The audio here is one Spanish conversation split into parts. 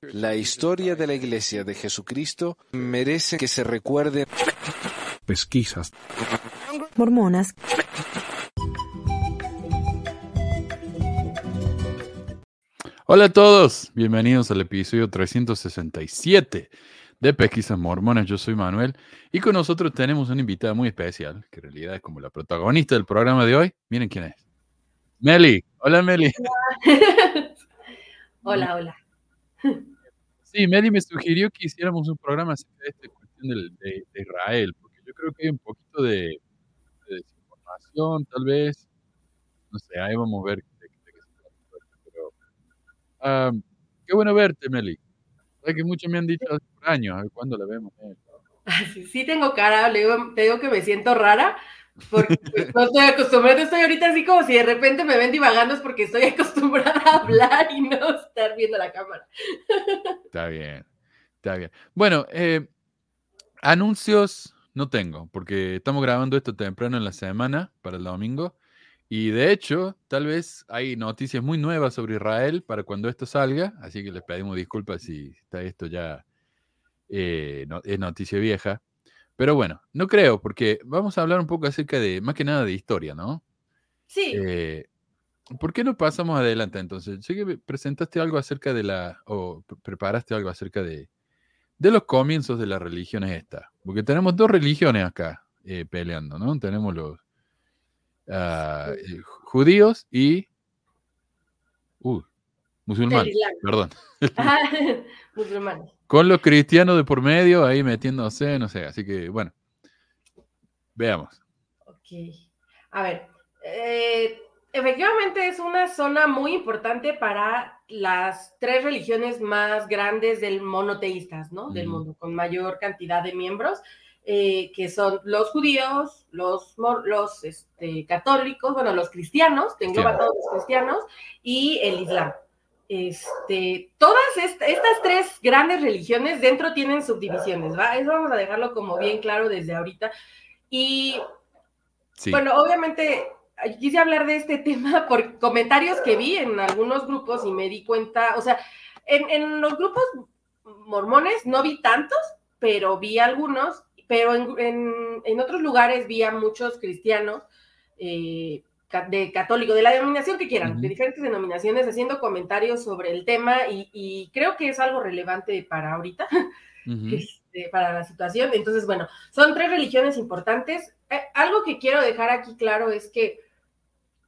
La historia de la Iglesia de Jesucristo merece que se recuerde. Pesquisas. Mormonas. Hola a todos, bienvenidos al episodio 367 de Pesquisas Mormonas. Yo soy Manuel y con nosotros tenemos una invitada muy especial, que en realidad es como la protagonista del programa de hoy. Miren quién es. Meli. Hola, Meli. Hola, hola. Sí, Meli me sugirió que hiciéramos un programa acerca de esta cuestión del- de, de Israel, porque yo creo que hay un poquito de, de desinformación, tal vez. No sé, ahí vamos a ver de, de qué se trata. Pero, ah, qué bueno verte, Meli. Sabes que muchos me han dicho hace años, a ver cuándo la vemos. Meli. Sí, sí tengo cara, te digo que me siento rara, porque no estoy acostumbrada, estoy ahorita así como si de repente me ven divagando, es porque estoy acostumbrada a hablar y no estar viendo la cámara. Está bien, está bien. Bueno, eh, anuncios no tengo, porque estamos grabando esto temprano en la semana para el domingo. Y de hecho, tal vez hay noticias muy nuevas sobre Israel para cuando esto salga, así que les pedimos disculpas si está esto ya eh, no- es noticia vieja. Pero bueno, no creo, porque vamos a hablar un poco acerca de, más que nada de historia, ¿no? Sí, Eh, ¿por qué no pasamos adelante entonces? Sé que presentaste algo acerca de la, o pre- preparaste algo acerca de, de los comienzos de las religiones esta, porque tenemos dos religiones acá eh, peleando, ¿no? Tenemos los eh, judíos y uh, musulmanes, perdón. Musulmanes. Con los cristianos de por medio ahí metiéndose, no sé, así que bueno, veamos. Ok. A ver, eh, efectivamente es una zona muy importante para las tres religiones más grandes del monoteístas, ¿no? Del mundo, con mayor cantidad de miembros, eh, que son los judíos, los, los este, católicos, bueno, los cristianos, que engloba a todos los cristianos, y el Islam. Este, todas est- estas tres grandes religiones dentro tienen subdivisiones, ¿va? Eso vamos a dejarlo como bien claro desde ahorita. Y Sí, bueno, obviamente quise hablar de este tema por comentarios que vi en algunos grupos y me di cuenta, o sea, en, en los grupos mormones no vi tantos, pero vi algunos, pero en, en- en otros lugares vi a muchos cristianos eh, de católico, de la denominación que quieran, Ujú. de diferentes denominaciones, haciendo comentarios sobre el tema y, y creo que es algo relevante para ahorita este, para la situación. Entonces, bueno, son tres religiones importantes. Eh, algo que quiero dejar aquí claro es que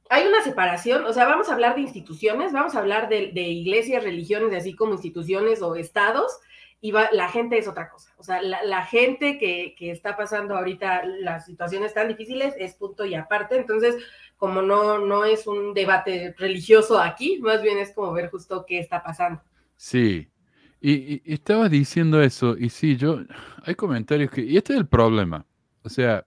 hay una separación, o sea, vamos a hablar de instituciones, vamos a hablar de, de iglesias, religiones, así como instituciones o estados, y va- la gente es otra cosa. O sea, la, la gente que, que está pasando ahorita las situaciones tan difíciles es punto y aparte. Entonces, como no, no es un debate religioso aquí, más bien es como ver justo qué está pasando. Sí, y, y- y estabas diciendo eso, y sí, yo, hay comentarios que, y este es el problema, o sea,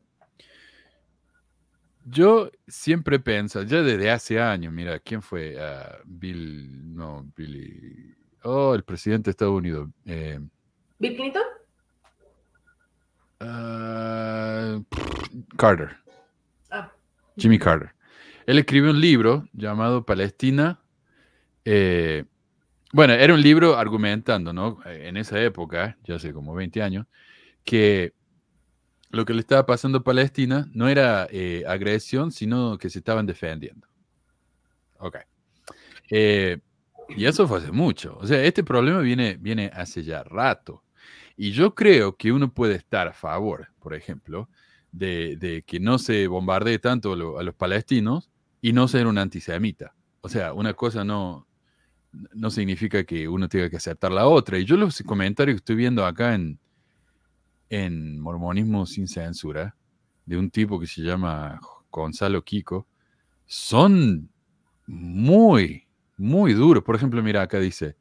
yo siempre pienso, ya desde hace años, mira, ¿quién fue? Ah, Bill, no, Billy, oh, el presidente de Estados Unidos, eh, ¿Bill Clinton? ah, Carter, Ah. Jimmy Carter. Él escribió un libro llamado Palestina. eh, bueno, era un libro argumentando, ¿no? Eh, En esa época, ya hace como 20 años, que lo que le estaba pasando a Palestina no era eh, agresión, sino que se estaban defendiendo. Ok. Y eso fue hace mucho. O sea, este problema viene, viene hace ya rato. Y yo creo que uno puede estar a favor, por ejemplo, de, de que no se bombardee tanto a los palestinos y no ser un antisemita. O sea, una cosa no, no significa que uno tenga que aceptar la otra. Y yo los comentarios que estoy viendo acá en, en Mormonismo sin censura, de un tipo que se llama Gonzalo Kiko, son muy, muy duros. Por ejemplo, mira, acá dice,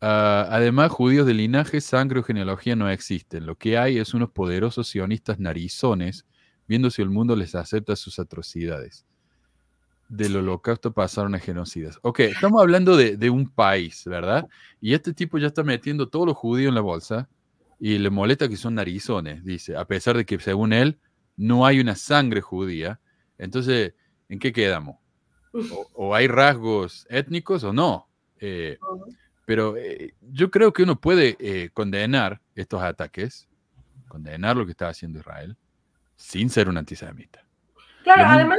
"Ah, además, judíos de linaje, sangre o genealogía no existen. Lo que hay es unos poderosos sionistas narizones viendo si el mundo les acepta sus atrocidades. Del holocausto pasaron a genocidas. Ok, estamos hablando de, de un país, ¿verdad? Y este tipo ya está metiendo todos los judíos en la bolsa y le molesta que son narizones, dice, a pesar de que según él no hay una sangre judía. Entonces, ¿en qué quedamos? O, o hay rasgos étnicos o no. Eh, Pero eh, yo creo que uno puede eh, condenar estos ataques, condenar lo que está haciendo Israel, sin ser un antisemita. Claro, además,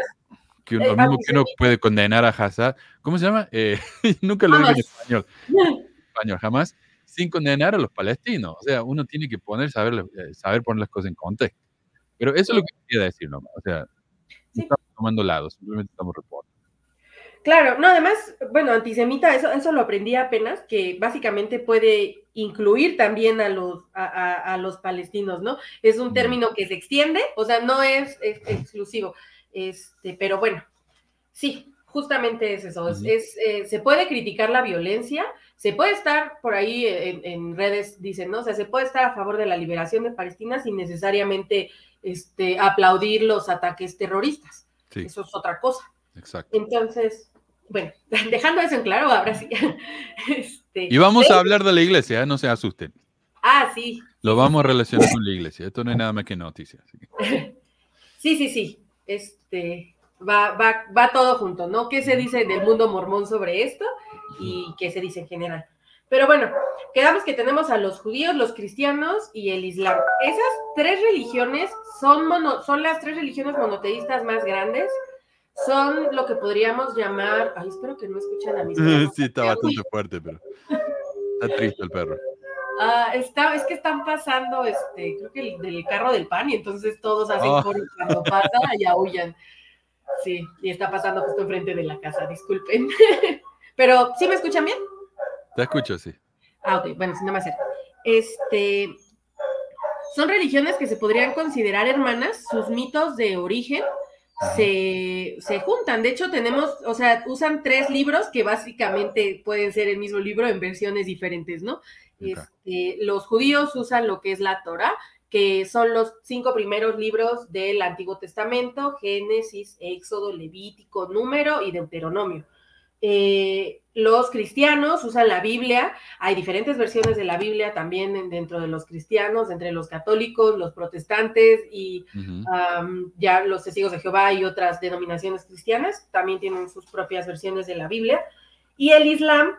Que uno, Eh, lo mismo que uno puede condenar a Hassad, ¿cómo se llama? Eh, nunca lo digo en español, español, jamás, sin condenar a los palestinos. O sea, uno tiene que poner, saber, eh, saber poner las cosas en contexto. Pero eso es lo que quería decir nomás. O sea, no estamos tomando lados, simplemente estamos reportando. Claro, no, además, bueno, antisemita, eso, eso lo aprendí apenas, que básicamente puede incluir también a los, a, a- a los palestinos, ¿no? Es un término que se extiende, o sea, no es, es exclusivo, este, pero bueno, sí, justamente es eso, es, eh, se puede criticar la violencia, se puede estar por ahí en, en redes, dicen, ¿no? O sea, se puede estar a favor de la liberación de Palestina sin necesariamente este, aplaudir los ataques terroristas, Sí, eso es otra cosa. exacto. Entonces, bueno, dejando eso en claro, ahora sí. Este, Y vamos a hablar de la iglesia, ¿eh? no se asusten. Ah, sí, Lo vamos a relacionar con la iglesia. Esto no es nada más que noticias. así que- sí, sí, sí. Este, va, va, va todo junto, ¿no? ¿Qué se dice del mundo mormón sobre esto? Y qué se dice en general. Pero bueno, quedamos que tenemos a los judíos, los cristianos y el islam. Esas tres religiones son, mono- son las tres religiones monoteístas más grandes. Son lo que podríamos llamar. Ay, espero que no escuchen a mis. Sí, está bastante fuerte, pero está triste el perro. Ah, está, es que están pasando, este, creo que el, del carro del pan, y entonces todos hacen Ah. coro cuando pasa y aullan. Sí, y está pasando justo enfrente de la casa, disculpen. Pero, ¿sí me escuchan bien? Te escucho, sí. Ah, ok, bueno, si no me acerco. Este, son religiones que se podrían considerar hermanas, sus mitos de origen se, se juntan. De hecho, tenemos, o sea, usan tres libros que básicamente pueden ser el mismo libro en versiones diferentes, ¿no? Este, los judíos usan lo que es la Torah, que son los cinco primeros libros del Antiguo Testamento, Génesis, Éxodo, Levítico, Número y Deuteronomio. Eh, los cristianos usan la Biblia, hay diferentes versiones de la Biblia también en- dentro de los cristianos, entre los católicos, los protestantes y ya los testigos de Jehová y otras denominaciones cristianas también tienen sus propias versiones de la Biblia. Y el Islam,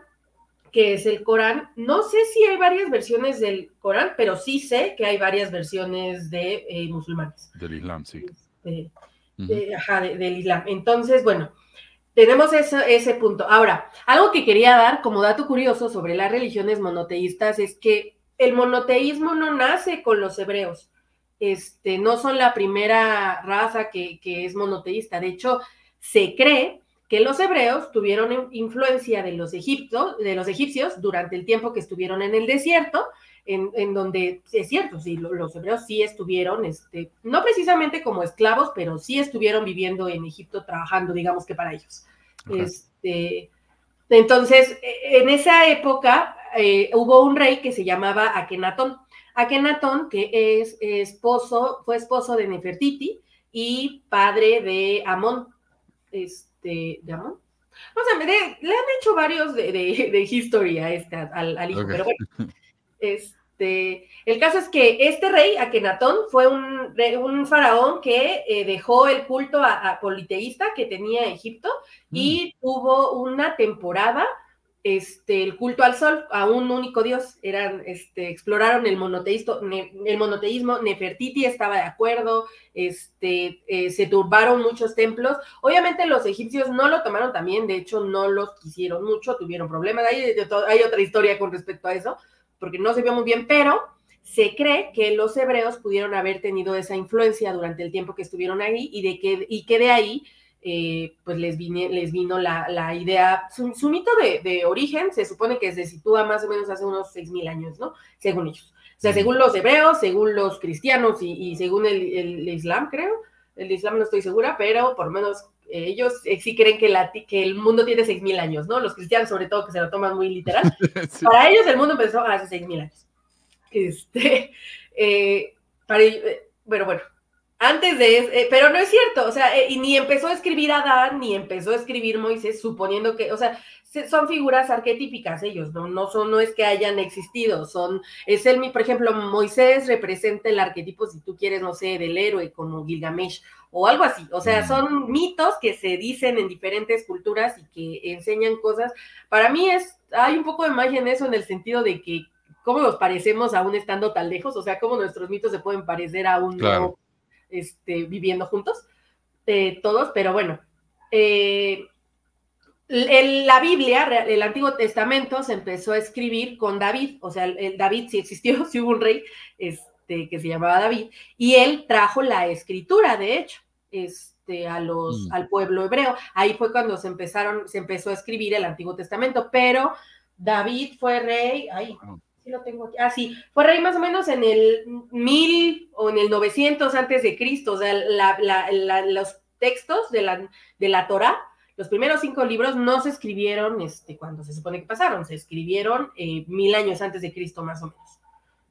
que es el Corán, no sé si hay varias versiones del Corán, pero sí sé que hay varias versiones de eh, musulmanes, Del Islam, sí. de- de- ajá, de- del Islam. Entonces, bueno, tenemos eso- ese punto. Ahora, algo que quería dar como dato curioso sobre las religiones monoteístas es que el monoteísmo no nace con los hebreos. Este, no son la primera raza que, que es monoteísta. De hecho, se cree que los hebreos tuvieron in- influencia de los, egiptos, de los egipcios durante el tiempo que estuvieron en el desierto, en, en donde es cierto, sí, lo- los hebreos sí estuvieron, este, no precisamente como esclavos, pero sí estuvieron viviendo en Egipto trabajando, digamos que para ellos. Este, entonces, e- en esa época eh, hubo un rey que se llamaba Akenatón. Akenatón, que es esposo, fue esposo de Nefertiti y padre de Amón. Este, ¿de Amón? O sea, me de- le han hecho varios de, de, de history a este, al, al hijo, pero bueno. Este, el caso es que este rey, Akenatón, fue un, un faraón que eh, dejó el culto a, a politeísta que tenía Egipto y tuvo una temporada este, el culto al sol, a un único dios. Eran, este, exploraron el, monoteísmo, Nefertiti estaba de acuerdo, este, eh, se turbaron muchos templos. Obviamente los egipcios no lo tomaron también, de hecho no los quisieron mucho, tuvieron problemas. Hay, hay otra historia con respecto a eso, porque no se vio muy bien, pero se cree que los hebreos pudieron haber tenido esa influencia durante el tiempo que estuvieron ahí y que de ahí eh, pues les, vine- les vino la, la idea, su, su mito de, de origen se supone que se sitúa más o menos hace unos 6.000 años, ¿no? Según ellos. O sea, según los hebreos, según los cristianos y, y según el, el Islam, creo. El Islam no estoy segura, pero por lo menos eh, ellos eh, sí creen que, la, que el mundo tiene 6.000 años, ¿no? Los cristianos sobre todo que se lo toman muy literal. Sí. Para ellos el mundo empezó hace 6.000 años. Este, eh, para, eh, pero bueno, Antes de, eh, pero no es cierto, o sea, eh, y ni empezó a escribir Adán, ni empezó a escribir Moisés, suponiendo que, o sea, son figuras arquetípicas ellos, no, no son, no es que hayan existido, son, es el, por ejemplo, Moisés representa el arquetipo, si tú quieres, no sé, del héroe como Gilgamesh o algo así, o sea, son mitos que se dicen en diferentes culturas y que enseñan cosas. Para mí es, hay un poco de magia en eso en el sentido de que cómo nos parecemos aún estando tan lejos, o sea, cómo nuestros mitos se pueden parecer a un este, viviendo juntos, eh, todos, pero bueno. Eh, la Biblia, el Antiguo Testamento, se empezó a escribir con David, o sea, el, David sí existió, sí hubo un rey este, que se llamaba David, y él trajo la escritura, de hecho, este, a los, mm. al pueblo hebreo. Ahí fue cuando se empezaron, se empezó a escribir el Antiguo Testamento, pero David fue rey, ay, sí lo tengo aquí, ah, sí, fue rey más o menos en el mil o en el 900 antes de Cristo, o sea, los textos de la, de la Torah, los primeros cinco libros no se escribieron este, cuando se supone que pasaron, se escribieron eh, mil años antes de Cristo más o menos.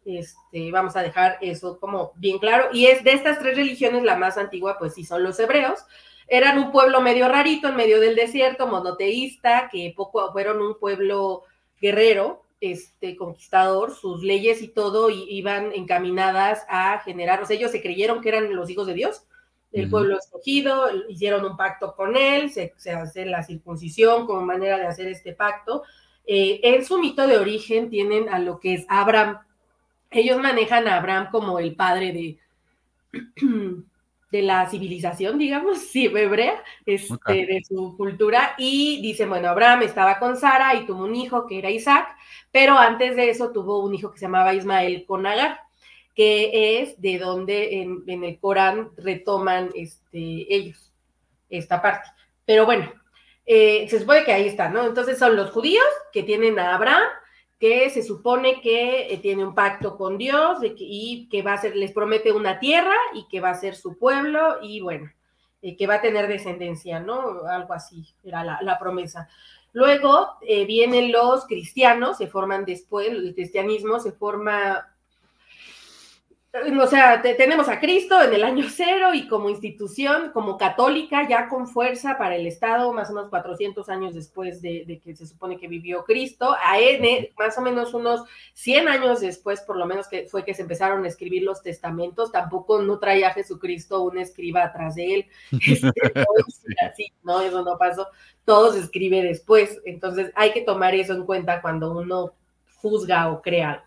Este, vamos a dejar eso como bien claro. Y es de estas tres religiones la más antigua, pues sí, son los hebreos. Eran un pueblo medio rarito en medio del desierto, monoteísta, que poco fueron un pueblo guerrero, este, conquistador, sus leyes y todo iban encaminadas a generar, o sea, ellos se creyeron que eran los hijos de Dios, el pueblo escogido, hicieron un pacto con él, se, hace la circuncisión como manera de hacer este pacto. Eh, en su mito de origen tienen a lo que es Abraham. Ellos manejan a Abraham como el padre de, de la civilización, digamos, hebrea, este, de su cultura, y dice, bueno, Abraham estaba con Sara y tuvo un hijo que era Isaac, pero antes de eso tuvo un hijo que se llamaba Ismael con Agar, que es de donde en, el Corán retoman este, ellos esta parte. Pero bueno, eh, se supone que ahí está, ¿no? Entonces son los judíos que tienen a Abraham, que se supone que eh, tiene un pacto con Dios y que va a ser, les promete una tierra y que va a ser su pueblo y bueno, eh, que va a tener descendencia, ¿no? Algo así era la, promesa. Luego eh, vienen los cristianos, se forman después, el cristianismo se forma o sea, tenemos a Cristo en el año cero y como institución, como católica, ya con fuerza para el Estado, más o menos 400 años después de, que se supone que vivió Cristo, a N, más o menos unos 100 años después, por lo menos que fue que se empezaron a escribir los testamentos, tampoco no traía a Jesucristo un escriba atrás de él, este, así, no, eso no pasó, todo se escribe después, entonces hay que tomar eso en cuenta cuando uno juzga o crea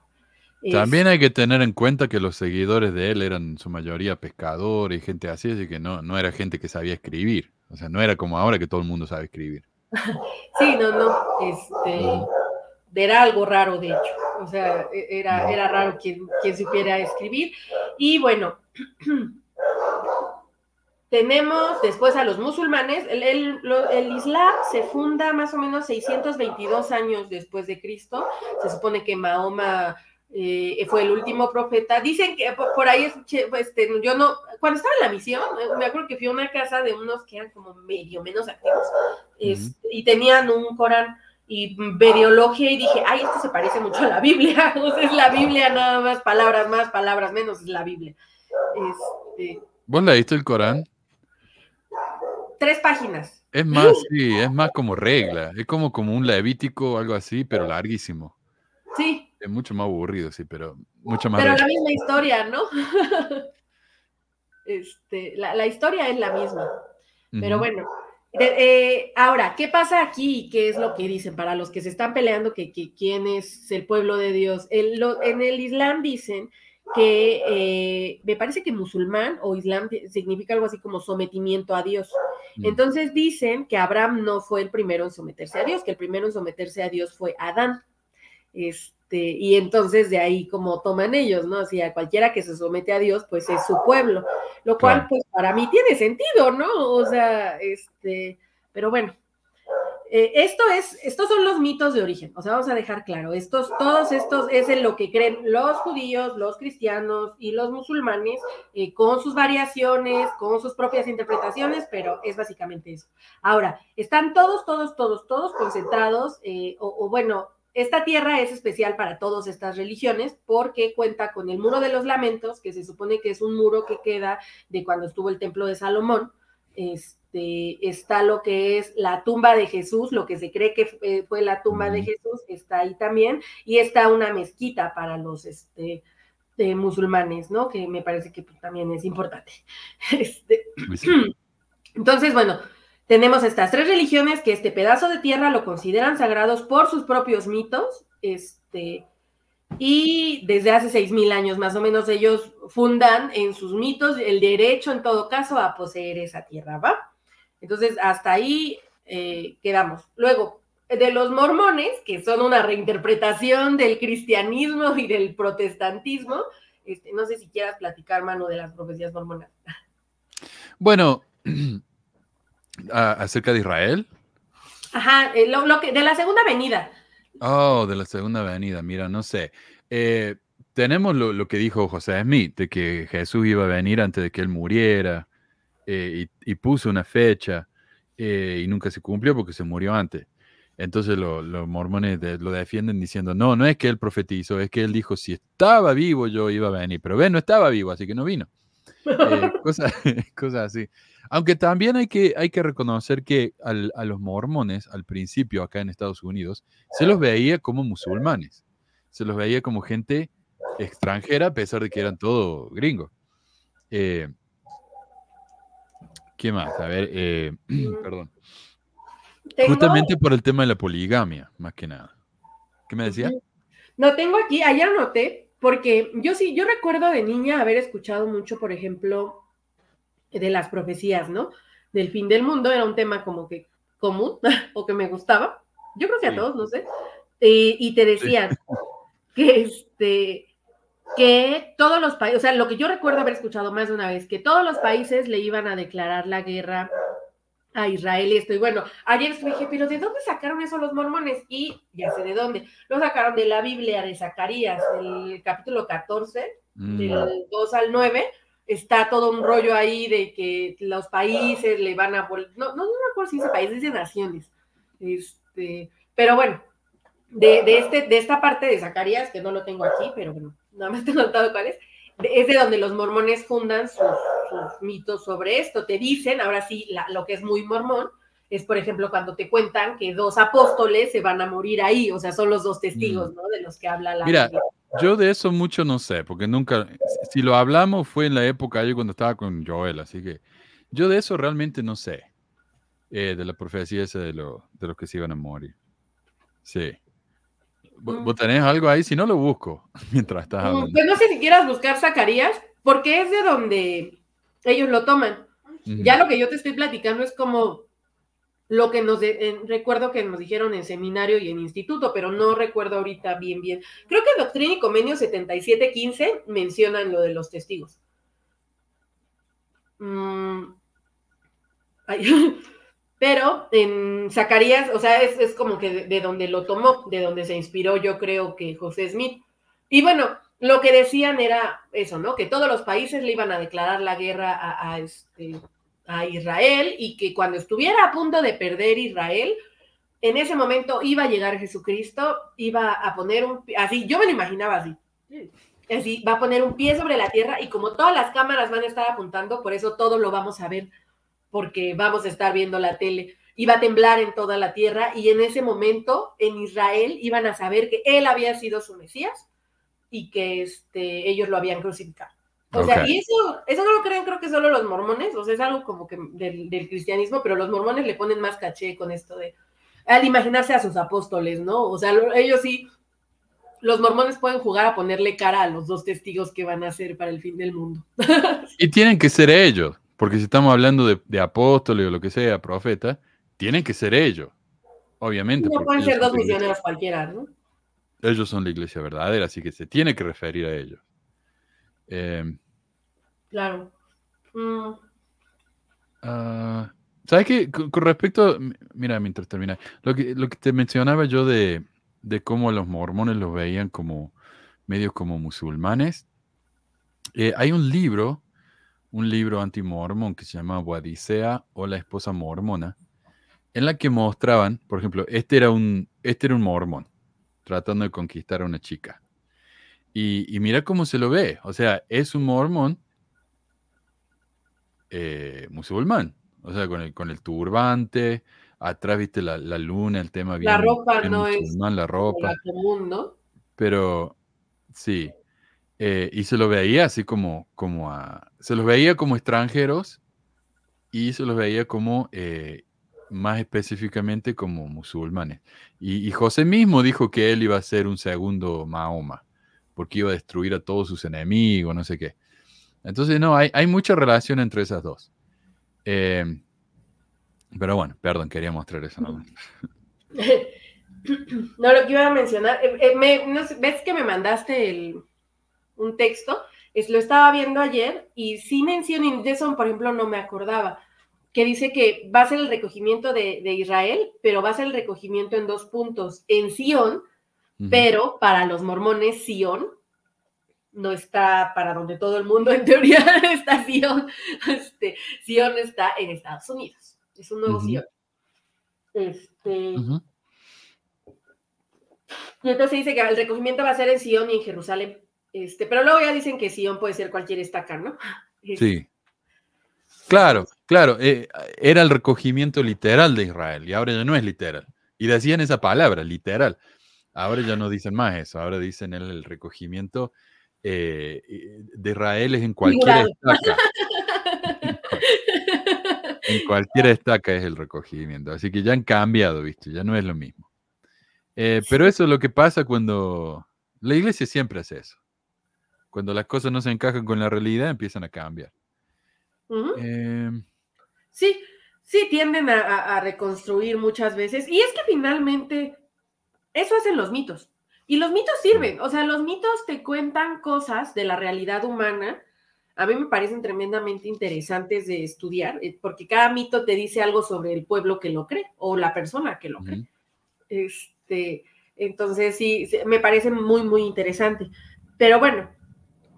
también hay que tener en cuenta que los seguidores de él eran en su mayoría pescadores y gente así, así que no, no era gente que sabía escribir. O sea, no era como ahora que todo el mundo sabe escribir. Sí, no, no. Este, era algo raro, de hecho. O sea, e, era, era raro quien, quien supiera escribir. Y bueno, tenemos después a los musulmanes. El, el, el, Islam se funda más o menos 622 años después de Cristo. Se supone que Mahoma eh, fue el último profeta. Dicen que por, ahí, este, yo no, cuando estaba en la misión, eh, me acuerdo que fui a una casa de unos que eran como medio menos activos y tenían un Corán y mediología y dije, ay, esto se parece mucho a la Biblia, o sea, es la Biblia, nada más palabras más, palabras menos, es la Biblia. Este, ¿Vos leíste el Corán? Tres páginas. Es más, sí, es más como regla, es como, como un levítico o algo así, pero larguísimo. Sí, es mucho más aburrido, sí, pero mucho más. Pero la misma historia, ¿no? este, la, historia es la misma. Pero bueno. Eh, ahora, ¿qué pasa aquí? ¿Qué es lo que dicen para los que se están peleando que, quién es el pueblo de Dios? en el Islam dicen que eh, me parece que musulmán o islam significa algo así como sometimiento a Dios. Mm. Entonces dicen que Abraham no fue el primero en someterse a Dios, que el primero en someterse a Dios fue Adán. Este, este, y entonces de ahí como toman ellos, ¿no? O sea, cualquiera que se somete a Dios, pues es su pueblo, lo cual pues para mí tiene sentido, ¿no? O sea, este, pero bueno, eh, esto es, estos son los mitos de origen, o sea, vamos a dejar claro, estos, todos estos es en lo que creen los judíos, los cristianos y los musulmanes, eh, con sus variaciones, con sus propias interpretaciones, pero es básicamente eso. Ahora, están todos, todos, todos, todos concentrados, eh, o bueno, esta tierra es especial para todas estas religiones porque cuenta con el muro de los lamentos, que se supone que es un muro que queda de cuando estuvo el templo de Salomón. Este, está lo que es la tumba de Jesús, lo que se cree que fue, la tumba de Jesús, está ahí también, y está una mezquita para los este, musulmanes, ¿no? Que me parece que también es importante. Este, entonces, bueno, tenemos estas tres religiones que este pedazo de tierra lo consideran sagrados por sus propios mitos, este, y desde hace seis mil años más o menos ellos fundan en sus mitos el derecho en todo caso a poseer esa tierra, ¿va? Entonces, hasta ahí eh, quedamos. Luego, de los mormones, que son una reinterpretación del cristianismo y del protestantismo, este, no sé si quieras platicar, mano, de las profecías mormonas. Bueno, acerca de Israel. Ajá, eh, lo, que, de la segunda venida. Oh, de la segunda venida, mira, no sé. Eh, tenemos lo, que dijo José Smith, de que Jesús iba a venir antes de que él muriera, eh, y, puso una fecha, y nunca se cumplió porque se murió antes. Entonces los mormones lo defienden diciendo, no, no es que él profetizó, es que él dijo, si estaba vivo yo iba a venir, pero ven, no estaba vivo, así que no vino. cosas, cosas así. Aunque también hay que, hay que reconocer que a los mormones, al principio acá en Estados Unidos, se los veía como musulmanes. Se los veía como gente extranjera, a pesar de que eran todos gringos. Eh, ¿Qué más? A ver, eh, perdón. Justamente por el tema de la poligamia, más que nada. ¿Qué me decía? No, tengo aquí, ayer noté, porque yo sí, yo recuerdo de niña haber escuchado mucho, por ejemplo, de las profecías, ¿no? Del fin del mundo, era un tema como que común o que me gustaba. Yo creo que a todos, no sé. y te decían que este que todos los países, o sea, lo que yo recuerdo haber escuchado más de una vez, que todos los países le iban a declarar la guerra a Israel y esto. Y bueno, ayer dije, pero ¿de dónde sacaron eso los mormones? Y ya sé de dónde. Lo sacaron de la Biblia de Zacarías, el capítulo 14, del 2 mm. al 9, está todo un rollo ahí de que los países le van a no, no, no me acuerdo si dice países, dice naciones. Este, pero bueno, de, de, este, de esta parte de Zacarías, que no lo tengo aquí, pero bueno, nada más tengo notado cuál es, es de donde los mormones fundan sus, mitos sobre esto. Te dicen, ahora sí, lo que es muy mormón, es por ejemplo cuando te cuentan que dos apóstoles se van a morir ahí, o sea, son los dos testigos, mm. ¿no? De los que habla la Mira, yo de eso mucho no sé, porque nunca, si lo hablamos fue en la época yo cuando estaba con Joel, así que yo de eso realmente no sé, eh, de la profecía esa de, lo, de los que se iban a morir. Sí. Mm. ¿Vos tenés algo ahí? Si no, lo busco mientras estás mm, hablando. Pues no sé si quieras buscar Zacarías, porque es de donde ellos lo toman. Ya lo que yo te estoy platicando es como lo que nos recuerdo que nos dijeron en seminario y en instituto, pero no recuerdo ahorita bien bien. Creo que Doctrina y Convenio 7715 mencionan lo de los testigos. Mm, pero en Zacarías, o sea, es, como que de, donde lo tomó, de donde se inspiró, yo creo que José Smith. Y bueno, lo que decían era eso, ¿no? Que todos los países le iban a declarar la guerra a, a este, a Israel y que cuando estuviera a punto de perder Israel, en ese momento iba a llegar Jesucristo, iba a poner un, así, yo me lo imaginaba así, así, va a poner un pie sobre la tierra y como todas las cámaras van a estar apuntando, por eso todo lo vamos a ver, porque vamos a estar viendo la tele, iba a temblar en toda la tierra y en ese momento en Israel iban a saber que él había sido su Mesías y que este, ellos lo habían crucificado. O sea, y eso, eso no lo creen, creo que solo los mormones, o sea, es algo como que del, cristianismo, pero los mormones le ponen más caché con esto de, al imaginarse a sus apóstoles, ¿no? O sea, ellos sí, los mormones pueden jugar a ponerle cara a los dos testigos que van a ser para el fin del mundo. y tienen que ser ellos, porque si estamos hablando de, apóstoles o lo que sea, profeta, tienen que ser ellos, obviamente. No pueden ser dos misioneros cualquiera, ¿no? Ellos son la iglesia verdadera, así que se tiene que referir a ellos. Eh, Claro. Mm. Ah, ¿Sabes qué? Con, respecto, mira, mientras termina, lo que, te mencionaba yo de, cómo los mormones los veían como medios como musulmanes, eh, hay un libro, un libro anti-mormón que se llama Wadisea o la esposa mormona, en la que mostraban, por ejemplo, este era un, este era un mormón, tratando de conquistar a una chica. Y, mira cómo se lo ve. O sea, es un mormón eh, musulmán. O sea, con el, con el turbante, atrás viste la, luna, el tema bien. La ropa no es la ropa. común, ¿no? Pero sí. Eh, y se lo veía así como, como a. Se los veía como extranjeros y se los veía como eh, más específicamente como musulmanes. Y, José mismo dijo que él iba a ser un segundo Mahoma, porque iba a destruir a todos sus enemigos, no sé qué. Entonces, no, hay, hay mucha relación entre esas dos. Eh, pero bueno, perdón, quería mostrar eso nomás. No, lo que iba a mencionar, eh, eh, ves que me mandaste un texto, es, lo estaba viendo ayer y sí menciona, de eso, por ejemplo, no me acordaba que dice que va a ser el recogimiento de, Israel, pero va a ser el recogimiento en dos puntos, en Sion, pero para los mormones Sion no está para donde todo el mundo en teoría está Sion, este, Sion está en Estados Unidos, es un nuevo Sion. Este, Y entonces dice que el recogimiento va a ser en Sion y en Jerusalén, este, pero luego ya dicen que Sion puede ser cualquier estaca, ¿no? sí. Claro, claro, eh, era el recogimiento literal de Israel y ahora ya no es literal. Y decían esa palabra, literal. Ahora ya no dicen más eso, ahora dicen el, recogimiento eh, de Israel es en cualquier estaca. en cualquier estaca es el recogimiento. Así que ya han cambiado, ¿viste? Ya no es lo mismo. Eh, pero eso es lo que pasa cuando la iglesia siempre hace eso. Cuando las cosas no se encajan con la realidad, empiezan a cambiar. Em, sí, sí, tienden a, reconstruir muchas veces. Y es que finalmente eso hacen los mitos. Y los mitos sirven, o sea, los mitos te cuentan cosas de la realidad humana. A mí me parecen tremendamente interesantes de estudiar, eh, porque cada mito te dice algo sobre el pueblo que lo cree o la persona que lo cree. Este, entonces, sí, me parece muy, muy interesante. Pero bueno,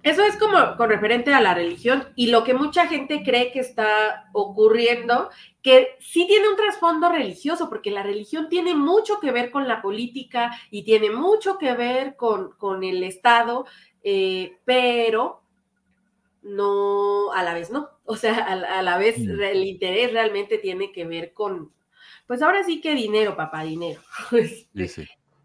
eso es como con referente a la religión y lo que mucha gente cree que está ocurriendo, que sí tiene un trasfondo religioso, porque la religión tiene mucho que ver con la política y tiene mucho que ver con, con el Estado, eh, pero no, a la vez no. O sea, a, la vez mm. el interés realmente tiene que ver con, pues ahora sí que dinero, papá, dinero.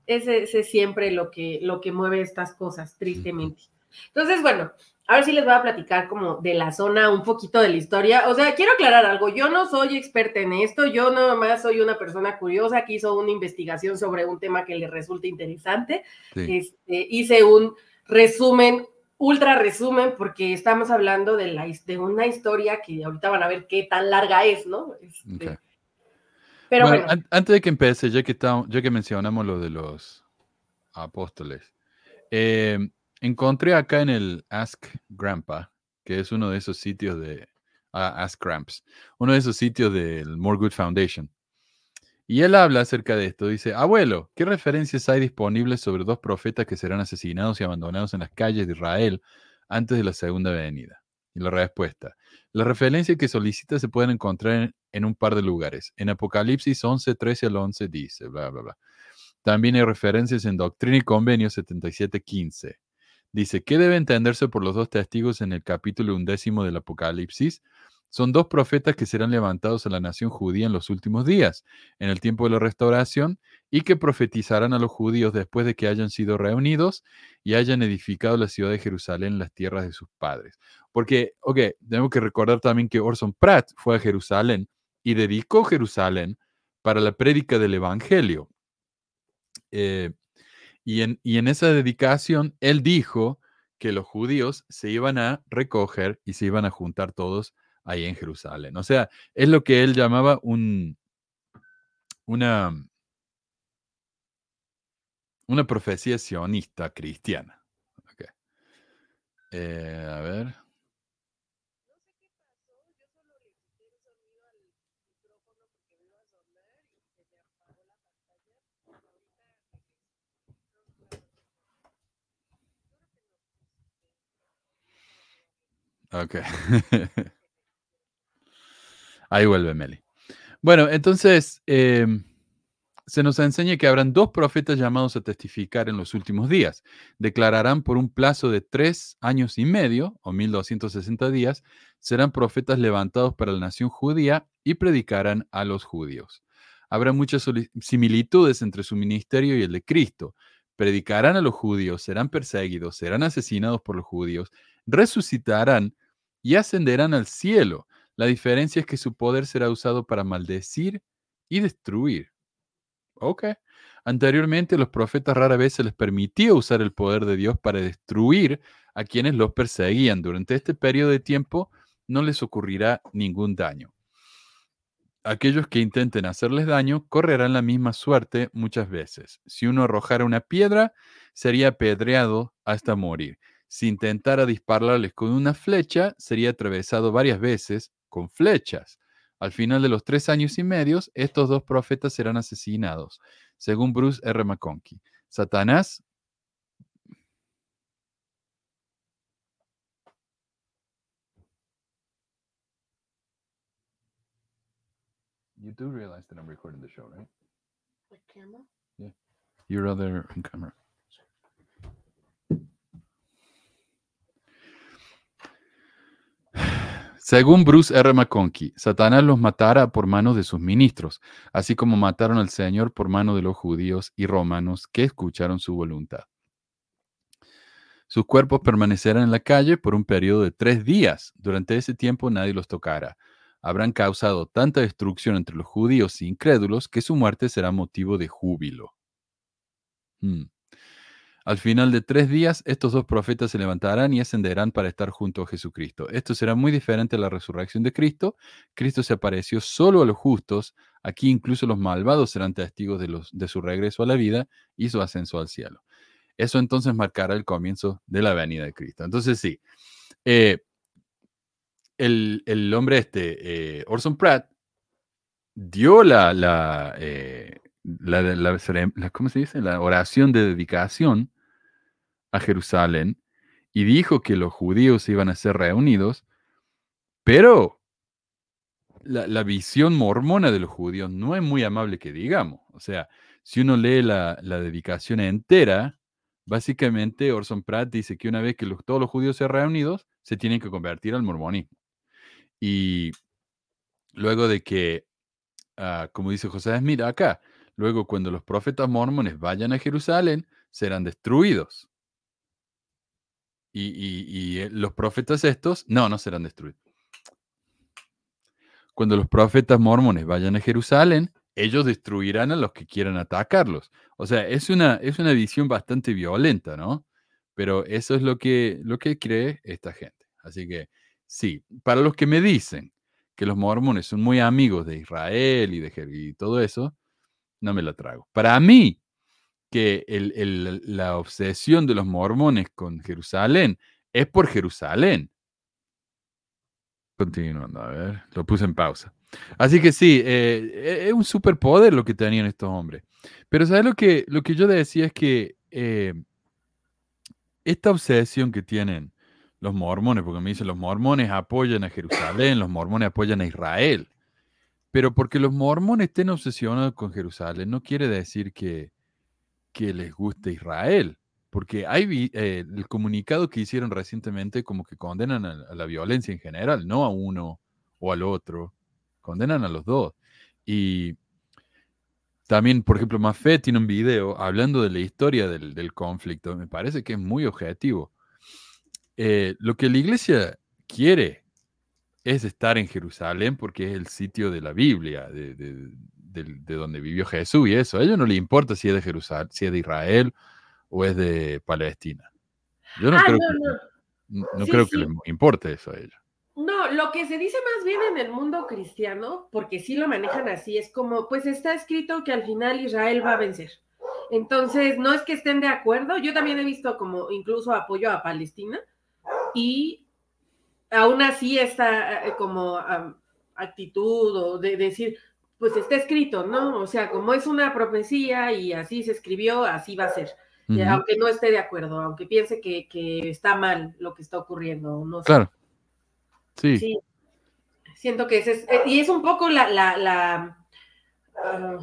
Este, ese, es siempre lo que, lo que mueve estas cosas, tristemente. Entonces, bueno, ahora sí les voy a platicar como de la zona, un poquito de la historia. O sea, quiero aclarar algo, yo no soy experta en esto, yo nada más soy una persona curiosa que hizo una investigación sobre un tema que le resulta interesante. Este, hice un resumen, ultra resumen, porque estamos hablando de, la, de una historia que ahorita van a ver qué tan larga es, ¿no? Este, pero bueno, antes de que empiece, ya que, ya que mencionamos lo de los apóstoles, eh, Encontré acá en el Ask Grandpa, que es uno de esos sitios de ah, Ask Gramps, uno de esos sitios del More Good Foundation. Y él habla acerca de esto. Dice, abuelo, ¿qué referencias hay disponibles sobre dos profetas que serán asesinados y abandonados en las calles de Israel antes de la segunda venida? Y la respuesta, las referencias que solicita se pueden encontrar en, un par de lugares. En Apocalipsis 11, 13 al 11 dice, bla, bla, bla. También hay referencias en Doctrina y Convenio 77, 15. Dice, ¿qué debe entenderse por los dos testigos en el capítulo undécimo del Apocalipsis? Son dos profetas que serán levantados a la nación judía en los últimos días, en el tiempo de la restauración, y que profetizarán a los judíos después de que hayan sido reunidos y hayan edificado la ciudad de Jerusalén en las tierras de sus padres. Porque, ok, tengo que recordar también que Orson Pratt fue a Jerusalén y dedicó Jerusalén para la prédica del Evangelio. Eh, y en, esa dedicación, él dijo que los judíos se iban a recoger y se iban a juntar todos ahí en Jerusalén. O sea, es lo que él llamaba un, una, una profecía sionista cristiana. Eh, a ver. Ahí vuelve Meli. Bueno, entonces, em, se nos enseña que habrán dos profetas llamados a testificar en los últimos días. Declararán por un plazo de tres años y medio, o 1260 días, serán profetas levantados para la nación judía y predicarán a los judíos. Habrá muchas similitudes entre su ministerio y el de Cristo. Predicarán a los judíos, serán perseguidos, serán asesinados por los judíos, resucitarán y ascenderán al cielo. La diferencia es que su poder será usado para maldecir y destruir. Ok. Anteriormente, los profetas rara vez se les permitía usar el poder de Dios para destruir a quienes los perseguían. Durante este periodo de tiempo no les ocurrirá ningún daño. Aquellos que intenten hacerles daño correrán la misma suerte muchas veces. Si uno arrojara una piedra, sería apedreado hasta morir. Si intentara dispararles con una flecha, sería atravesado varias veces con flechas. Al final de los tres años y medios, estos dos profetas serán asesinados, según Bruce R. McConkie. Satanás You do realize that I'm recording the show, right? Camera? Yeah. Other camera. Según Bruce R. McConkie, Satanás los matará por mano de sus ministros, así como mataron al Señor por mano de los judíos y romanos que escucharon su voluntad. Sus cuerpos permanecerán en la calle por un periodo de tres días. Durante ese tiempo nadie los tocará. Habrán causado tanta destrucción entre los judíos e incrédulos que su muerte será motivo de júbilo. Hmm. Al final de tres días, estos dos profetas se levantarán y ascenderán para estar junto a Jesucristo. Esto será muy diferente a la resurrección de Cristo. Cristo se apareció solo a los justos. Aquí incluso los malvados serán testigos de, su regreso a la vida y su ascenso al cielo. Eso entonces marcará el comienzo de la venida de Cristo. Entonces sí, eh, el, hombre este, eh, Orson Pratt, dio la, la, eh, la, ¿cómo se dice? La oración de dedicación a Jerusalén y dijo que los judíos iban a ser reunidos, pero la, visión mormona de los judíos no es muy amable que digamos. O sea, si uno lee la, dedicación entera, básicamente Orson Pratt dice que una vez que todos los judíos sean reunidos, se tienen que convertir al mormonismo. Y luego de que, ah, como dice José Smith acá, luego cuando los profetas mormones vayan a Jerusalén, serán destruidos. Y, eh, los profetas estos, no, no serán destruidos. Cuando los profetas mormones vayan a Jerusalén, ellos destruirán a los que quieran atacarlos. O sea, es una, es una visión bastante violenta, ¿no? Pero eso es lo que, lo que cree esta gente. Así que, sí, para los que me dicen que los mormones son muy amigos de Israel y de y todo eso, no me lo trago. Para mí, que la obsesión de los mormones con Jerusalén es por Jerusalén. Continuando, a ver, lo puse en pausa. Así que sí, eh, es un superpoder lo que tenían estos hombres. Pero ¿sabes lo que, lo que yo decía? Es que eh, esta obsesión que tienen los mormones, porque me dicen los mormones apoyan a Jerusalén, los mormones apoyan a Israel. Pero porque los mormones estén obsesionados con Jerusalén no quiere decir que, que les guste Israel, porque hay eh, el comunicado que hicieron recientemente como que condenan a, la violencia en general, no a uno o al otro, condenan a los dos. Y también, por ejemplo, Mafé tiene un video hablando de la historia del, conflicto, me parece que es muy objetivo. Eh, lo que la iglesia quiere es estar en Jerusalén porque es el sitio de la Biblia, de, de, donde vivió Jesús y eso. A ellos no les importa si es de Jerusalén, si es de Israel o es de Palestina. Yo no ah, creo, que, no. creo que les importe eso a ellos. No, lo que se dice más bien en el mundo cristiano, porque sí lo manejan así, es como, pues está escrito que al final Israel va a vencer. Entonces, no es que estén de acuerdo, yo también he visto como incluso apoyo a Palestina y aún así esta eh, como actitud o de decir, pues está escrito, ¿no? O sea, como es una profecía y así se escribió, así va a ser. Eh, aunque no esté de acuerdo, aunque piense que, está mal lo que está ocurriendo, no Claro. Sí. Siento que ese es, eh, y es un poco la, la, la, ah,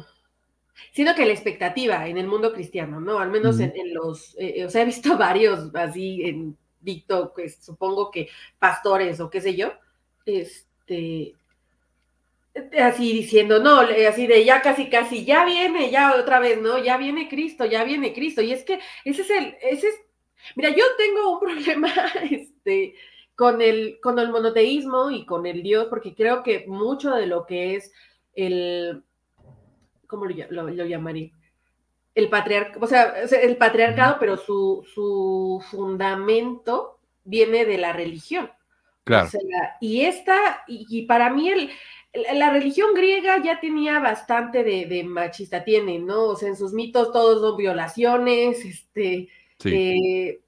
sino que la expectativa en el mundo cristiano, ¿no? Al menos en, los, eh, o sea, he visto varios así en TikTok, pues, supongo que pastores o qué sé yo, este, así diciendo, no, así de ya casi, casi, ya viene, ya otra vez, ¿no? Ya viene Cristo, ya viene Cristo. Y es que ese es el, ese es, mira, yo tengo un problema, este, con el, con el monoteísmo y con el Dios, porque creo que mucho de lo que es el, ¿cómo lo, lo, llamaría? El patriarcado, o sea, el patriarcado, pero su, su fundamento viene de la religión. Claro. y esta, y, para mí el, la religión griega ya tenía bastante de, machista, tiene, ¿no? O sea, en sus mitos todos son violaciones, este, eh,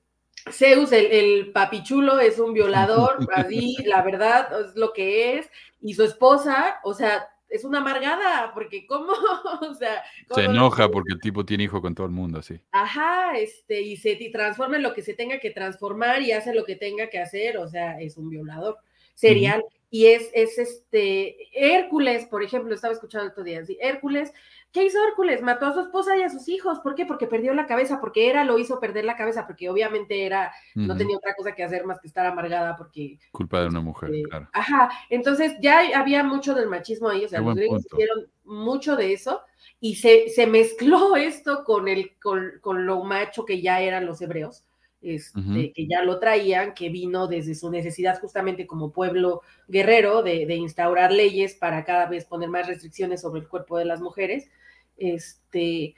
Zeus, el, el, papichulo, es un violador, así, la verdad, es lo que es, y su esposa, o sea, es una amargada, porque cómo, o sea... se enoja porque el tipo tiene hijo con todo el mundo, así. Ajá, este, y se transforma en lo que se tenga que transformar y hace lo que tenga que hacer, o sea, es un violador serial. Y es, es este, Hércules, por ejemplo, estaba escuchando el otro día, ¿sí? Hércules ¿Qué hizo Hércules? Mató a su esposa y a sus hijos. ¿Por qué? Porque perdió la cabeza, porque era lo hizo perder la cabeza, porque obviamente era, no tenía otra cosa que hacer más que estar amargada porque... Culpa de una mujer, este, claro. Ajá, entonces ya había mucho del machismo ahí, o sea, los griegos hicieron mucho de eso y se, se mezcló esto con, el, con, con lo macho que ya eran los hebreos. Este, que ya lo traían, que vino desde su necesidad justamente como pueblo guerrero de, de, instaurar leyes para cada vez poner más restricciones sobre el cuerpo de las mujeres. Este,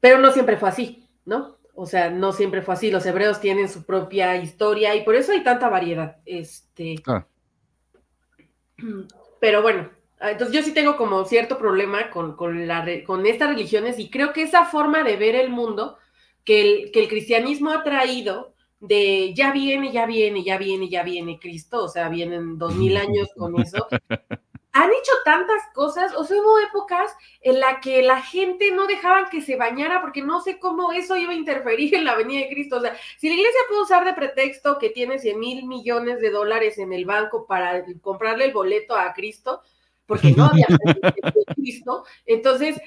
pero no siempre fue así, ¿no? O sea, no siempre fue así. Los hebreos tienen su propia historia y por eso hay tanta variedad. Este, Pero bueno, ah, entonces yo sí tengo como cierto problema con, con, la, con estas religiones y creo que esa forma de ver el mundo que el, que el cristianismo ha traído de ya viene, ya viene, ya viene, ya viene Cristo, o sea, vienen dos mil años con eso. Han hecho tantas cosas, o sea, hubo épocas en la que la gente no dejaban que se bañara porque no sé cómo eso iba a interferir en la venida de Cristo. O sea, si la iglesia puede usar de pretexto que tiene 100 mil millones de dólares en el banco para comprarle el boleto a Cristo, porque no había Cristo, entonces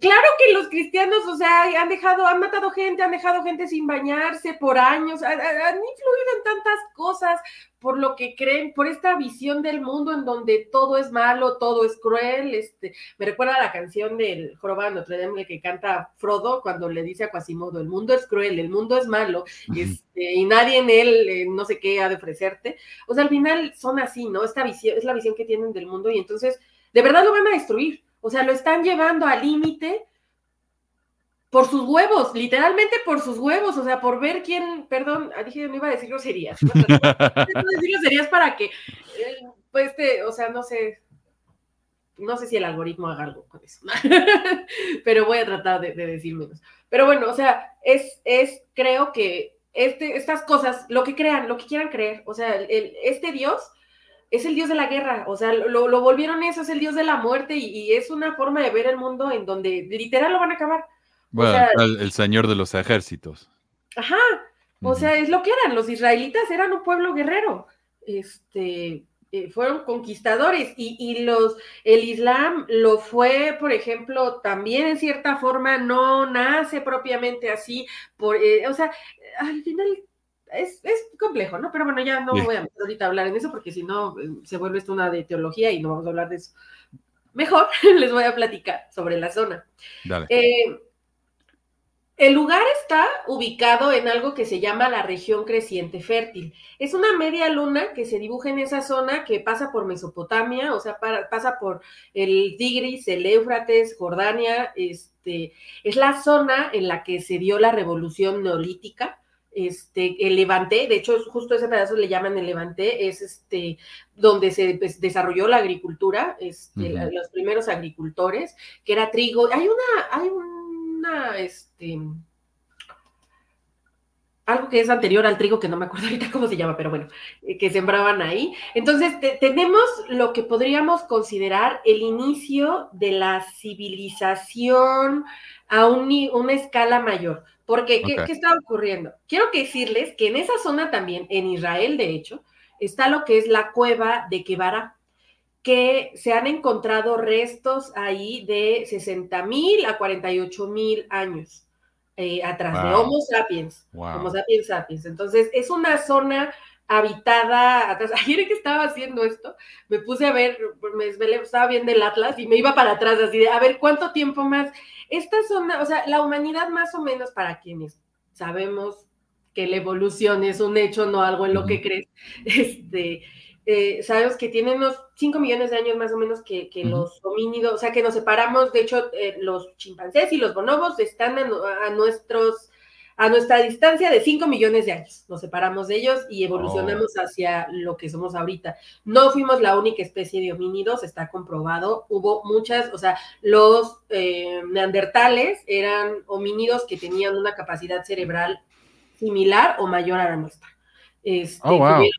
Claro que los cristianos, o sea, han dejado, han matado gente, han dejado gente sin bañarse por años, han, influido en tantas cosas por lo que creen, por esta visión del mundo en donde todo es malo, todo es cruel. Este, me recuerda a la canción del Jorobado Notre Dame que canta Frodo cuando le dice a Quasimodo, el mundo es cruel, el mundo es malo, este, y nadie en él eh, no sé qué ha de ofrecerte. O sea, al final son así, ¿no? Esta visión, es la visión que tienen del mundo y entonces de verdad lo van a destruir o sea, lo están llevando al límite por sus huevos, literalmente por sus huevos, o sea, por ver quién, perdón, ah, dije, no iba a decir groserías, no a decir groserías para que, eh, pues, este, o sea, no sé, no sé si el algoritmo haga algo con eso, pero voy a tratar de, decir menos. Pero bueno, o sea, es, es, creo que este, estas cosas, lo que crean, lo que quieran creer, o sea, el, este Dios es el dios de la guerra, o sea, lo, volvieron eso, es el dios de la muerte y, es una forma de ver el mundo en donde literal lo van a acabar. Bueno, el, señor de los ejércitos. Ajá, o sea, es lo que eran, los israelitas eran un pueblo guerrero, este, eh, fueron conquistadores y, los, el Islam lo fue, por ejemplo, también en cierta forma no nace propiamente así, por, eh, o sea, al final es, complejo, ¿no? Pero bueno, ya no voy a ahorita hablar en eso porque si no eh, se vuelve esto una de teología y no vamos a hablar de eso. Mejor les voy a platicar sobre la zona. Eh, el lugar está ubicado en algo que se llama la región creciente fértil. Es una media luna que se dibuja en esa zona que pasa por Mesopotamia, o sea, pasa por el Tigris, el Éufrates, Jordania. Este, es la zona en la que se dio la revolución neolítica este, el Levante, de hecho, justo ese pedazo le llaman el Levante, es este, donde se pues, desarrolló la agricultura, este, los primeros agricultores, que era trigo. Hay una, hay una, este, algo que es anterior al trigo, que no me acuerdo ahorita cómo se llama, pero bueno, eh, que sembraban ahí. Entonces, tenemos lo que podríamos considerar el inicio de la civilización a una escala mayor. Porque, ¿qué, ¿qué, está ocurriendo? Quiero decirles que en esa zona también, en Israel, de hecho, está lo que es la cueva de Kebara, que se han encontrado restos ahí de 60 mil a 48 mil años eh, atrás de. Homo sapiens. Wow. Homo sapiens sapiens. Entonces, es una zona habitada atrás. Ayer que estaba haciendo esto, me puse a ver, me desvelé, estaba viendo el Atlas y me iba para atrás así de, a ver, ¿cuánto tiempo más? Esta zona, o sea, la humanidad más o menos para quienes sabemos que la evolución es un hecho, no algo en lo que crees, este, eh, sabemos que tiene unos 5 millones de años más o menos que, los homínidos, o sea, que nos separamos, de hecho, eh, los chimpancés y los bonobos están a nuestros a nuestra distancia de 5 millones de años. Nos separamos de ellos y evolucionamos hacia lo que somos ahorita. No fuimos la única especie de homínidos, está comprobado. Hubo muchas, o sea, los eh, neandertales eran homínidos que tenían una capacidad cerebral similar o mayor a la nuestra. Este, Oh, wow. tuvieron-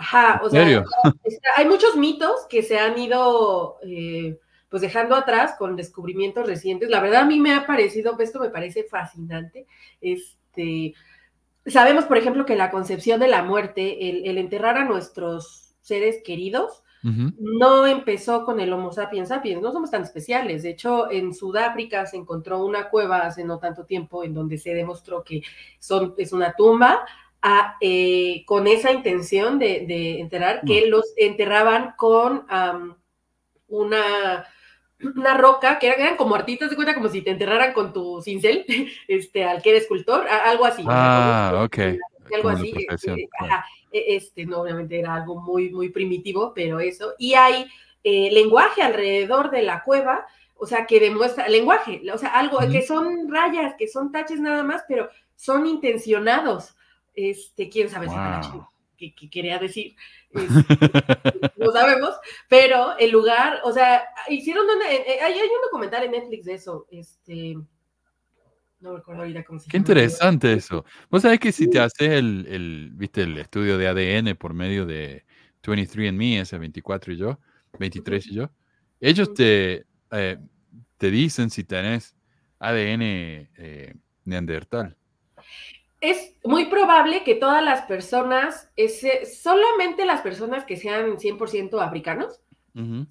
Ajá, o ¿En sea, hay muchos mitos que se han ido eh, pues dejando atrás con descubrimientos recientes. La verdad a mí me ha parecido, esto me parece fascinante. Este, sabemos, por ejemplo, que la concepción de la muerte, el, el enterrar a nuestros seres queridos, no empezó con el Homo sapiens sapiens, no somos tan especiales. De hecho, en Sudáfrica se encontró una cueva hace no tanto tiempo en donde se demostró que son, es una tumba a, eh, con esa intención de, de enterrar, que los enterraban con una, una roca, que eran, eran como artistas de cuenta, como si te enterraran con tu cincel, este, al que era escultor, algo así. Ah, ok. algo Como así. este, ajá, e- este, no, obviamente era algo muy, muy primitivo, pero eso. Y hay eh, lenguaje alrededor de la cueva, o sea, que demuestra, lenguaje, o sea, algo que son rayas, que son taches nada más, pero son intencionados. Este, quién sabe Wow. Qué, qué quería decir. Este, no sabemos, pero el lugar, o sea, hicieron una, eh, eh, hay, hay un documental en Netflix de eso, este, no recuerdo ahorita cómo se Qué llama. interesante eso. Vos sabés que si te haces el, el, viste, el estudio de ADN por medio de 23andMe, ese 24 y yo, 23 y yo, ellos te, eh, te dicen si tenés ADN eh, neandertal. Es muy probable que todas las personas, ese, solamente las personas que sean 100% africanos,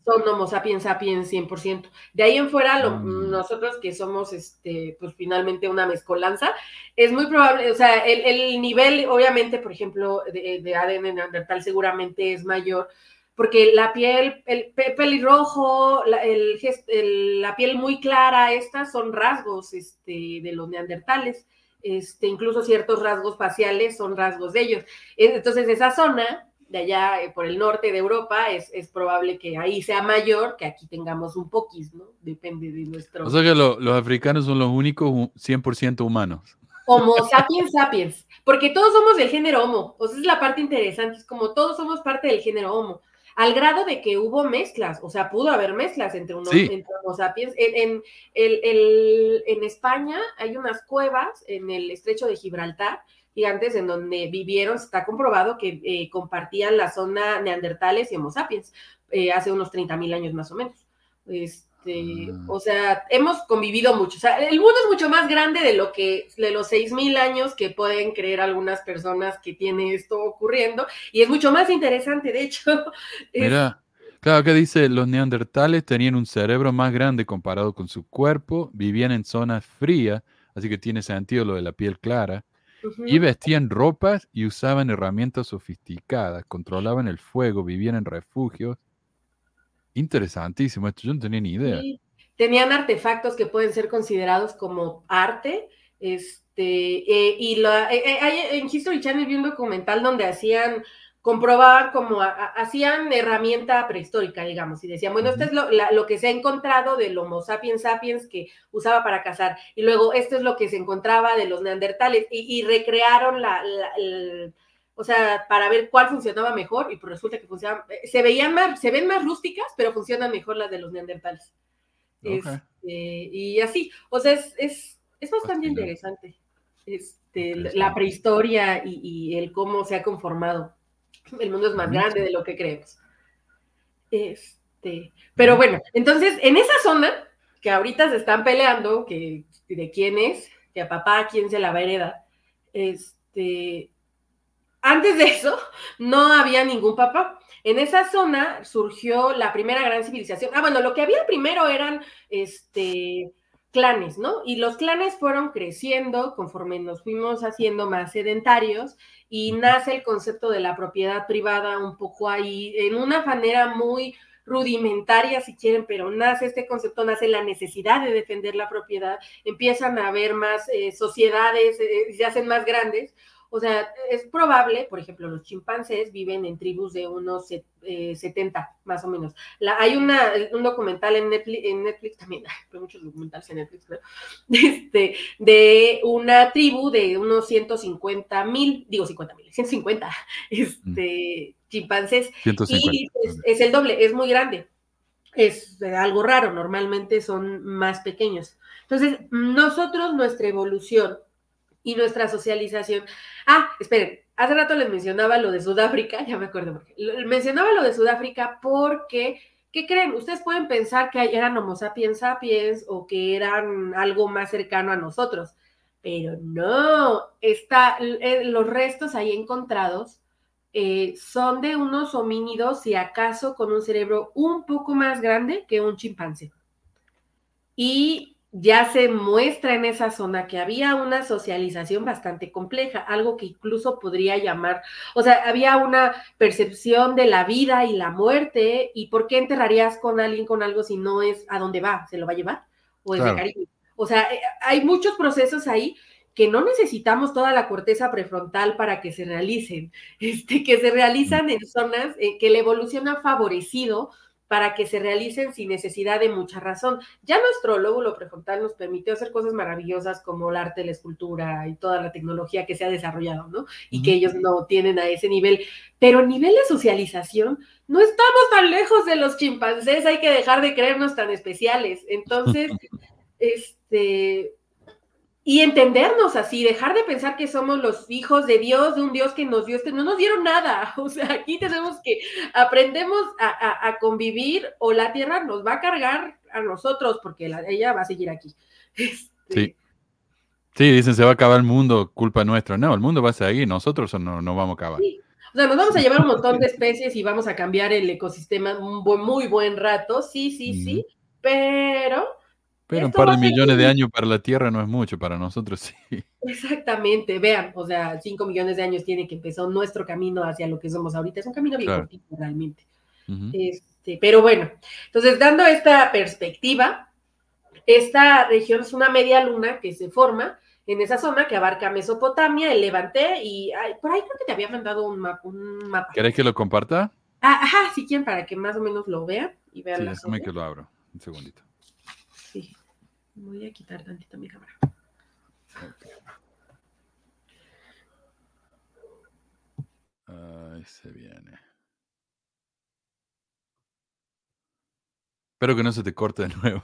son Homo sapiens sapiens 100%. De ahí en fuera, lo- Mm. nosotros que somos, este, pues finalmente una mezcolanza, es muy probable, o sea, el, el nivel, obviamente, por ejemplo, de, de ADN neandertal seguramente es mayor, porque la piel, el pe- pelirrojo, la, el el- la piel muy clara, estas son rasgos este, de los neandertales. Este, incluso ciertos rasgos faciales son rasgos de ellos. Entonces, esa zona de allá eh, por el norte de Europa, es, es probable que ahí sea mayor, que aquí tengamos un poquis, ¿no? Depende de nuestro... O sea que lo- los africanos son los únicos hu- 100% humanos. Homo sapiens sapiens, porque todos somos del género Homo, o sea, es la parte interesante, es como todos somos parte del género Homo, al grado de que hubo mezclas, o sea, pudo haber mezclas entre, uno, Sí. entre Homo sapiens. En, en, el- el- en España hay unas cuevas en el estrecho de Gibraltar, gigantes, en donde vivieron, está comprobado que eh, compartían la zona neandertales y Homo sapiens, eh, hace unos 30 mil años más o menos. Este, Ah. o sea, hemos convivido mucho. O sea, el mundo es mucho más grande de lo que, de los 6.000 años que pueden creer algunas personas que tiene esto ocurriendo, y es mucho más interesante, de hecho. Mira, claro que dice, los neandertales tenían un cerebro más grande comparado con su cuerpo, vivían en zonas frías, así que tiene sentido lo de la piel clara, y vestían ropas y usaban herramientas sofisticadas, controlaban el fuego, vivían en refugios. Interesantísimo, esto yo no tenía ni idea. Sí, Tenían artefactos que pueden ser considerados como arte. Este, eh, y la, eh, eh, en History Channel vi un documental donde hacían, comprobaban como a- a- hacían herramienta prehistórica, digamos, y decían, bueno, esto es lo, la- lo que se ha encontrado del Homo sapiens sapiens que usaba para cazar, y luego esto es lo que se encontraba de los neandertales, y, y recrearon la, la- el- o sea, para ver cuál funcionaba mejor, y pues resulta que funcionaban, eh, se veían más, se ven más rústicas, pero funcionan mejor las de los neandertales. Este, y así, o sea, es, es, es bastante Fascinante. interesante este, la prehistoria y, y el cómo se ha conformado. El mundo es más grande de lo que creemos. Este, pero bueno, entonces, en esa zona, que ahorita se están peleando, que de quién es, que a papá quién se la va a heredar, este, antes de eso no había ningún papá. En esa zona surgió la primera gran civilización. Ah, bueno, lo que había primero eran este, clanes, ¿no? Y los clanes fueron creciendo conforme nos fuimos haciendo más sedentarios y nace el concepto de la propiedad privada un poco ahí, en una manera muy rudimentaria, si quieren, pero nace este concepto, nace la necesidad de defender la propiedad, empiezan a haber más eh, sociedades, eh, se hacen más grandes, o sea, es probable, por ejemplo, los chimpancés viven en tribus de unos 70, eh, más o menos. La, hay una, un documental en Netflix, en Netflix también, hay muchos documentales en Netflix, creo, este, de una tribu de unos 150 mil, digo 50 mil, 150 este, chimpancés. 150. Y es, es el doble, es muy grande. Es algo raro, normalmente son más pequeños. Entonces, nosotros, nuestra evolución y nuestra socialización. Ah, esperen, hace rato les mencionaba lo de Sudáfrica, ya me acuerdo porque mencionaba lo de Sudáfrica porque ¿qué creen? Ustedes pueden pensar que eran Homo sapiens sapiens o que eran algo más cercano a nosotros, pero no, está, eh, los restos ahí encontrados eh, son de unos homínidos, si acaso con un cerebro un poco más grande que un chimpancé. Y ya se muestra en esa zona que había una socialización bastante compleja, algo que incluso podría llamar, o sea, había una percepción de la vida y la muerte, y por qué enterrarías con alguien con algo si no es a dónde va, se lo va a llevar, o es de cariño. O sea, eh, hay muchos procesos ahí que no necesitamos toda la corteza prefrontal para que se realicen, este, que se realizan en zonas eh, que la evolución ha favorecido para que se realicen sin necesidad de mucha razón. Ya nuestro lóbulo prefrontal nos permitió hacer cosas maravillosas como el arte, la escultura y toda la tecnología que se ha desarrollado, ¿no? Y que ellos no tienen a ese nivel. Pero a nivel de socialización, no estamos tan lejos de los chimpancés, hay que dejar de creernos tan especiales. Entonces, este, y entendernos así, dejar de pensar que somos los hijos de Dios, de un Dios que nos dio este, no nos dieron nada, o sea, aquí tenemos que aprendemos a, convivir o la tierra nos va a cargar a nosotros porque la, ella va a seguir aquí. Este, sí. Sí, dicen se va a acabar el mundo, culpa nuestra. No, el mundo va a seguir, nosotros no, no vamos a acabar. O sea, nos vamos a llevar un montón de especies y vamos a cambiar el ecosistema un muy buen rato, sí, sí, sí, pero pero un par de millones de años para la Tierra no es mucho, para nosotros sí. Exactamente, vean, o sea, cinco millones de años tiene que empezar nuestro camino hacia lo que somos ahorita. Es un camino bien cortito realmente. este, pero bueno, entonces dando esta perspectiva, esta región es una media luna que se forma en esa zona que abarca Mesopotamia, el Levante y por ahí creo que te había mandado un, mapa. Un ¿Querés que lo comparta? Ah, ajá, si quieren, para que más o menos lo vean y vean. Sí, déjame que lo abro, un segundito. Voy a quitar tantito mi cámara. Ahí se viene. Espero que no se te corte de nuevo.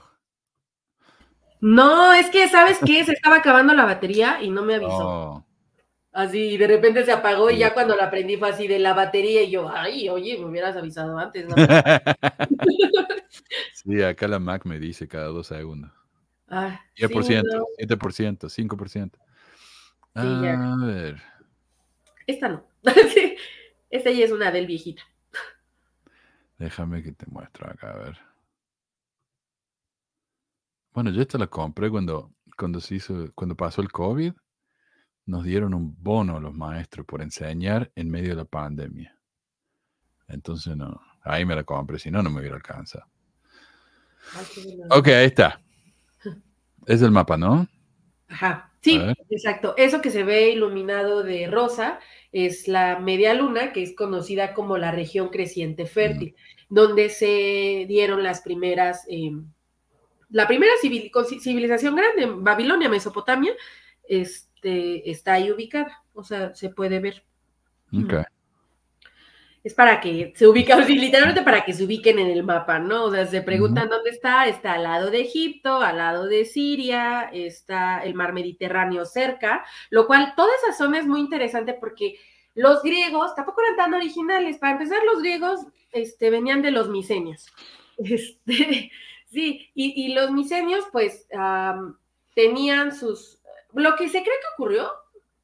No, es que, ¿sabes qué? Se estaba acabando la batería y no me avisó. Así, de repente se apagó y ya cuando la prendí fue así de la batería y yo, ay, oye, me hubieras avisado antes. sí, acá la Mac me dice cada dos segundos. Ah, 10%, 7%, 5%. a ver. Esta no. Esta ya es una del viejita. Déjame que te muestro acá, a ver. Bueno, yo esta la compré cuando, cuando se hizo, cuando pasó el COVID. Nos dieron un bono a los maestros por enseñar en medio de la pandemia. Entonces, no, ahí me la compré, si no, no me hubiera alcanzado. Ok, ahí está. Es el mapa, ¿no? Ajá, sí, exacto. Eso que se ve iluminado de rosa es la media luna, que es conocida como la región creciente fértil, donde se dieron las primeras, em, la primera civilización grande, Babilonia, Mesopotamia, este, está ahí ubicada, o sea, se puede ver. Okay es para que se ubiquen, literalmente para que se ubiquen en el mapa, ¿no? O sea, se preguntan dónde está, está al lado de Egipto, al lado de Siria, está el mar Mediterráneo cerca, lo cual toda esa zona es muy interesante porque los griegos tampoco eran tan originales. Para empezar, los griegos este, venían de los misenios. Este, sí, y, los misenios, pues, tenían sus. Lo que se cree que ocurrió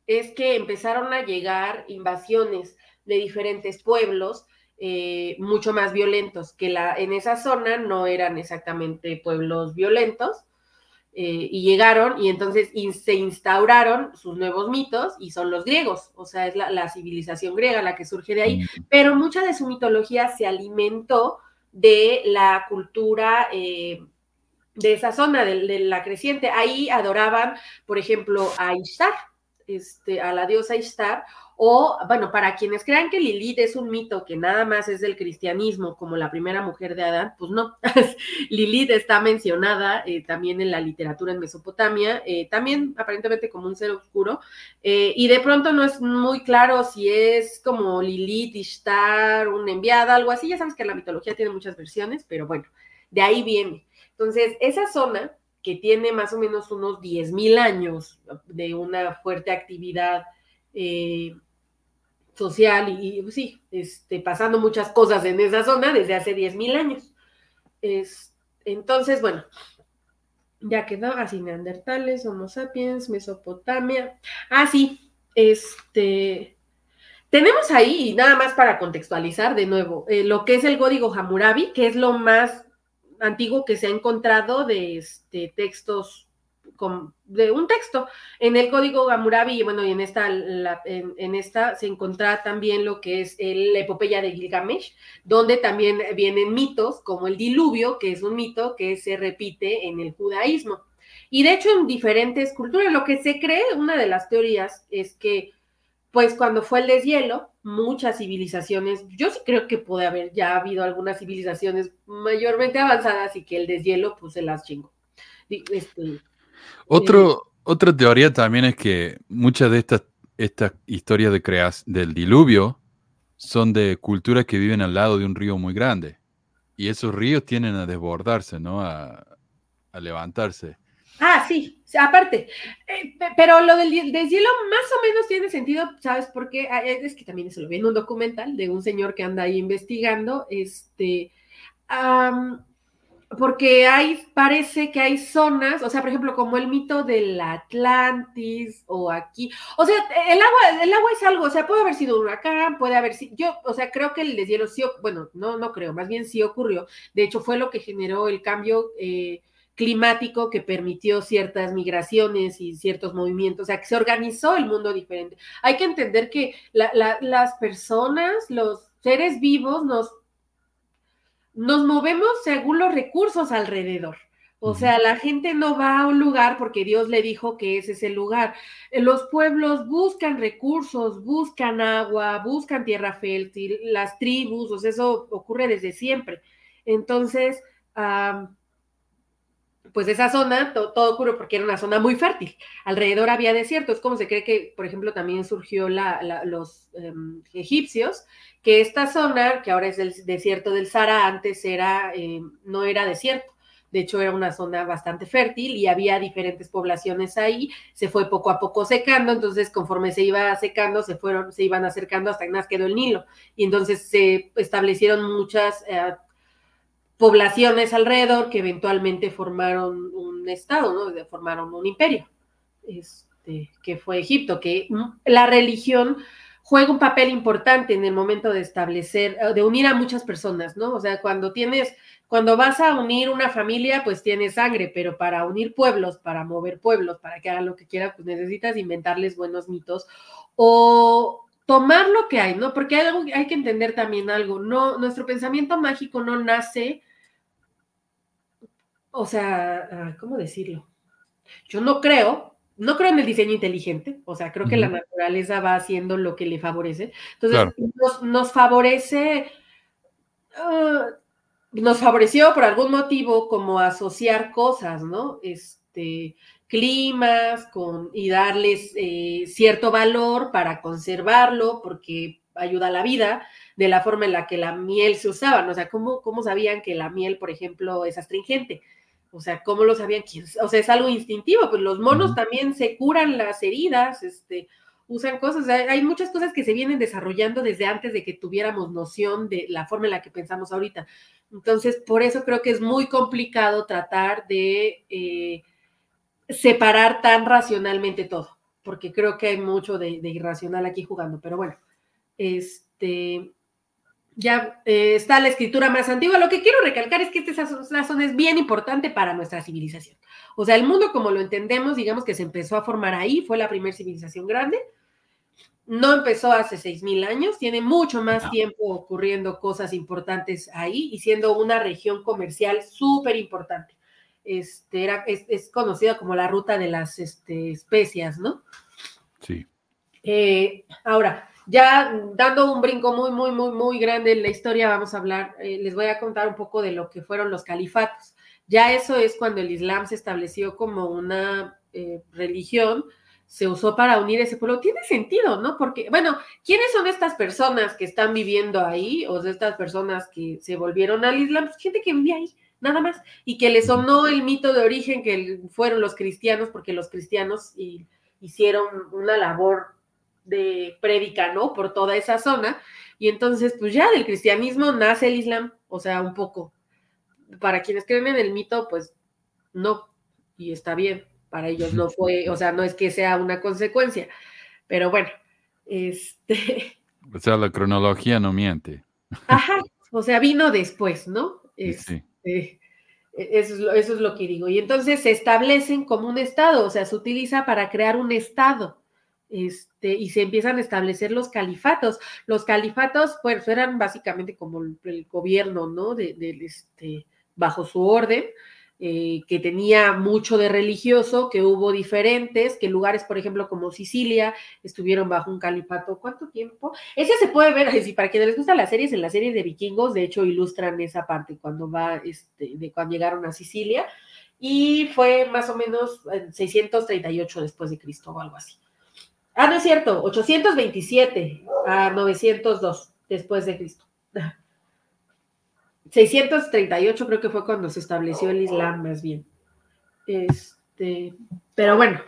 es que empezaron a llegar invasiones de diferentes pueblos eh, mucho más violentos, que la, en esa zona no eran exactamente pueblos violentos, eh, y llegaron y entonces se instauraron sus nuevos mitos y son los griegos, o sea, es la, civilización griega la que surge de ahí, pero mucha de su mitología se alimentó de la cultura eh, de esa zona, de, la creciente. Ahí adoraban, por ejemplo, a Ishtar, este, a la diosa Ishtar, o, bueno, para quienes crean que Lilith es un mito que nada más es del cristianismo, como la primera mujer de Adán, pues no. Lilith está mencionada eh, también en la literatura en Mesopotamia, eh, también aparentemente como un ser oscuro, eh, y de pronto no es muy claro si es como Lilith, Ishtar, una enviada, algo así. Ya sabes que la mitología tiene muchas versiones, pero bueno, de ahí viene. Entonces, esa zona que tiene más o menos unos 10.000 años de una fuerte actividad social y, pues sí, este, pasando muchas cosas en esa zona desde hace 10.000 años. Es, entonces, bueno, ya quedó así Neandertales, Homo sapiens, Mesopotamia. Ah, sí, este. Tenemos ahí, nada más para contextualizar de nuevo, eh, lo que es el código Hammurabi, que es lo más antiguo que se ha encontrado de este, textos de un texto. En el código Gamurabi, bueno, y en esta, en, esta se encontrará también lo que es la epopeya de Gilgamesh, donde también vienen mitos como el diluvio, que es un mito que se repite en el judaísmo. Y de hecho en diferentes culturas, lo que se cree, una de las teorías es que, pues cuando fue el deshielo, muchas civilizaciones, yo sí creo que puede haber ya habido algunas civilizaciones mayormente avanzadas y que el deshielo pues se las chingó. Este, otro, otra teoría también es que muchas de estas, estas historias de creas del diluvio son de culturas que viven al lado de un río muy grande. Y esos ríos tienden a desbordarse, ¿no? A, levantarse. Ah, sí, aparte. Eh, pero lo del deshielo más o menos tiene sentido, ¿sabes por qué? Ah, es que también se lo vi en un documental de un señor que anda ahí investigando. Este porque hay, parece que hay zonas, o sea, por ejemplo, como el mito del Atlantis o aquí, o sea, el agua, el agua es algo, o sea, puede haber sido un huracán, puede haber sido, yo, o sea, creo que el deshielo sí, bueno, no, no creo, más bien sí ocurrió, de hecho fue lo que generó el cambio eh, climático que permitió ciertas migraciones y ciertos movimientos, o sea, que se organizó el mundo diferente. Hay que entender que las personas, los seres vivos, nos nos movemos según los recursos alrededor. O sea, la gente no va a un lugar porque Dios le dijo que ese es el lugar. Los pueblos buscan recursos, buscan agua, buscan tierra fértil, las tribus, o sea, eso ocurre desde siempre. Entonces, pues esa zona, todo ocurre porque era una zona muy fértil. Alrededor había desierto. Es como se cree que, por ejemplo, también surgió los em, egipcios que esta zona, que ahora es el desierto del Sahara, antes era, eh, no era desierto. De hecho, era una zona bastante fértil y había diferentes poblaciones ahí. Se fue poco a poco secando, entonces conforme se iba secando, se fueron, se iban acercando hasta que quedó el Nilo. Y entonces se establecieron muchas eh, poblaciones alrededor que eventualmente formaron un estado, ¿no? Formaron un imperio, este, que fue Egipto, que la religión juega un papel importante en el momento de establecer, eh, de unir a muchas personas, ¿no? O sea, cuando tienes, cuando vas a unir una familia, pues tienes sangre, pero para unir pueblos, para mover pueblos, para que hagan lo que quieran, pues necesitas inventarles buenos mitos o tomar lo que hay, ¿no? Porque hay, algo, hay que entender también algo, no, nuestro pensamiento mágico no nace, o sea, ah, ¿cómo decirlo? Yo no creo no creo en el diseño inteligente, o sea, creo que la naturaleza va haciendo lo que le favorece. Entonces, nos, favorece, ah, nos favoreció por algún motivo como asociar cosas, ¿no? Este, climas con, y darles eh, cierto valor para conservarlo, porque ayuda a la vida, de la forma en la que la miel se usaba, ¿no? O sea, ¿cómo, cómo sabían que la miel, por ejemplo, es astringente? O sea, ¿cómo lo sabían? O sea, es algo instintivo, pues los monos también se curan las heridas, este, usan cosas, hay muchas cosas que se vienen desarrollando desde antes de que tuviéramos noción de la forma en la que pensamos ahorita. Entonces, por eso creo que es muy complicado tratar de eh, separar tan racionalmente todo. porque creo que hay mucho de, irracional aquí jugando, pero bueno, este, ya eh, está la escritura más antigua. Lo que quiero recalcar es que esta zona es bien importante para nuestra civilización. O sea, el mundo como lo entendemos, digamos que se empezó a formar ahí, fue la primera civilización grande. No empezó hace seis mil años, tiene mucho más tiempo ocurriendo cosas importantes ahí y siendo una región comercial súper importante. Este, era, es, conocida como la ruta de las este, especias, ¿no? Sí. Eh, ahora, ya dando un brinco muy, muy, muy, muy grande en la historia, vamos a hablar, eh, les voy a contar un poco de lo que fueron los califatos. Ya eso es cuando el Islam se estableció como una eh, religión, se usó para unir ese pueblo. Tiene sentido, ¿no? Porque, bueno, ¿quiénes son estas personas que están viviendo ahí o de estas personas que se volvieron al Islam? Pues gente que vivía ahí nada más, y que le sonó el mito de origen que fueron los cristianos, porque los cristianos hicieron una labor de prédica, ¿no? Por toda esa zona, y entonces, pues ya del cristianismo nace el Islam, o sea, un poco. Para quienes creen en el mito, pues no, y está bien, para ellos no fue, o sea, no es que sea una consecuencia, pero bueno, este... O sea, la cronología no miente. Ajá, o sea, vino después, ¿no? sí. Eh, eso, es lo, eso es lo que digo. Y entonces se establecen como un Estado, o sea, se utiliza para crear un Estado. Este, y se empiezan a establecer los califatos. Los califatos, pues, eran básicamente como el, gobierno, ¿no? De, este, bajo su orden, eh, que tenía mucho de religioso, que hubo diferentes, que lugares, por ejemplo, como Sicilia, estuvieron bajo un califato. ¿Cuánto tiempo? Ese se puede ver, si para quienes les gustan las series, en las series de vikingos, de hecho, ilustran esa parte cuando va, este, de cuando llegaron a Sicilia, y fue más o menos en 638 después de Cristo o algo así. Ah, no es cierto, 827 a 902 después de Cristo. 638 creo que fue cuando se estableció el Islam, más bien. Este, pero bueno,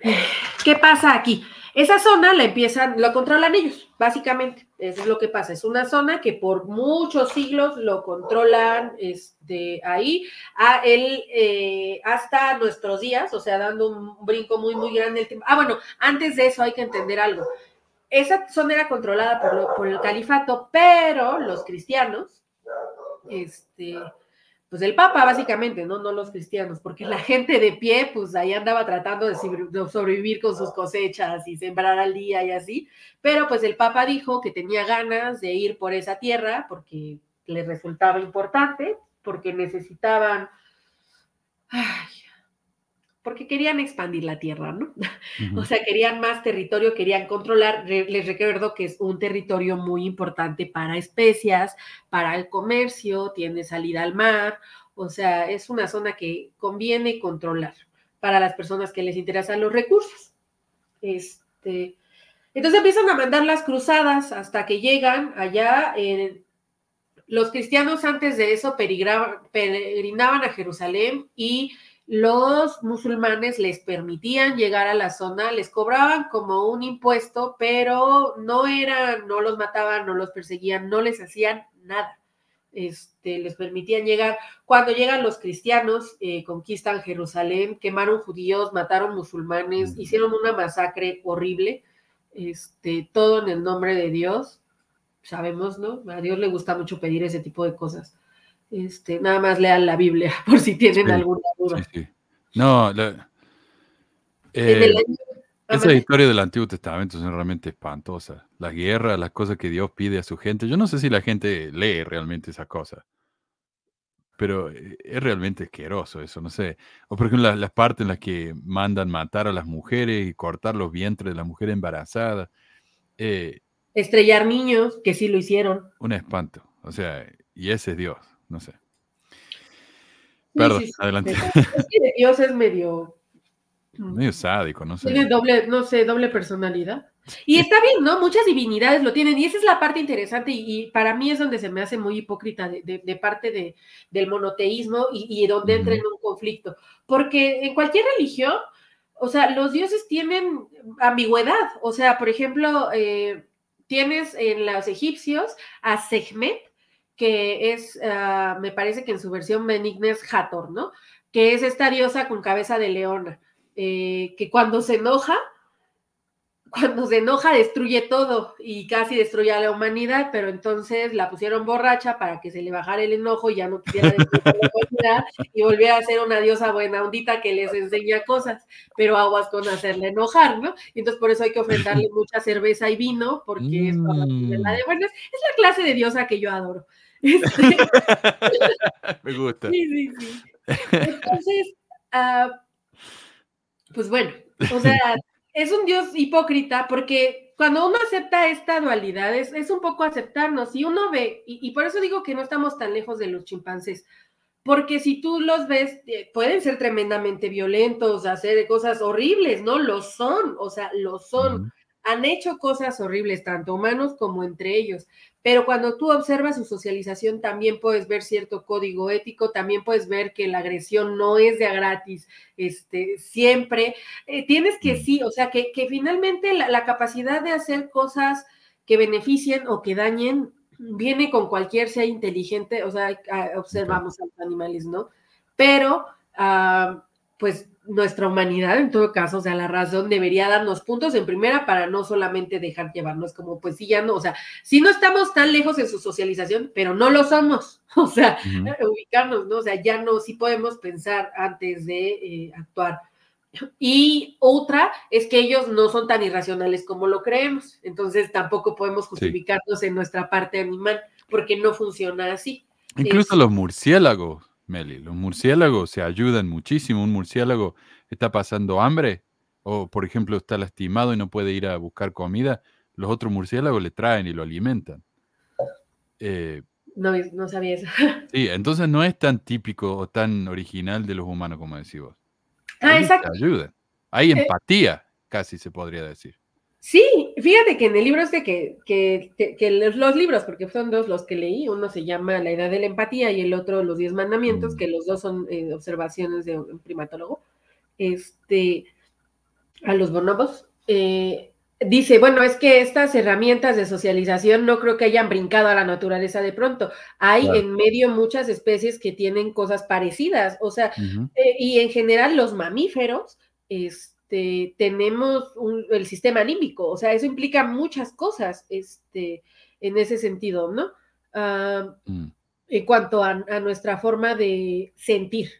¿qué pasa aquí? Esa zona la empiezan, lo controlan ellos, básicamente. Eso es lo que pasa. Es una zona que por muchos siglos lo controlan este, ahí, a él, eh, hasta nuestros días, o sea, dando un brinco muy, muy grande el tiempo. Ah, bueno, antes de eso hay que entender algo. Esa zona era controlada por, por el califato, pero los cristianos este, pues el Papa básicamente, ¿no? No los cristianos, porque la gente de pie, pues ahí andaba tratando de sobrevivir con sus cosechas y sembrar al día y así, pero pues el Papa dijo que tenía ganas de ir por esa tierra porque le resultaba importante, porque necesitaban, ay, porque querían expandir la tierra, ¿no? O sea, querían más territorio, querían controlar. Les recuerdo que es un territorio muy importante para especias, para el comercio, tiene salida al mar, o sea, es una zona que conviene controlar para las personas que les interesan los recursos. Este, entonces empiezan a mandar las cruzadas hasta que llegan allá. los cristianos antes de eso peregrinaban a Jerusalén y los musulmanes les permitían llegar a la zona, les cobraban como un impuesto, pero no eran, no los mataban, no los perseguían, no les hacían nada. Este, les permitían llegar. Cuando llegan los cristianos, eh, conquistan Jerusalén, quemaron judíos, mataron musulmanes, hicieron una masacre horrible, este, todo en el nombre de Dios. Sabemos, ¿no? A Dios le gusta mucho pedir ese tipo de cosas. Este, nada más lean la Biblia por si tienen alguna duda. No, eh, esa historia del Antiguo Testamento son realmente espantosas. Las guerras, las cosas que Dios pide a su gente. Yo no sé si la gente lee realmente esa cosa, pero eh, es realmente asqueroso eso, no sé. O por ejemplo, las, partes en las que mandan matar a las mujeres y cortar los vientres de la mujer embarazada. Eh, Estrellar niños, que sí lo hicieron. Un espanto. O sea, y ese es Dios no sé. Perdón, adelante. Dios es medio. Medio sádico, no sé. Tiene doble, no sé, doble personalidad. Y está bien, ¿no? Muchas divinidades lo tienen, y esa es la parte interesante, y, para mí es donde se me hace muy hipócrita de, parte de, del monoteísmo y, donde entra en un conflicto. Porque en cualquier religión, o sea, los dioses tienen ambigüedad. O sea, por ejemplo, eh, tienes en los egipcios a Sehmet, que es, ah, me parece que en su versión benigna es Hathor, ¿no? Que es esta diosa con cabeza de leona. eh, que cuando se enoja, cuando se enoja destruye todo y casi destruye a la humanidad, pero entonces la pusieron borracha para que se le bajara el enojo y ya no quisiera destruir la humanidad y volviera a ser una diosa buena ondita que les enseña cosas, pero aguas con hacerle enojar, ¿no? Y entonces por eso hay que ofrendarle mucha cerveza y vino, porque es para la de buenas. Es la clase de diosa que yo adoro. Este Me gusta. Sí, sí, sí. Entonces, ah, pues bueno, o sea, es un Dios hipócrita porque cuando uno acepta esta dualidad es, es un poco aceptarnos y uno ve, y, y, por eso digo que no estamos tan lejos de los chimpancés, porque si tú los ves, eh, pueden ser tremendamente violentos, hacer cosas horribles, ¿no? Lo son, o sea, lo son. Han hecho cosas horribles, tanto humanos como entre ellos, pero cuando tú observas su socialización también puedes ver cierto código ético, también puedes ver que la agresión no es de a gratis, este, siempre. Eh, tienes que sí, o sea, que, que finalmente la, la, capacidad de hacer cosas que beneficien o que dañen viene con cualquier sea inteligente, o sea, observamos a los animales, ¿no? Pero, uh, pues nuestra humanidad, en todo caso, o sea, la razón debería darnos puntos en primera para no solamente dejar llevarnos como, pues sí, ya no, o sea, sí no estamos tan lejos en su socialización, pero no lo somos, o sea, uh -huh. ubicarnos, ¿no? O sea, ya no, sí podemos pensar antes de eh, actuar. Y otra es que ellos no son tan irracionales como lo creemos, entonces tampoco podemos justificarnos sí. en nuestra parte animal, porque no funciona así. Incluso es, los murciélagos Meli. Los murciélagos se ayudan muchísimo. Un murciélago está pasando hambre o, por ejemplo, está lastimado y no puede ir a buscar comida. Los otros murciélagos le traen y lo alimentan. Eh, no, no sabía eso. Sí, entonces no es tan típico o tan original de los humanos como decís vos. Ah, exacto. Ayuda. Hay empatía, eh, casi se podría decir. Sí, fíjate que en el libro este que, que, que, que los, los, libros, porque son dos los que leí, uno se llama La Edad de la Empatía y el otro Los Diez Mandamientos, mm. que los dos son eh, observaciones de un primatólogo, este, a los bonobos, eh, dice, bueno, es que estas herramientas de socialización no creo que hayan brincado a la naturaleza de pronto. Hay claro. en medio muchas especies que tienen cosas parecidas, o sea, uh -huh. eh, y en general los mamíferos, este, este, tenemos un, el sistema límbico, o sea, eso implica muchas cosas este, en ese sentido, ¿no? Uh, mm. En cuanto a, a, nuestra forma de sentir.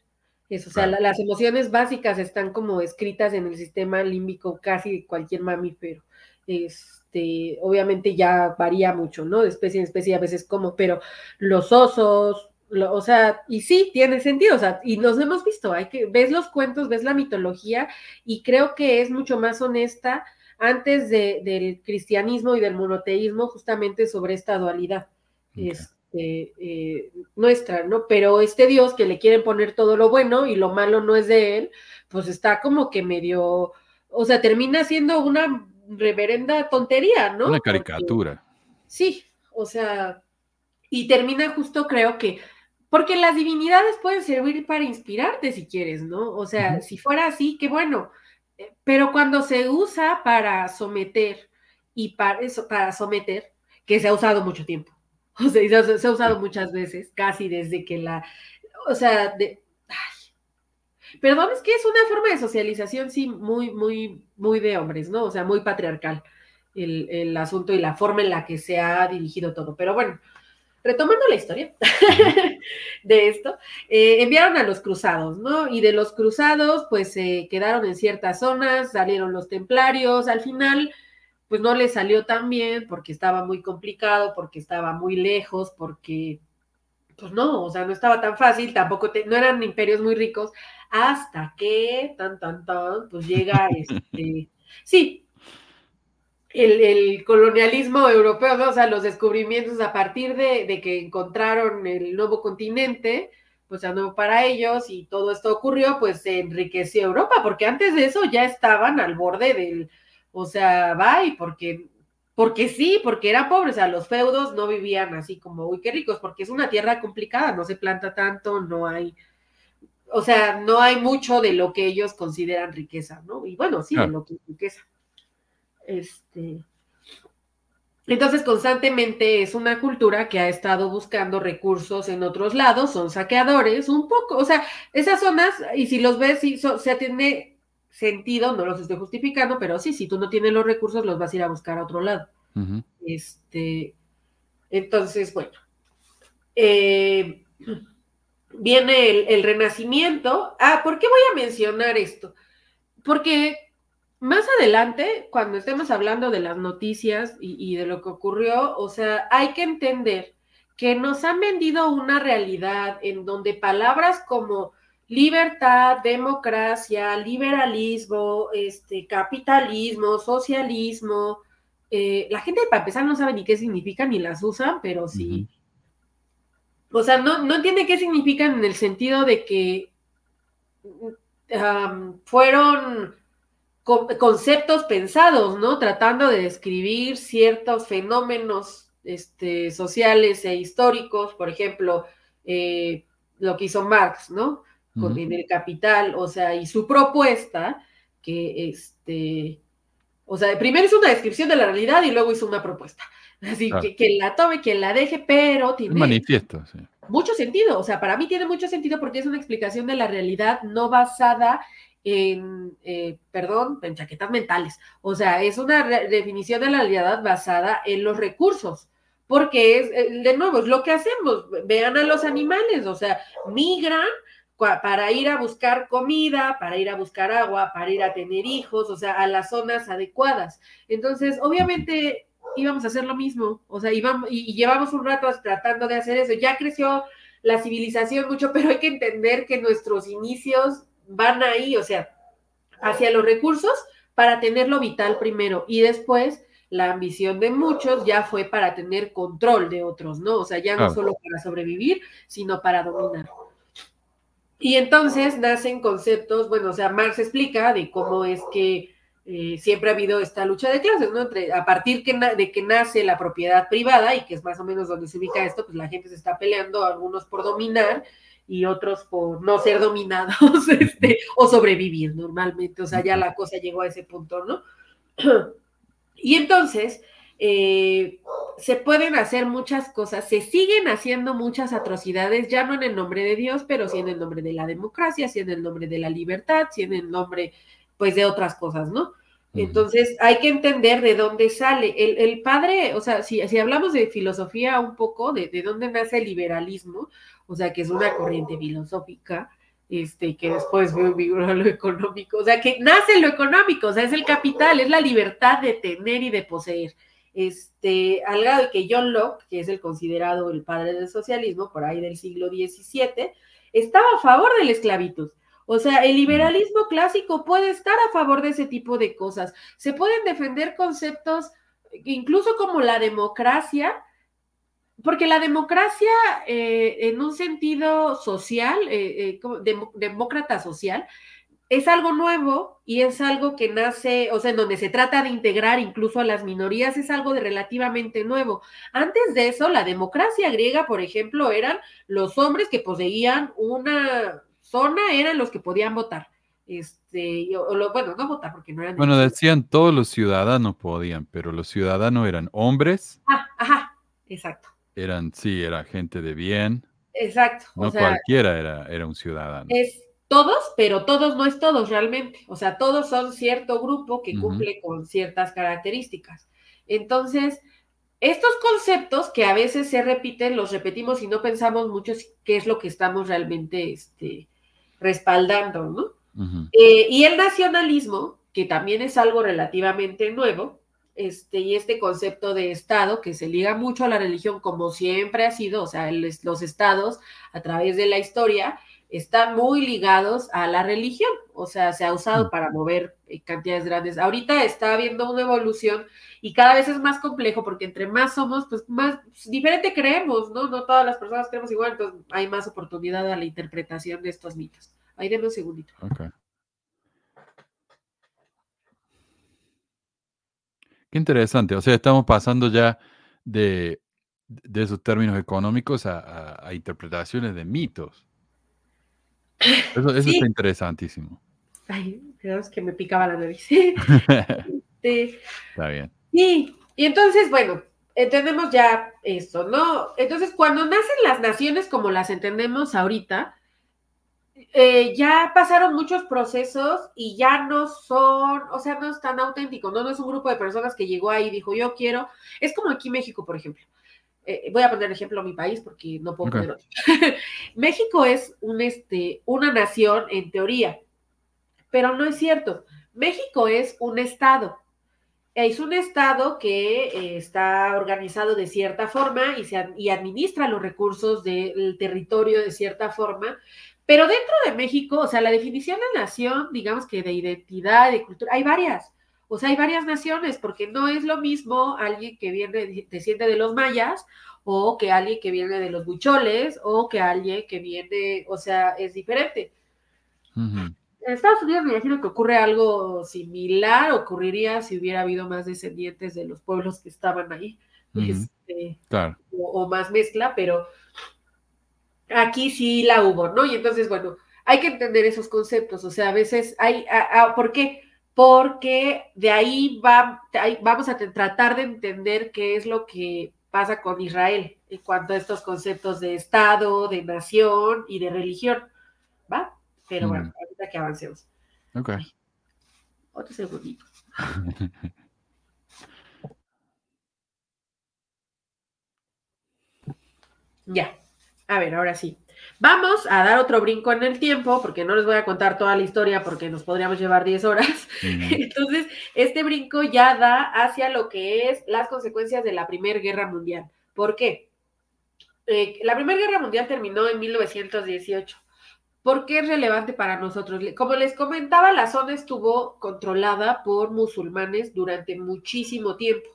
Eso, o sea, la, las emociones básicas están como escritas en el sistema límbico casi de cualquier mamífero. Este, obviamente ya varía mucho, ¿no? De especie en especie a veces como, pero los osos, lo, o sea, y sí, tiene sentido, o sea, y los hemos visto, hay que, ves los cuentos, ves la mitología, y creo que es mucho más honesta antes de, del cristianismo y del monoteísmo, justamente sobre esta dualidad okay. este, eh, nuestra, ¿no? Pero este Dios que le quieren poner todo lo bueno y lo malo no es de él, pues está como que medio, o sea, termina siendo una reverenda tontería, ¿no? Una caricatura. Porque, sí, o sea, y termina justo creo que porque las divinidades pueden servir para inspirarte si quieres, ¿no? O sea, uh -huh. si fuera así, qué bueno. Eh, pero cuando se usa para someter y para eso, para someter, que se ha usado mucho tiempo. O sea, se, se ha usado muchas veces, casi desde que la, o sea, de, ay, perdón, es que es una forma de socialización, sí, muy, muy, muy de hombres, ¿no? O sea, muy patriarcal el, el asunto y la forma en la que se ha dirigido todo. Pero bueno, retomando la historia de esto, eh, enviaron a los cruzados, ¿no? Y de los cruzados, pues se eh, quedaron en ciertas zonas, salieron los templarios, al final, pues no les salió tan bien porque estaba muy complicado, porque estaba muy lejos, porque, pues no, o sea, no estaba tan fácil, tampoco, te, no eran imperios muy ricos, hasta que, tan, tan, tan, pues llega este, sí, el, el, colonialismo europeo, ¿no? o sea, los descubrimientos a partir de, de, que encontraron el nuevo continente, pues ya no para ellos y todo esto ocurrió, pues se enriqueció Europa, porque antes de eso ya estaban al borde del, o sea, bye, porque, porque sí, porque eran pobres, o sea, los feudos no vivían así como, uy, qué ricos, porque es una tierra complicada, no se planta tanto, no hay, o sea, no hay mucho de lo que ellos consideran riqueza, ¿no? Y bueno, sí, de lo que es riqueza. Este, entonces, constantemente es una cultura que ha estado buscando recursos en otros lados, son saqueadores, un poco, o sea, esas zonas, y si los ves, sí, so, se atiende, sentido, no los estoy justificando, pero sí, si tú no tienes los recursos, los vas a ir a buscar a otro lado. Este, entonces, bueno, eh, viene el, el, renacimiento. Ah, ¿por qué voy a mencionar esto? Porque más adelante, cuando estemos hablando de las noticias y, y de lo que ocurrió, o sea, hay que entender que nos han vendido una realidad en donde palabras como libertad, democracia, liberalismo, este, capitalismo, socialismo, eh, la gente para empezar no sabe ni qué significan ni las usan, pero sí. O sea, no, no entiende qué significan en el sentido de que fueron conceptos pensados, ¿no? Tratando de describir ciertos fenómenos este, sociales e históricos, por ejemplo, eh, lo que hizo Marx, ¿no? Con el capital, o sea, y su propuesta, que este, o sea, primero hizo una descripción de la realidad y luego hizo una propuesta. Así que, que la tome, que la deje, pero tiene manifiesto, sí. mucho sentido. O sea, para mí tiene mucho sentido porque es una explicación de la realidad no basada en, eh, perdón, en chaquetas mentales. O sea, es una definición de la realidad basada en los recursos, porque es, eh, de nuevo, es lo que hacemos. Vean a los animales, o sea, migran para ir a buscar comida, para ir a buscar agua, para ir a tener hijos, o sea, a las zonas adecuadas. Entonces, obviamente íbamos a hacer lo mismo, o sea, íbamos, y, llevamos un rato tratando de hacer eso. Ya creció la civilización mucho, pero hay que entender que nuestros inicios van ahí, o sea, hacia los recursos para tener lo vital primero y después la ambición de muchos ya fue para tener control de otros, ¿no? O sea, ya no solo para sobrevivir, sino para dominar. Y entonces nacen conceptos, bueno, o sea, Marx explica de cómo es que eh, siempre ha habido esta lucha de clases, ¿no? Entre, a partir de que nace la propiedad privada, y que es más o menos donde se ubica esto, pues la gente se está peleando, algunos por dominar y otros por no ser dominados este, o sobrevivir normalmente. O sea, ya la cosa llegó a ese punto, ¿no? Y entonces, eh, se pueden hacer muchas cosas, se siguen haciendo muchas atrocidades, ya no en el nombre de Dios, pero sí en el nombre de la democracia, sí en el nombre de la libertad, sí en el nombre, pues, de otras cosas, ¿no? Entonces hay que entender de dónde sale. El, padre, o sea, si, si, hablamos de filosofía un poco, de, de dónde nace el liberalismo, o sea, que es una corriente filosófica, este, que después vive lo económico, o sea, que nace lo económico, o sea, es el capital, es la libertad de tener y de poseer. Este, al grado de que John Locke, que es el considerado el padre del socialismo, por ahí del siglo XVII, estaba a favor de la esclavitud. O sea, el liberalismo clásico puede estar a favor de ese tipo de cosas. Se pueden defender conceptos, incluso como la democracia, porque la democracia, eh, en un sentido social, eh, eh demócrata social, es algo nuevo y es algo que nace, o sea, en donde se trata de integrar incluso a las minorías, es algo de relativamente nuevo. Antes de eso, la democracia griega, por ejemplo, eran los hombres que poseían una zona, eran los que podían votar. Este, bueno, no votar porque no eran. Bueno, decían todos los ciudadanos podían, pero los ciudadanos eran hombres. Ah, ajá, exacto. Eran, sí, era gente de bien. Exacto. No cualquiera era, era un ciudadano. Es todos, pero todos no es todos realmente. O sea, todos son cierto grupo que cumple con ciertas características. Entonces, estos conceptos que a veces se repiten, los repetimos y no pensamos mucho qué es lo que estamos realmente este, respaldando, ¿no? Eh, y el nacionalismo, que también es algo relativamente nuevo, este, y este concepto de Estado que se liga mucho a la religión como siempre ha sido, o sea, los estados a través de la historia están muy ligados a la religión, o sea, se ha usado mm. para mover eh, cantidades grandes. Ahorita está habiendo una evolución y cada vez es más complejo porque entre más somos, pues más diferente creemos, ¿no? No todas las personas creemos igual, entonces hay más oportunidad a la interpretación de estos mitos. Ahí denme un segundito. Qué interesante. O sea, estamos pasando ya de, esos términos económicos a, interpretaciones de mitos. Eso, eso está interesantísimo. Ay, es que me picaba la nariz. Este, está bien. Sí, y entonces, bueno, entendemos ya esto, ¿no? Entonces, cuando nacen las naciones como las entendemos ahorita, eh, ya pasaron muchos procesos y ya no son, o sea, no es tan auténtico, ¿no? No es un grupo de personas que llegó ahí y dijo, yo quiero, es como aquí México, por ejemplo. Eh, voy a poner ejemplo a mi país porque no puedo poner otro. México es un, este, una nación en teoría, pero no es cierto. México es un estado. Es un estado que eh, está organizado de cierta forma y, se, y administra los recursos del territorio de cierta forma, pero dentro de México, o sea, la definición de nación, digamos que de identidad, de cultura, hay varias. O sea, hay varias naciones, porque no es lo mismo alguien que viene, desciende de los mayas, o que alguien que viene de los bucholes, o que alguien que viene, o sea, es diferente. En Estados Unidos me imagino que ocurre algo similar, ocurriría si hubiera habido más descendientes de los pueblos que estaban ahí, este, o, más mezcla, pero aquí sí la hubo, ¿no? Y entonces, bueno, hay que entender esos conceptos, o sea, a veces hay, ¿por qué? Porque de ahí, va, vamos a tratar de entender qué es lo que pasa con Israel en cuanto a estos conceptos de Estado, de nación y de religión, ¿va? Pero bueno, mm. ahorita que avancemos. Ok. Otro segundito. ya. A ver, ahora sí. Vamos a dar otro brinco en el tiempo, porque no les voy a contar toda la historia porque nos podríamos llevar 10 horas. Entonces, este brinco ya da hacia lo que es las consecuencias de la Primera Guerra Mundial. ¿Por qué? Eh, la Primera Guerra Mundial terminó en 1918. ¿Por qué es relevante para nosotros? Como les comentaba, la zona estuvo controlada por musulmanes durante muchísimo tiempo.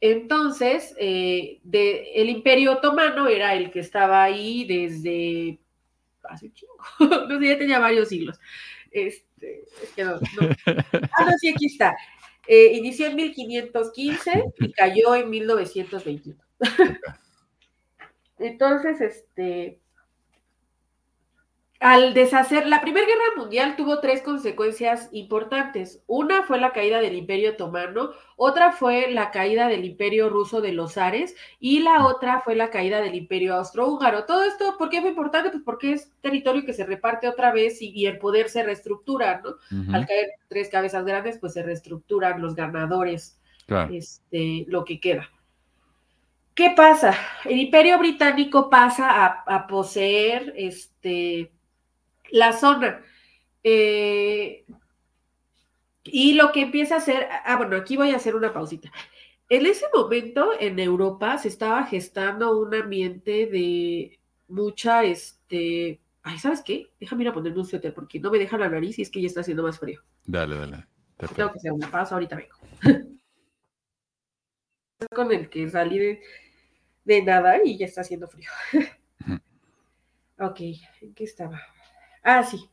Entonces, eh, el Imperio Otomano era el que estaba ahí desde hace un chingo, no sé, ya tenía varios siglos. Este, es que no, Ah, no, sí, aquí está. Eh, inició en 1515 y cayó en 1921. Entonces, este, al deshacer, la Primera Guerra Mundial tuvo tres consecuencias importantes. Una fue la caída del Imperio Otomano, otra fue la caída del Imperio Ruso de los Ares y la otra fue la caída del Imperio Austrohúngaro. Todo esto, ¿por qué fue importante? Pues porque es territorio que se reparte otra vez y, el poder se reestructura, ¿no? Al caer tres cabezas grandes, pues se reestructuran los ganadores, este, lo que queda. ¿Qué pasa? El Imperio Británico pasa a, a poseer este la zona. Eh, y lo que empieza a hacer, ah, bueno, aquí voy a hacer una pausita. En ese momento en Europa se estaba gestando un ambiente de mucha, este, ay, ¿sabes qué? Déjame ir a ponerme un suéter porque no me deja la nariz y es que ya está haciendo más frío. Dale, dale. Tengo que hacer una pausa, ahorita vengo. Con el que salí de, de nadar y ya está haciendo frío. ok, ¿en qué estaba? Ah, sí.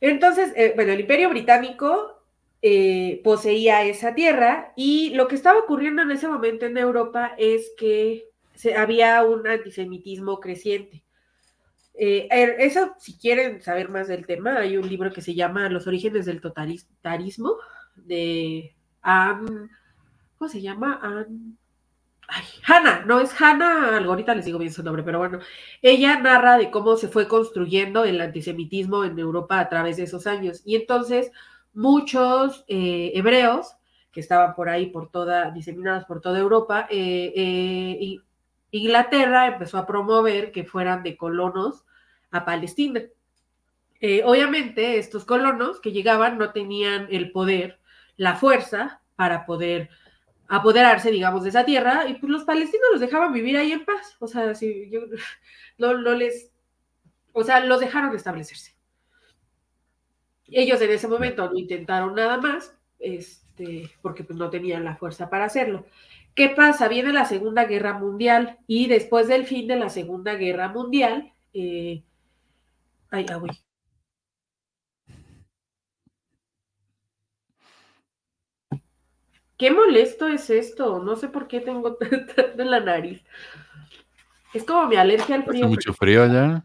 Entonces, eh, bueno, el imperio británico eh, poseía esa tierra y lo que estaba ocurriendo en ese momento en Europa es que se, había un antisemitismo creciente. Eh, er, eso, si quieren saber más del tema, hay un libro que se llama Los orígenes del totalitarismo de Anne, ¿cómo se llama? Anne Hannah, no es Hannah, ahorita les digo bien su nombre, pero bueno, ella narra de cómo se fue construyendo el antisemitismo en Europa a través de esos años. Y entonces muchos eh, hebreos que estaban por ahí, por toda, diseminados por toda Europa, eh, eh, Inglaterra empezó a promover que fueran de colonos a Palestina. obviamente, estos colonos que llegaban no tenían el poder, la fuerza para poder apoderarse, digamos, de esa tierra, y pues los palestinos los dejaban vivir ahí en paz. O sea, si yo no, les, o sea, los dejaron establecerse. Ellos en ese momento no intentaron nada más, este, porque pues no tenían la fuerza para hacerlo. ¿Qué pasa? Viene la Segunda Guerra Mundial y después del fin de la Segunda Guerra Mundial, eh, ay, ah, Qué molesto es esto. No sé por qué tengo tanto en la nariz. Es como mi alergia al frío. ¿Hace mucho frío allá?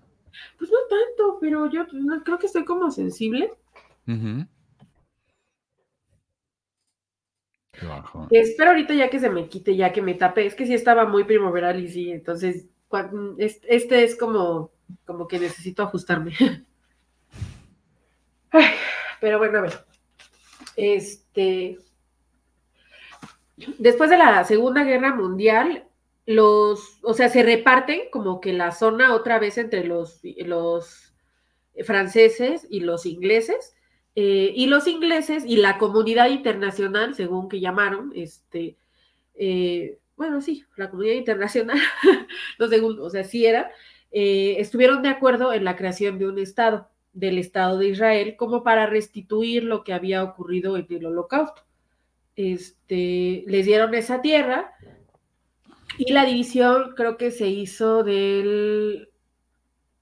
Pues no tanto, pero yo creo que estoy como sensible. Espero ahorita ya que se me quite, ya que me tape. Es que sí estaba muy primaveral y sí, entonces este es como como que necesito ajustarme. pero bueno, a ver. Este. Después de la Segunda Guerra Mundial, los, o sea, se reparten como que la zona otra vez entre los, los franceses y los ingleses. Eh, y los ingleses y la comunidad internacional, según que llamaron, este, eh, bueno, sí, la comunidad internacional, no según, o sea, sí era, eh, estuvieron de acuerdo en la creación de un Estado, del Estado de Israel, como para restituir lo que había ocurrido en el holocausto. Este, les dieron esa tierra y la división creo que se hizo del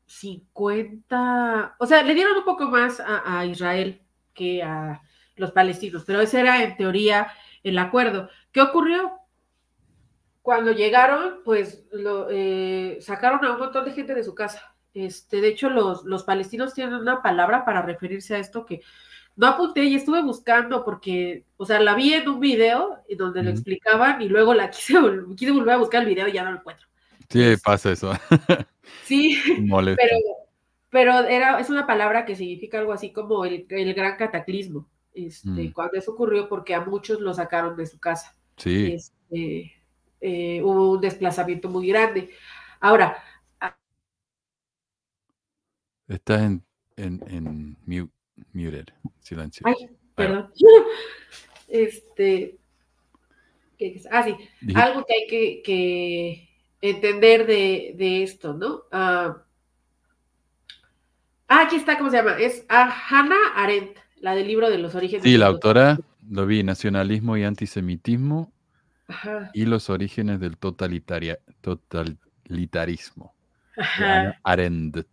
50, o sea, le dieron un poco más a, Israel que a los palestinos, pero ese era en teoría el acuerdo. ¿Qué ocurrió? Cuando llegaron, pues lo, eh, sacaron a un montón de gente de su casa. Este, de hecho, los, los palestinos tienen una palabra para referirse a esto que no apunté y estuve buscando porque, o sea, la vi en un video en donde lo explicaban y luego la quise, quise volver a buscar el video y ya no lo encuentro. Sí, pasa eso. Sí, pero, pero era, es una palabra que significa algo así como el, gran cataclismo. Este, mm. Cuando eso ocurrió, porque a muchos lo sacaron de su casa. Sí. Este, eh, hubo un desplazamiento muy grande. Ahora. Estás en, en, en muted, silencio. Ay, perdón. Este. Ah, sí. Algo que hay que, que entender de, esto, ¿no? Ah, ah, aquí está, ¿cómo se llama? Es a Hannah Arendt, la del libro de los orígenes. Sí, la autora, lo vi, Nacionalismo y Antisemitismo y los orígenes del totalitaria, totalitarismo. Ajá. Arendt,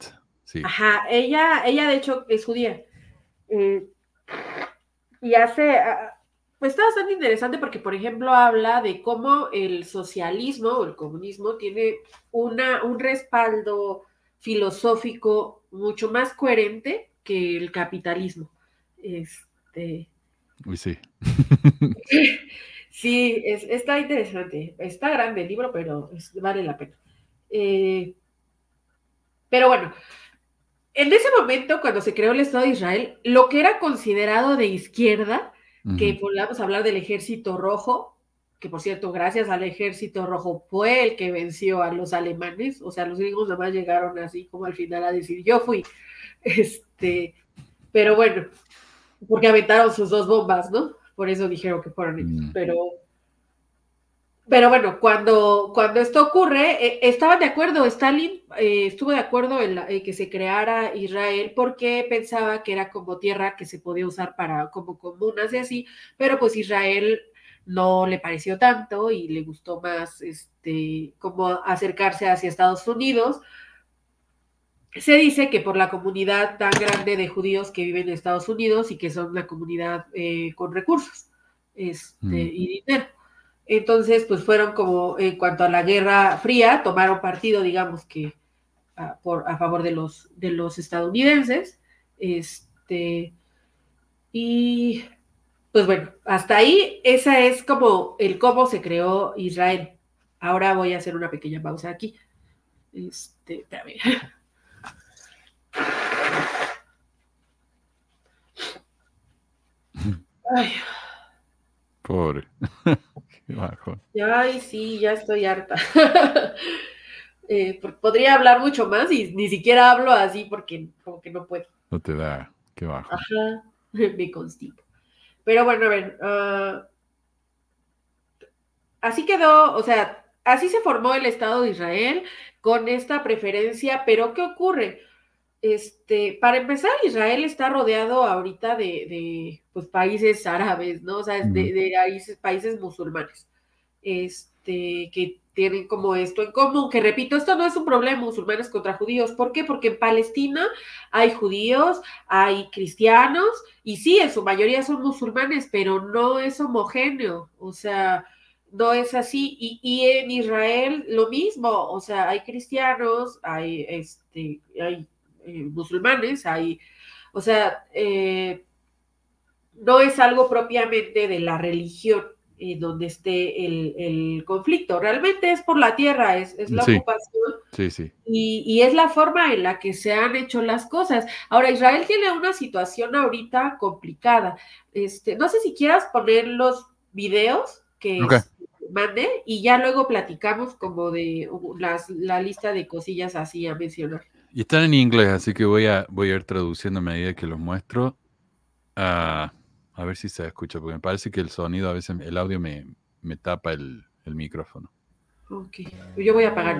sí. Ajá, ella, ella de hecho es judía. Eh, y hace, ah, pues está bastante interesante porque, por ejemplo, habla de cómo el socialismo o el comunismo tiene una, un respaldo filosófico mucho más coherente que el capitalismo. Este... Uy, sí. sí, está interesante. Está grande el libro, pero vale la pena. Eh, pero bueno, en ese momento, cuando se creó el Estado de Israel, lo que era considerado de izquierda, que volvamos a hablar del ejército rojo, que por cierto, gracias al ejército rojo fue el que venció a los alemanes, o sea, los gringos más llegaron así como al final a decir, yo fui, este, pero bueno, porque aventaron sus dos bombas, ¿no? Por eso dijeron que fueron ellos, pero pero bueno, cuando, cuando esto ocurre, eh, estaban de acuerdo, Stalin eh, estuvo de acuerdo en, que se creara Israel porque pensaba que era como tierra que se podía usar para como comunas y así, pero pues Israel no le pareció tanto y le gustó más este como acercarse hacia Estados Unidos. Se dice que por la comunidad tan grande de judíos que viven en Estados Unidos y que son una comunidad eh, con recursos este, mm. y dinero. Entonces, pues fueron como, en cuanto a la Guerra Fría, tomaron partido, digamos que, a, por, a favor de los, de los estadounidenses. Este, y pues bueno, hasta ahí, esa es como el cómo se creó Israel. Ahora voy a hacer una pequeña pausa aquí. Este, Ay. Pobre. Ay, sí, ya estoy harta. Eh, podría hablar mucho más y ni siquiera hablo así porque como que no puedo. No te da, qué bajo. Ajá, me constipo. Pero bueno, a ver. Ah, así quedó, o sea, así se formó el Estado de Israel con esta preferencia, pero ¿qué ocurre? Este, para empezar, Israel está rodeado ahorita de, pues, países árabes, ¿no? O sea, de, de países, países musulmanes, este, que tienen como esto en común, que repito, esto no es un problema musulmanes contra judíos. ¿Por qué? Porque en Palestina hay judíos, hay cristianos, y sí, en su mayoría son musulmanes, pero no es homogéneo, o sea, no es así. Y, y en Israel lo mismo, o sea, hay cristianos, hay, este, hay eh, musulmanes, hay, o sea, eh, no es algo propiamente de la religión eh, donde esté el, el, conflicto. Realmente es por la tierra, es, es la Sí. ocupación Sí, sí. y, y es la forma en la que se han hecho las cosas. Ahora, Israel tiene una situación ahorita complicada. Este, no sé si quieras poner los videos que Ok. este, mandé y ya luego platicamos como de uh, las, la lista de cosillas así a mencionar. Y están en inglés, así que voy a, voy a ir traduciendo a medida que los muestro. A ver si se escucha, porque me parece que el sonido, a veces el audio me, me tapa el, el micrófono. Ok, yo voy a apagar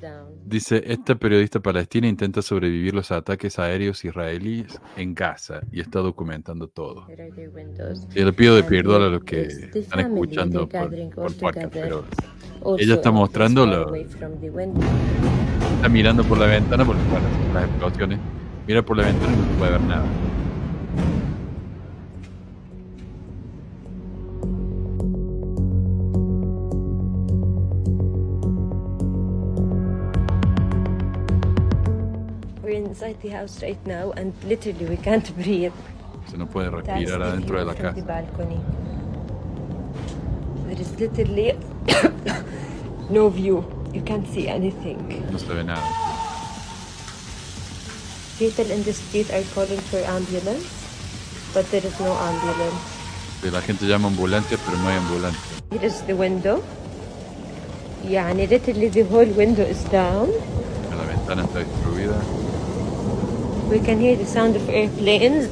down. Dice, esta periodista palestina intenta sobrevivir los ataques aéreos israelíes en Gaza y está documentando todo. Y le pido de perdón a los que están escuchando por, por podcast, pero Ella está mostrando lo- está mirando por la ventana porque bueno, las explosiones. Mira por la ventana y no se puede ver nada. inside the house right now, and literally we can't breathe. Se no puede That's respirar the adentro de view la from the casa. balcony. There is literally no view. You can't see anything. No se ve nada. People in the street are calling for ambulance, but there is no ambulance. Sí, La gente llama ambulancia, pero no hay ambulancia. Here is the window. يعني literally the whole window is down. La ventana está destruida. We can hear the sound of airplanes.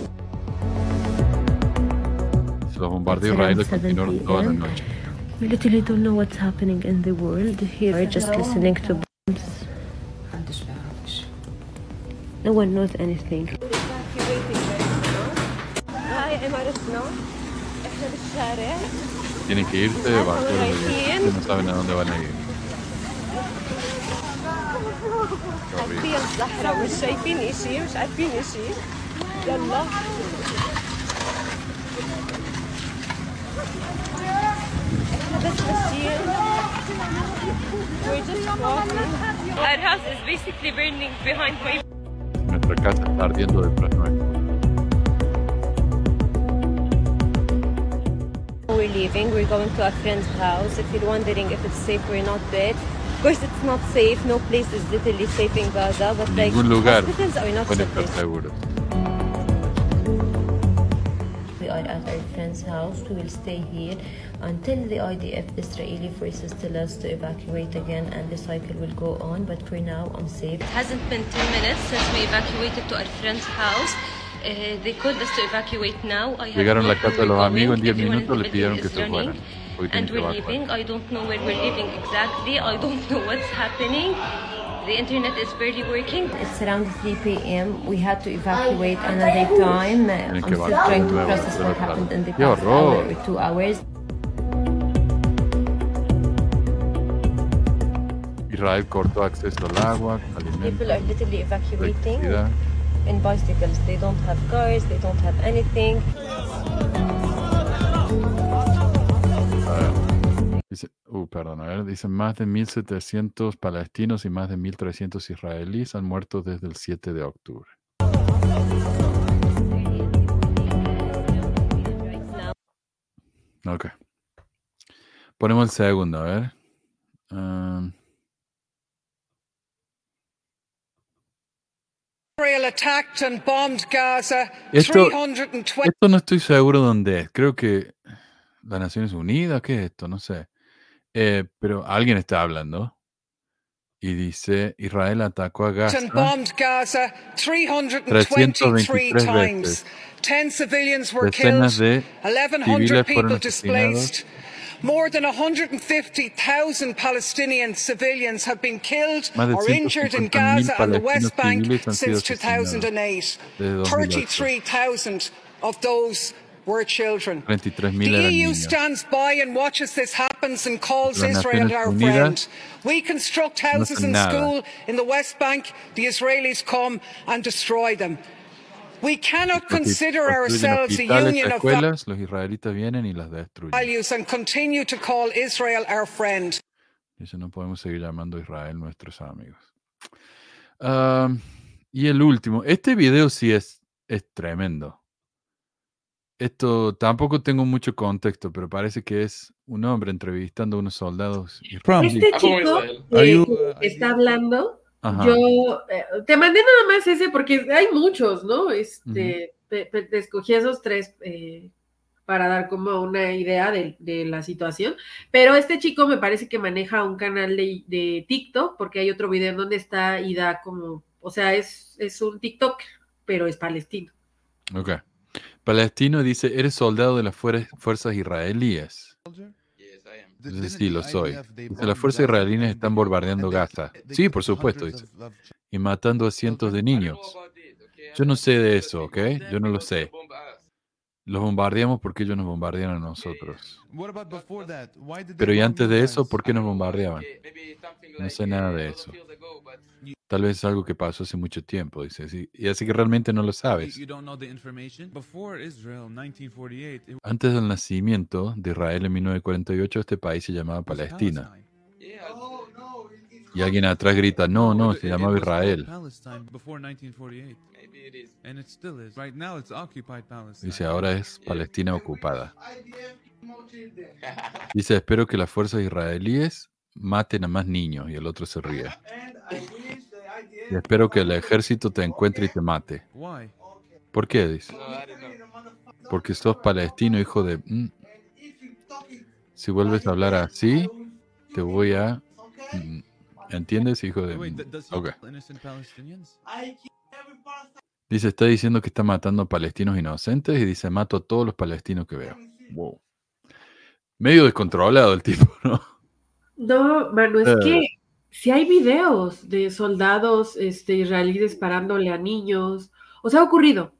We literally don't know what's happening in the world here. We're just listening to bombs. No one knows anything. Tienen que irse, no saben a dónde van a ir. Qué horrible. في الصحراء مش شايفين اشي مش عارفين اشي يلا احنا بس ماشيين We're just walking. Our house is basically burning behind my Nuestra casa está ardiendo detrás nuestro. We're leaving. We're going to a friend's house. If you're wondering if it's safe, we're not there. Of course, it's not safe. No place is literally safe in Gaza. But like Ningún lugar hospitals are not puede estar safe. seguros. We are at our friend's house. We will stay here until the IDF Israeli forces tell us to evacuate again and the cycle will go on. But for now, I'm safe. It hasn't been 10 minutes since we evacuated to our friend's house. Uh, they called us to evacuate now. I have Llegaron a no la casa clue de los where amigos en we're 10 going. minutos, le Everyone in the pidieron que se fueran. Running. Porque And we're leaving. I don't know where we're leaving exactly. I don't know what's happening. The internet is barely working. It's around 3 p.m. We had to evacuate another time. Tienen I'm still trying to process what happened in the past hour horror! or two hours. Israel cortó acceso al agua, People are literally evacuating in bicycles. They don't have cars. They don't have anything. Uh, perdón, a ver, dice más de 1.700 palestinos y más de 1.300 israelíes han muerto desde el 7 de octubre. Ok. Ponemos el segundo, a ver. Um. Esto- 320 esto no estoy seguro dónde es. Creo que las Naciones Unidas, ¿qué es esto? No sé. Eh, pero alguien está hablando y dice, Israel atacó a Gaza. Gaza 323 323 times. veces. 10 civilians were killed, Decenas de 1,100 civiles fueron people asesinados. displaced. More than 150,000 Palestinian civilians have been killed or injured in 150.000 Gaza and the West Bank since asesinados 2008. desde 2008. 33,000 of those were children. 33.000 The EU niños. stands by and watches this happens and calls Israel our friend. We construct houses and nada. school in the West Bank. The Israelis come and destroy them. We cannot consider ourselves a union of escuelas, los israelitas vienen y las destruyen. values and continue to call Israel our friend. Dice, no podemos seguir llamando a Israel nuestros amigos. Am, y el último, este video sí es, es tremendo. Esto tampoco tengo mucho contexto, pero parece que es un hombre entrevistando a unos soldados. Este chico que está hablando, Ajá. yo eh, te mandé nada más ese porque hay muchos, ¿no? Este, te, te- te escogí esos tres eh, para dar como una idea de, de la situación, pero este chico me parece que maneja un canal de, de TikTok porque hay otro video en donde está y da como, o sea, es, es un TikTok, pero es palestino. Ok. Palestino dice, eres soldado de las fuer- fuerzas israelíes. Sí, lo soy. Dice, las fuerzas israelíes están bombardeando Gaza. Sí, por supuesto, dice. Y matando a cientos de niños. Yo no sé de eso, ¿ok? Yo no lo sé. Los bombardeamos porque ellos nos bombardean a nosotros. They Pero y antes de eso, ¿por qué nos bombardeaban? No sé nada uh, de eso. Tal vez es algo que pasó hace mucho tiempo, dice. Y así que realmente no lo sabes. you don't know the information? Before Israel, 1948, it Antes del nacimiento de Israel en 1948, este país se llamaba Palestina. Y alguien atrás grita, no, no, se llamaba Israel. Palestine before 1948, maybe it is. and it still is. Right now, it's occupied Palestine. Dice, ahora es Palestina ocupada. Dice, espero que las fuerzas israelíes maten a más niños. Y el otro se ríe. Y espero que el ejército te encuentre y te mate. Why? ¿Por qué? Dice. Porque sos palestino, hijo de... mm. Si vuelves a hablar así, te voy a... mm, ¿Entiendes, hijo de... Ok. Dice, está diciendo que está matando palestinos inocentes y dice, mato a todos los palestinos que veo. Wow. Medio descontrolado el tipo, ¿no? No, mano, es Eh. que si hay videos de soldados este, israelíes disparándole a niños, o sea, ha ocurrido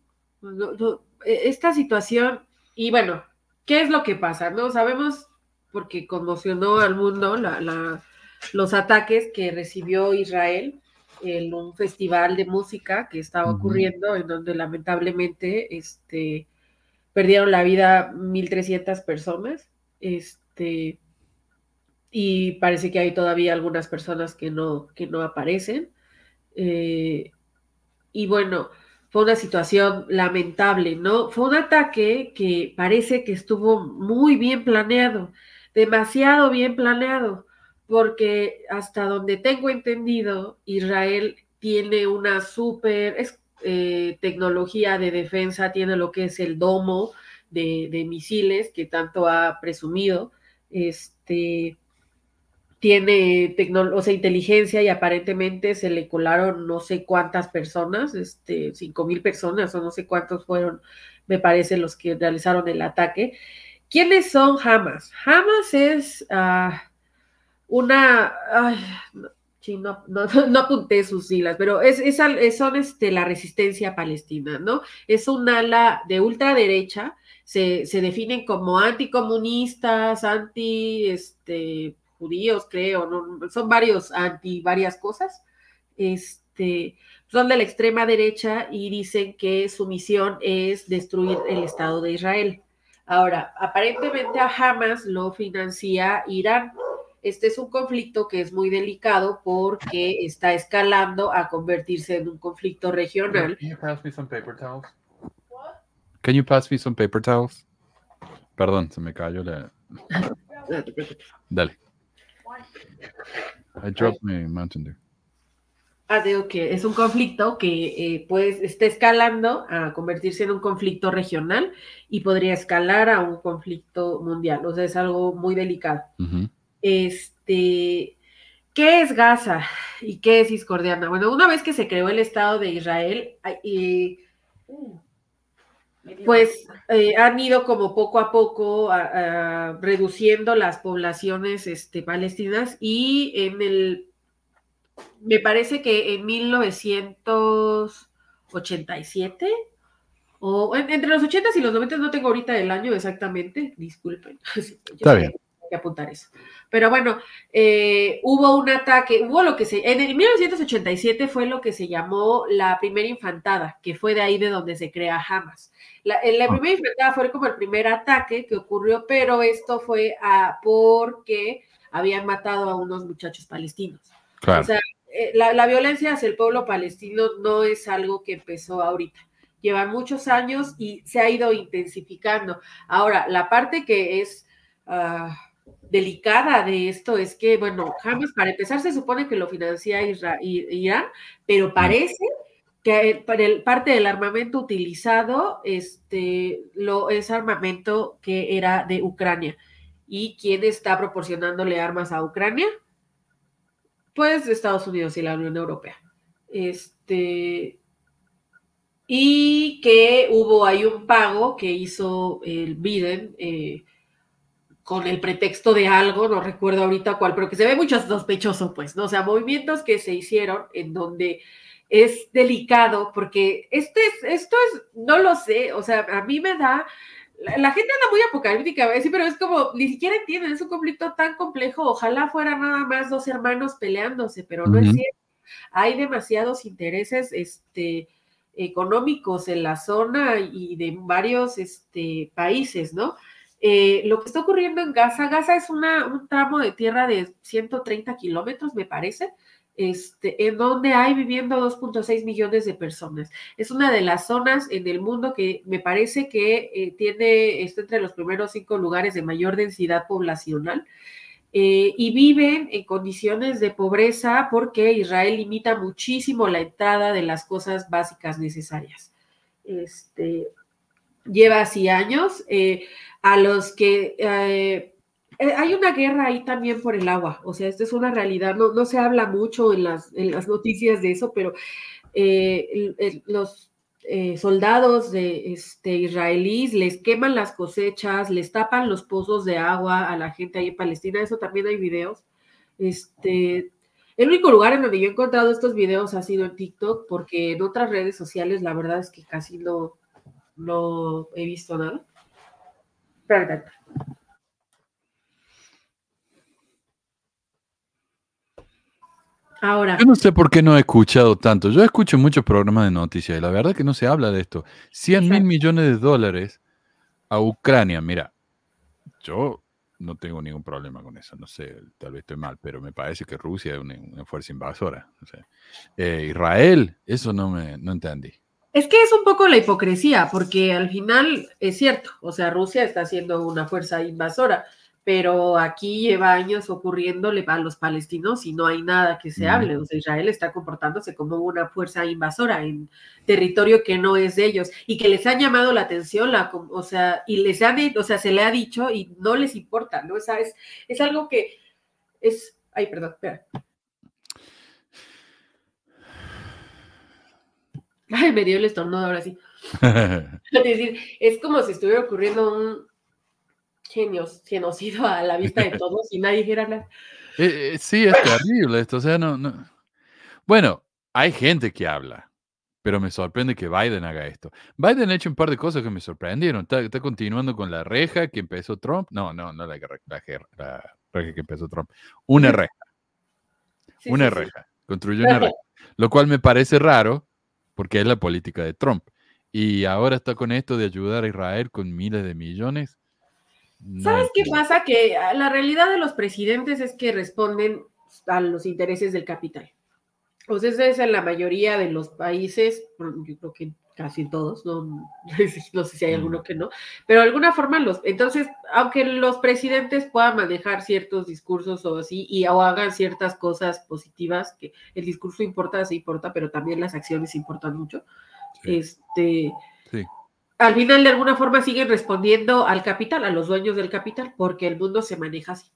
No, no, e- esta situación, y bueno, ¿qué es lo que pasa? No sabemos, porque conmocionó al mundo la- la- los ataques que recibió Israel en un festival de música que estaba ocurriendo, en donde lamentablemente este, perdieron la vida 1.300 personas. Este, y parece que hay todavía algunas personas que no, que no aparecen. Eh, y bueno, fue una situación lamentable, ¿no? Fue un ataque que parece que estuvo muy bien planeado, demasiado bien planeado, porque hasta donde tengo entendido, Israel tiene una súper eh, tecnología de defensa, tiene lo que es el domo de, misiles que tanto ha presumido. Este, tiene o sea, inteligencia y aparentemente se le colaron no sé cuántas personas, este, cinco mil personas o no sé cuántos fueron, me parece, los que realizaron el ataque. ¿Quiénes son Hamas? Hamas es ah, una, ay, no, apunté sus siglas, pero es, es- son este, la resistencia palestina, ¿no? Es un ala de ultraderecha, se, se definen como anticomunistas, anti, este, judíos, creo, ¿no? son varios anti varias cosas, este, son de la extrema derecha y dicen que su misión es destruir el Estado de Israel. Ahora, aparentemente a Hamas lo financia Irán. Este es un conflicto que es muy delicado porque está escalando a convertirse en un conflicto regional. Can you pass me some paper towels? Can you pass me some paper towels? Perdón, se me cayó la... Dale. I dropped my mountain there. Ah, digo que es un conflicto que eh, pues está escalando a convertirse en un conflicto regional y podría escalar a un conflicto mundial. O sea, es algo muy delicado. Ujú. Este, ¿qué es Gaza y qué es Cisjordania? Bueno, una vez que se creó el Estado de Israel, eh, pues eh, han ido como poco a poco reduciendo las poblaciones este, palestinas y en el, me parece que en 1987 o en- entre los 80 y los 90 no tengo ahorita el año exactamente, disculpen. Está bien. Que apuntar eso. Pero bueno, eh, hubo un ataque, hubo lo que se, en el 1987 fue lo que se llamó la primera infantada, que fue de ahí de donde se crea Hamas. La, en la Ah. primera infantada fue como el primer ataque que ocurrió, pero esto fue ah, porque habían matado a unos muchachos palestinos. Claro. O sea, eh, la, la violencia hacia el pueblo palestino no es algo que empezó ahorita. llevan muchos años y se ha ido intensificando. Ahora, la parte que es ah, delicada de esto es que, bueno, Hamas, para empezar, se supone que lo financia Irán, pero parece que para el- parte del armamento utilizado este, lo, es armamento que era de Ucrania. ¿Y quién está proporcionándole armas a Ucrania? Pues Estados Unidos y la Unión Europea. Este, y que hubo ahí un pago que hizo el Biden eh, con el pretexto de algo, no recuerdo ahorita cuál, pero que se ve mucho sospechoso, pues, ¿no? O sea, movimientos que se hicieron en donde es delicado, porque este es, esto es, no lo sé, o sea, a mí me da, la, la gente anda muy apocalíptica, ¿ves? Sí, pero es como, ni siquiera entienden, es un conflicto tan complejo, ojalá fuera nada más dos hermanos peleándose, pero no es cierto. Hay demasiados intereses, este, económicos en la zona y de varios este, países, ¿no? Eh, lo que está ocurriendo en Gaza, Gaza es un tramo de tierra de 130 kilómetros, me parece, este, en donde hay viviendo 2.6 millones de personas. Es una de las zonas en el mundo que me parece que eh, tiene, está entre los primeros cinco lugares de mayor densidad poblacional. eh, y viven en condiciones de pobreza porque Israel limita muchísimo la entrada de las cosas básicas necesarias. Este, lleva así años, eh, a los que eh, eh, hay una guerra ahí también por el agua, o sea, esto es una realidad, no, no se habla mucho en las, en las noticias de eso, pero los soldados de, este, israelíes les queman las cosechas, les tapan los pozos de agua a la gente ahí en Palestina, eso también hay videos. Este, el único lugar en donde yo he encontrado estos videos ha sido en TikTok, porque en otras redes sociales la verdad es que casi no, no he visto nada. Espérate. Ahora, Yo no sé por qué no he escuchado tanto. Yo escucho muchos programas de noticias y la verdad que no se habla de esto. 100 mil millones de dólares a Ucrania. Mira, yo no tengo ningún problema con eso. No sé, tal vez estoy mal, pero me parece que Rusia es una, una fuerza invasora. O sea, eh, Israel, eso no me no entendí. Es que es un poco la hipocresía, porque al final es cierto, o sea, Rusia está siendo una fuerza invasora, pero aquí lleva años ocurriéndole a los palestinos y no hay nada que se hable. O sea, Israel está comportándose como una fuerza invasora en territorio que no es de ellos y que les han llamado la atención, la, o sea, y les han, o sea, se le ha dicho y no les importa, ¿no? O sea, es, es algo que es, ay, perdón, espera. Ay, me dio el estornudo ahora sí. Es decir, es como si estuviera ocurriendo un genio, genocidio a la vista de todos y nadie dijera nada. Eh, eh, sí, es terrible esto. O sea, no, no. Bueno, hay gente que habla, pero me sorprende que Biden haga esto. Biden ha hecho un par de cosas que me sorprendieron. Está, está continuando con la reja que empezó Trump. No, no, no la, la, la reja que empezó Trump. Una reja, Sí, una sí, sí. reja. Construyó una reja. Lo cual me parece raro porque es la política de Trump. Y ahora está con esto de ayudar a Israel con miles de millones. No ¿Sabes qué pasa? Que ah, la realidad de los presidentes es que responden a los intereses del capital. O sea, eso es en la mayoría de los países, yo creo que casi todos, no, no sé si hay alguno que no, pero de alguna forma los, entonces, aunque los presidentes puedan manejar ciertos discursos o así, y o hagan ciertas cosas positivas, que el discurso importa, se importa, pero también las acciones importan mucho, Sí. este, Sí. al final de alguna forma siguen respondiendo al capital, a los dueños del capital, porque el mundo se maneja así.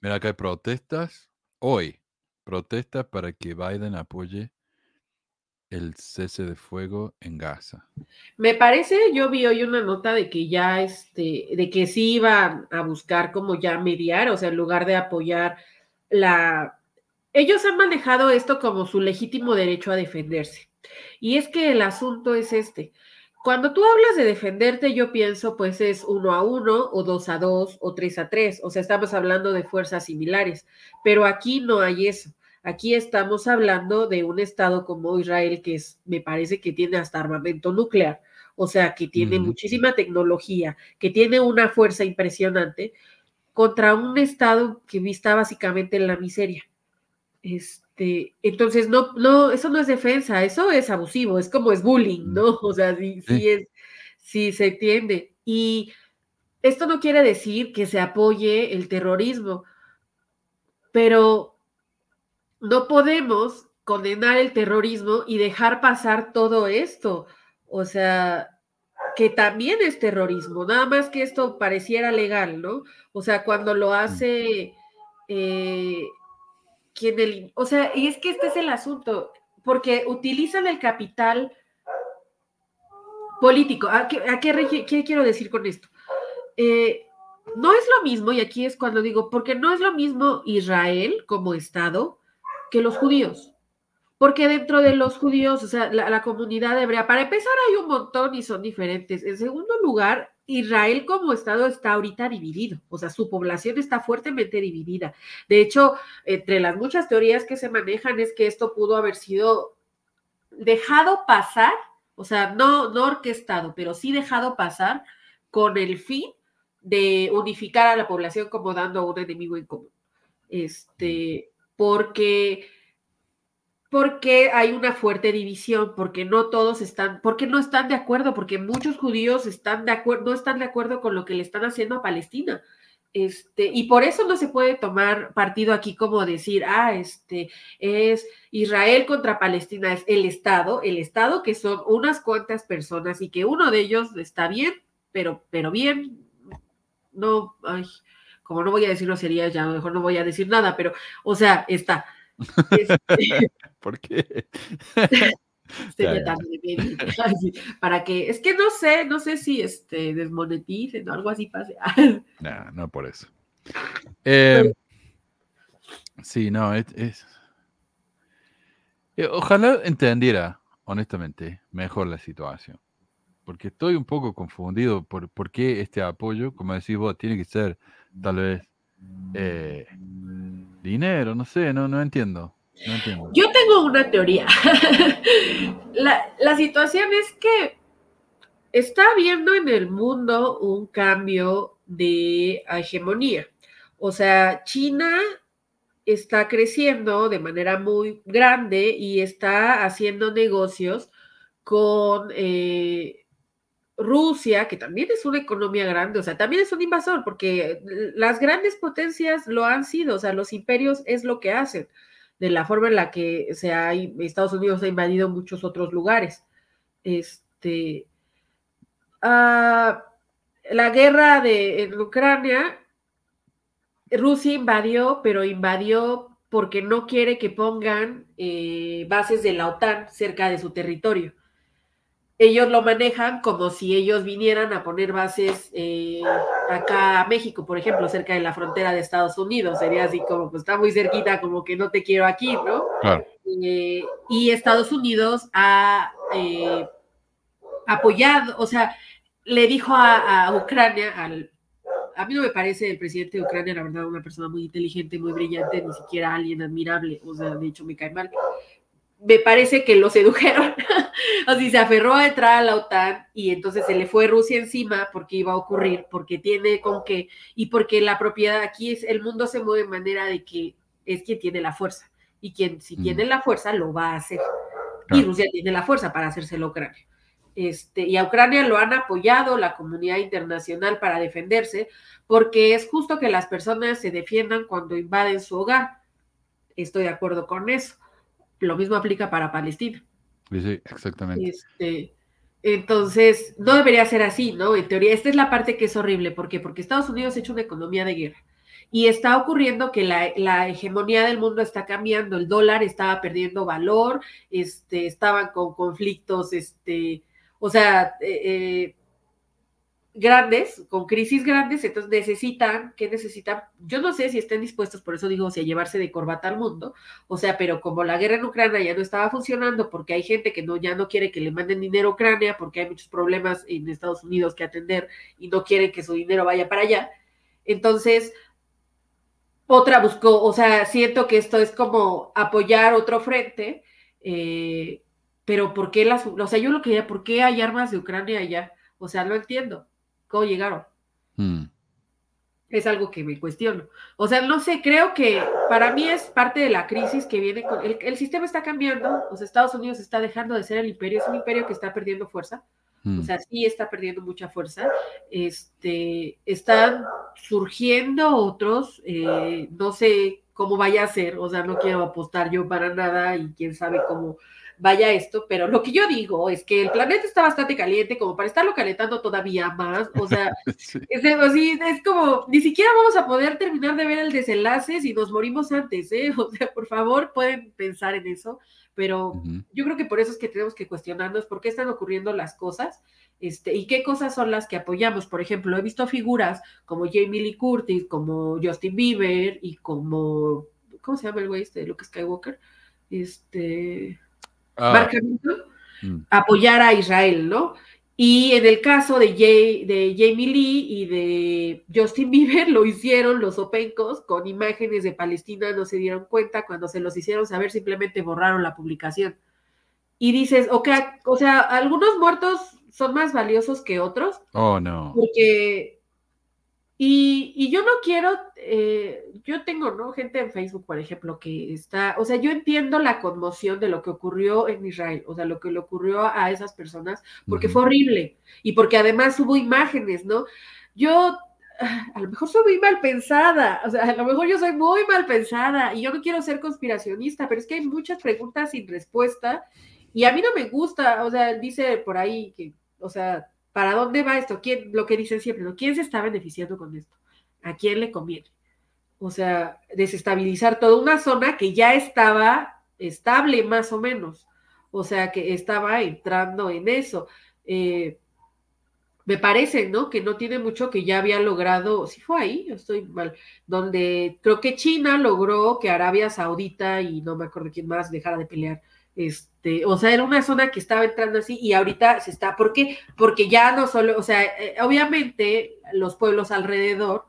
Mira, acá hay protestas hoy. Protestas para que Biden apoye el cese de fuego en Gaza. Me parece, yo vi hoy una nota de que ya, este, de que sí iban a buscar como ya mediar, o sea, en lugar de apoyar la... Ellos han manejado esto como su legítimo derecho a defenderse. Y es que el asunto es este. Cuando tú hablas de defenderte, yo pienso, pues es uno a uno, o dos a dos, o tres a tres. O sea, estamos hablando de fuerzas similares. Pero aquí no hay eso. Aquí estamos hablando de un estado como Israel, que es, me parece que tiene hasta armamento nuclear, o sea, que tiene muchísima tecnología, que tiene una fuerza impresionante, contra un estado que está básicamente en la miseria. Este, entonces, no, no, eso no es defensa, eso es abusivo, es como es bullying, ¿no? O sea, sí, sí Sí. es, sí se entiende. Y esto no quiere decir que se apoye el terrorismo, pero no podemos condenar el terrorismo y dejar pasar todo esto. O sea, que también es terrorismo, nada más que esto pareciera legal, ¿no? O sea, cuando lo hace eh, quien el, o sea, y es que este es el asunto, porque utilizan el capital político. ¿A qué, a qué quiero decir con esto? Eh, no es lo mismo, y aquí es cuando digo, porque no es lo mismo Israel como Estado que los judíos. Porque dentro de los judíos, o sea, la, comunidad hebrea, para empezar hay un montón y son diferentes. En segundo lugar, Israel como Estado está ahorita dividido, o sea, su población está fuertemente dividida. De hecho, entre las muchas teorías que se manejan es que esto pudo haber sido dejado pasar, o sea, no, no orquestado, pero sí dejado pasar con el fin de unificar a la población como dando un enemigo en común. Este, porque porque hay una fuerte división, porque no todos están, porque no están de acuerdo, porque muchos judíos están de acuerdo, no están de acuerdo con lo que le están haciendo a Palestina. Este, y por eso no se puede tomar partido aquí como decir, ah, este es Israel contra Palestina, es el Estado, el Estado que son unas cuantas personas y que uno de ellos está bien, pero, pero bien, no, ay, como no voy a decirlo sería ya, mejor no voy a decir nada, pero, o sea, está. Este, ¿Por qué? sería ya. así, para que, es que no sé, no sé si este desmoneticen o algo así pase. Nah, no por eso. Eh, sí, no, es, es- eh, ojalá entendiera, honestamente, mejor la situación. Porque estoy un poco confundido por, por qué este apoyo, como decís vos, tiene que ser tal vez eh, dinero, no sé, no, no entiendo. Yo tengo una teoría. la, la situación es que está habiendo en el mundo un cambio de hegemonía. O sea, China está creciendo de manera muy grande y está haciendo negocios con eh, Rusia, que también es una economía grande, o sea, también es un invasor, porque las grandes potencias lo han sido, o sea, los imperios es lo que hacen, de la forma en la que se ha, Estados Unidos ha invadido muchos otros lugares. Este, ah, la guerra de en Ucrania, Rusia invadió, pero invadió porque no quiere que pongan eh, bases de la OTAN cerca de su territorio ellos lo manejan como si ellos vinieran a poner bases eh, acá a México, por ejemplo, cerca de la frontera de Estados Unidos. Sería así como, pues está muy cerquita, como que no te quiero aquí, ¿no? Claro. Eh, y Estados Unidos ha eh, apoyado, o sea, le dijo a, a Ucrania, al, a mí no me parece el presidente de Ucrania, la verdad, una persona muy inteligente, muy brillante, ni siquiera alguien admirable, o sea, de hecho me cae mal me parece que los sedujeron, sea, se aferró a entrar a la OTAN y entonces se le fue Rusia encima porque iba a ocurrir, porque tiene con qué, y porque la propiedad aquí es, el mundo se mueve de manera de que es quien tiene la fuerza, y quien si mm. tiene la fuerza lo va a hacer, claro. y Rusia tiene la fuerza para hacérselo a Ucrania. Este, y a Ucrania lo han apoyado la comunidad internacional para defenderse, porque es justo que las personas se defiendan cuando invaden su hogar. Estoy de acuerdo con eso lo mismo aplica para Palestina. Sí, sí exactamente. Este, entonces, no debería ser así, ¿no? En teoría, esta es la parte que es horrible. ¿Por qué? Porque Estados Unidos ha hecho una economía de guerra. Y está ocurriendo que la, la, hegemonía del mundo está cambiando, el dólar estaba perdiendo valor, este, estaban con conflictos, este, o sea, eh, eh, grandes, con crisis grandes, entonces necesitan, ¿qué necesitan? Yo no sé si estén dispuestos, por eso digo, o sea, llevarse de corbata al mundo, o sea, pero como la guerra en Ucrania ya no estaba funcionando, porque hay gente que no, ya no quiere que le manden dinero a Ucrania, porque hay muchos problemas en Estados Unidos que atender y no quieren que su dinero vaya para allá, entonces otra buscó, o sea, siento que esto es como apoyar otro frente, eh, pero ¿por qué las, o sea, yo lo que ¿por qué hay armas de Ucrania allá? O sea, no entiendo. ¿Cómo llegaron? Hmm. es algo que me cuestiono. O sea, no sé, creo que para mí es parte de la crisis que viene con... El, el sistema está cambiando, los Estados Unidos está dejando de ser el imperio, es un imperio que está perdiendo fuerza. Mm. O sea, sí está perdiendo mucha fuerza. Este, están surgiendo otros, eh, no sé cómo vaya a ser, o sea, no quiero apostar yo para nada y quién sabe cómo vaya esto, pero lo que yo digo es que el planeta está bastante caliente como para estarlo calentando todavía más, o sea, Sí. es, como, ni siquiera vamos a poder terminar de ver el desenlace si nos morimos antes, ¿eh? O sea, por favor, pueden pensar en eso, pero yo creo que por eso es que tenemos que cuestionarnos por qué están ocurriendo las cosas este, y qué cosas son las que apoyamos. Por ejemplo, he visto figuras como Jamie Lee Curtis, como Justin Bieber y como, ¿cómo se llama el güey este, Luke Skywalker? Este, Ah, Mark Hamilton, mm. apoyar a Israel, ¿no? Y en el caso de, Jay- de Jamie Lee y de Justin Bieber, lo hicieron los opencos con imágenes de Palestina, no se dieron cuenta, cuando se los hicieron saber, simplemente borraron la publicación. Y dices, ok, o sea, algunos muertos son más valiosos que otros, Oh, no. porque... Y, y yo no quiero, eh, yo tengo, ¿no? Gente en Facebook, por ejemplo, que está, o sea, yo entiendo la conmoción de lo que ocurrió en Israel, o sea, lo que le ocurrió a esas personas, porque fue horrible y porque además hubo imágenes, ¿no? Yo, ah, a lo mejor soy muy mal pensada, o sea, a lo mejor yo soy muy mal pensada y yo no quiero ser conspiracionista, pero es que hay muchas preguntas sin respuesta y a mí no me gusta, o sea, dice por ahí que, o sea, ¿para dónde va esto? ¿Quién, lo que dicen siempre, ¿no? ¿Quién se está beneficiando con esto? ¿A quién le conviene? O sea, desestabilizar toda una zona que ya estaba estable más o menos, o sea, que estaba entrando en eso. Eh, me parece, ¿no? Que no tiene mucho que ya había logrado, si fue ahí, yo estoy mal, donde creo que China logró que Arabia Saudita y no me acuerdo quién más dejara de pelear. Este, o sea, era una zona que estaba entrando así y ahorita se está, ¿por qué? Porque ya no solo, o sea, eh, obviamente los pueblos alrededor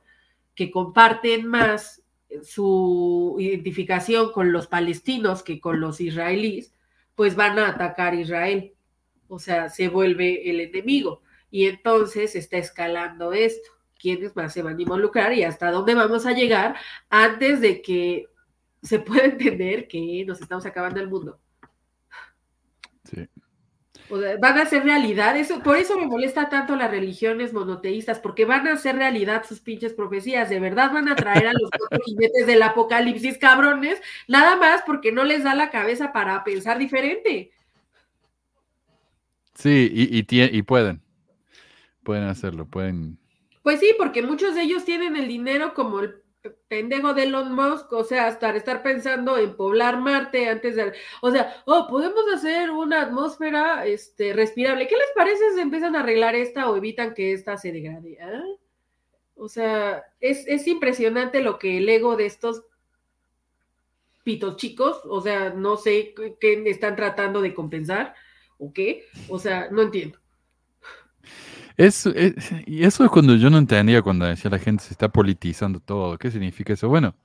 que comparten más su identificación con los palestinos que con los israelíes, pues van a atacar Israel. O sea, se vuelve el enemigo. Y entonces está escalando esto. ¿Quiénes más se van a involucrar y hasta dónde vamos a llegar antes de que se pueda entender que nos estamos acabando el mundo? Sí. Van a hacer realidad, eso, por eso me molesta tanto las religiones monoteístas, porque van a hacer realidad sus pinches profecías, de verdad van a traer a los cuatro jinetes del apocalipsis cabrones, nada más porque no les da la cabeza para pensar diferente. Sí, y, y, pueden. Pueden hacerlo, pueden. Pues sí, porque muchos de ellos tienen el dinero como el pendejo de Elon Musk, o sea, hasta estar pensando en poblar Marte antes de, o sea, oh, podemos hacer una atmósfera este, respirable. ¿Qué les parece si empiezan a arreglar esta o evitan que esta se degrade? ¿Ah? O sea, es, es impresionante lo que el ego de estos pitos chicos, o sea, no sé qué- qué están tratando de compensar o qué, o sea, no entiendo. Es, es- y eso es cuando yo no entendía cuando decía la gente se está politizando todo. ¿Qué significa eso? Bueno,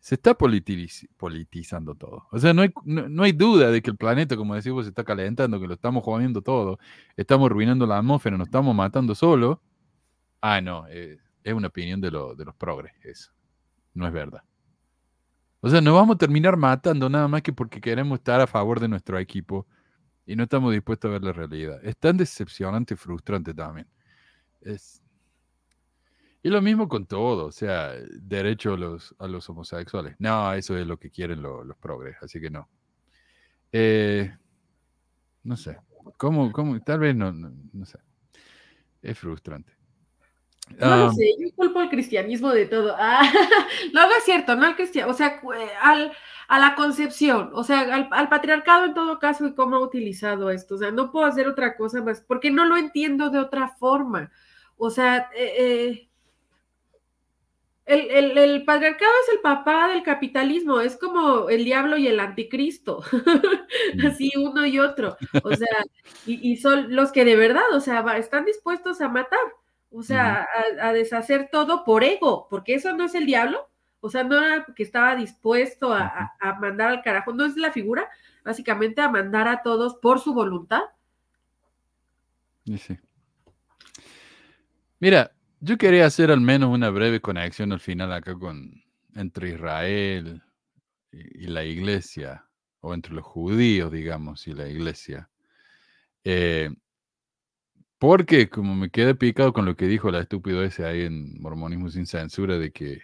se está politiz- politizando todo. O sea, no hay, no, no hay duda de que el planeta, como decimos, se está calentando, que lo estamos jodiendo todo. Estamos arruinando la atmósfera, nos estamos matando solo. Ah, no, eh, es una opinión de, lo- de los progres, eso. No es verdad. O sea, nos vamos a terminar matando nada más que porque queremos estar a favor de nuestro equipo y no estamos dispuestos a ver la realidad. Es tan decepcionante y frustrante también. Es... Y lo mismo con todo, o sea, derecho a los, los homosexuales. No, eso es lo que quieren lo- los progres, así que no. Eh, no sé. ¿Cómo, cómo? Tal vez no, no, no sé. Es frustrante. No lo Ah, sé, yo culpo al cristianismo de todo. Ah, no, no es cierto, no al cristiano, o sea, eh, al, a la concepción, o sea, al, al patriarcado en todo caso y cómo ha utilizado esto. O sea, no puedo hacer otra cosa más, porque no lo entiendo de otra forma. O sea, eh, eh, el, el- el patriarcado es el papá del capitalismo, es como el diablo y el anticristo, así uno y otro. O sea, y, y son los que de verdad, o sea, están dispuestos a matar. O sea, a, a deshacer todo por ego, porque eso no es el diablo, o sea, no era que estaba dispuesto a, a- a mandar al carajo, no es la figura, básicamente a mandar a todos por su voluntad. sí. Mira, Yo quería hacer al menos una breve conexión al final acá con entre Israel y, y la iglesia, o entre los judíos, digamos, y la iglesia. Eh, porque como me quedé picado con lo que dijo la estúpido ese ahí en Mormonismo sin censura, de que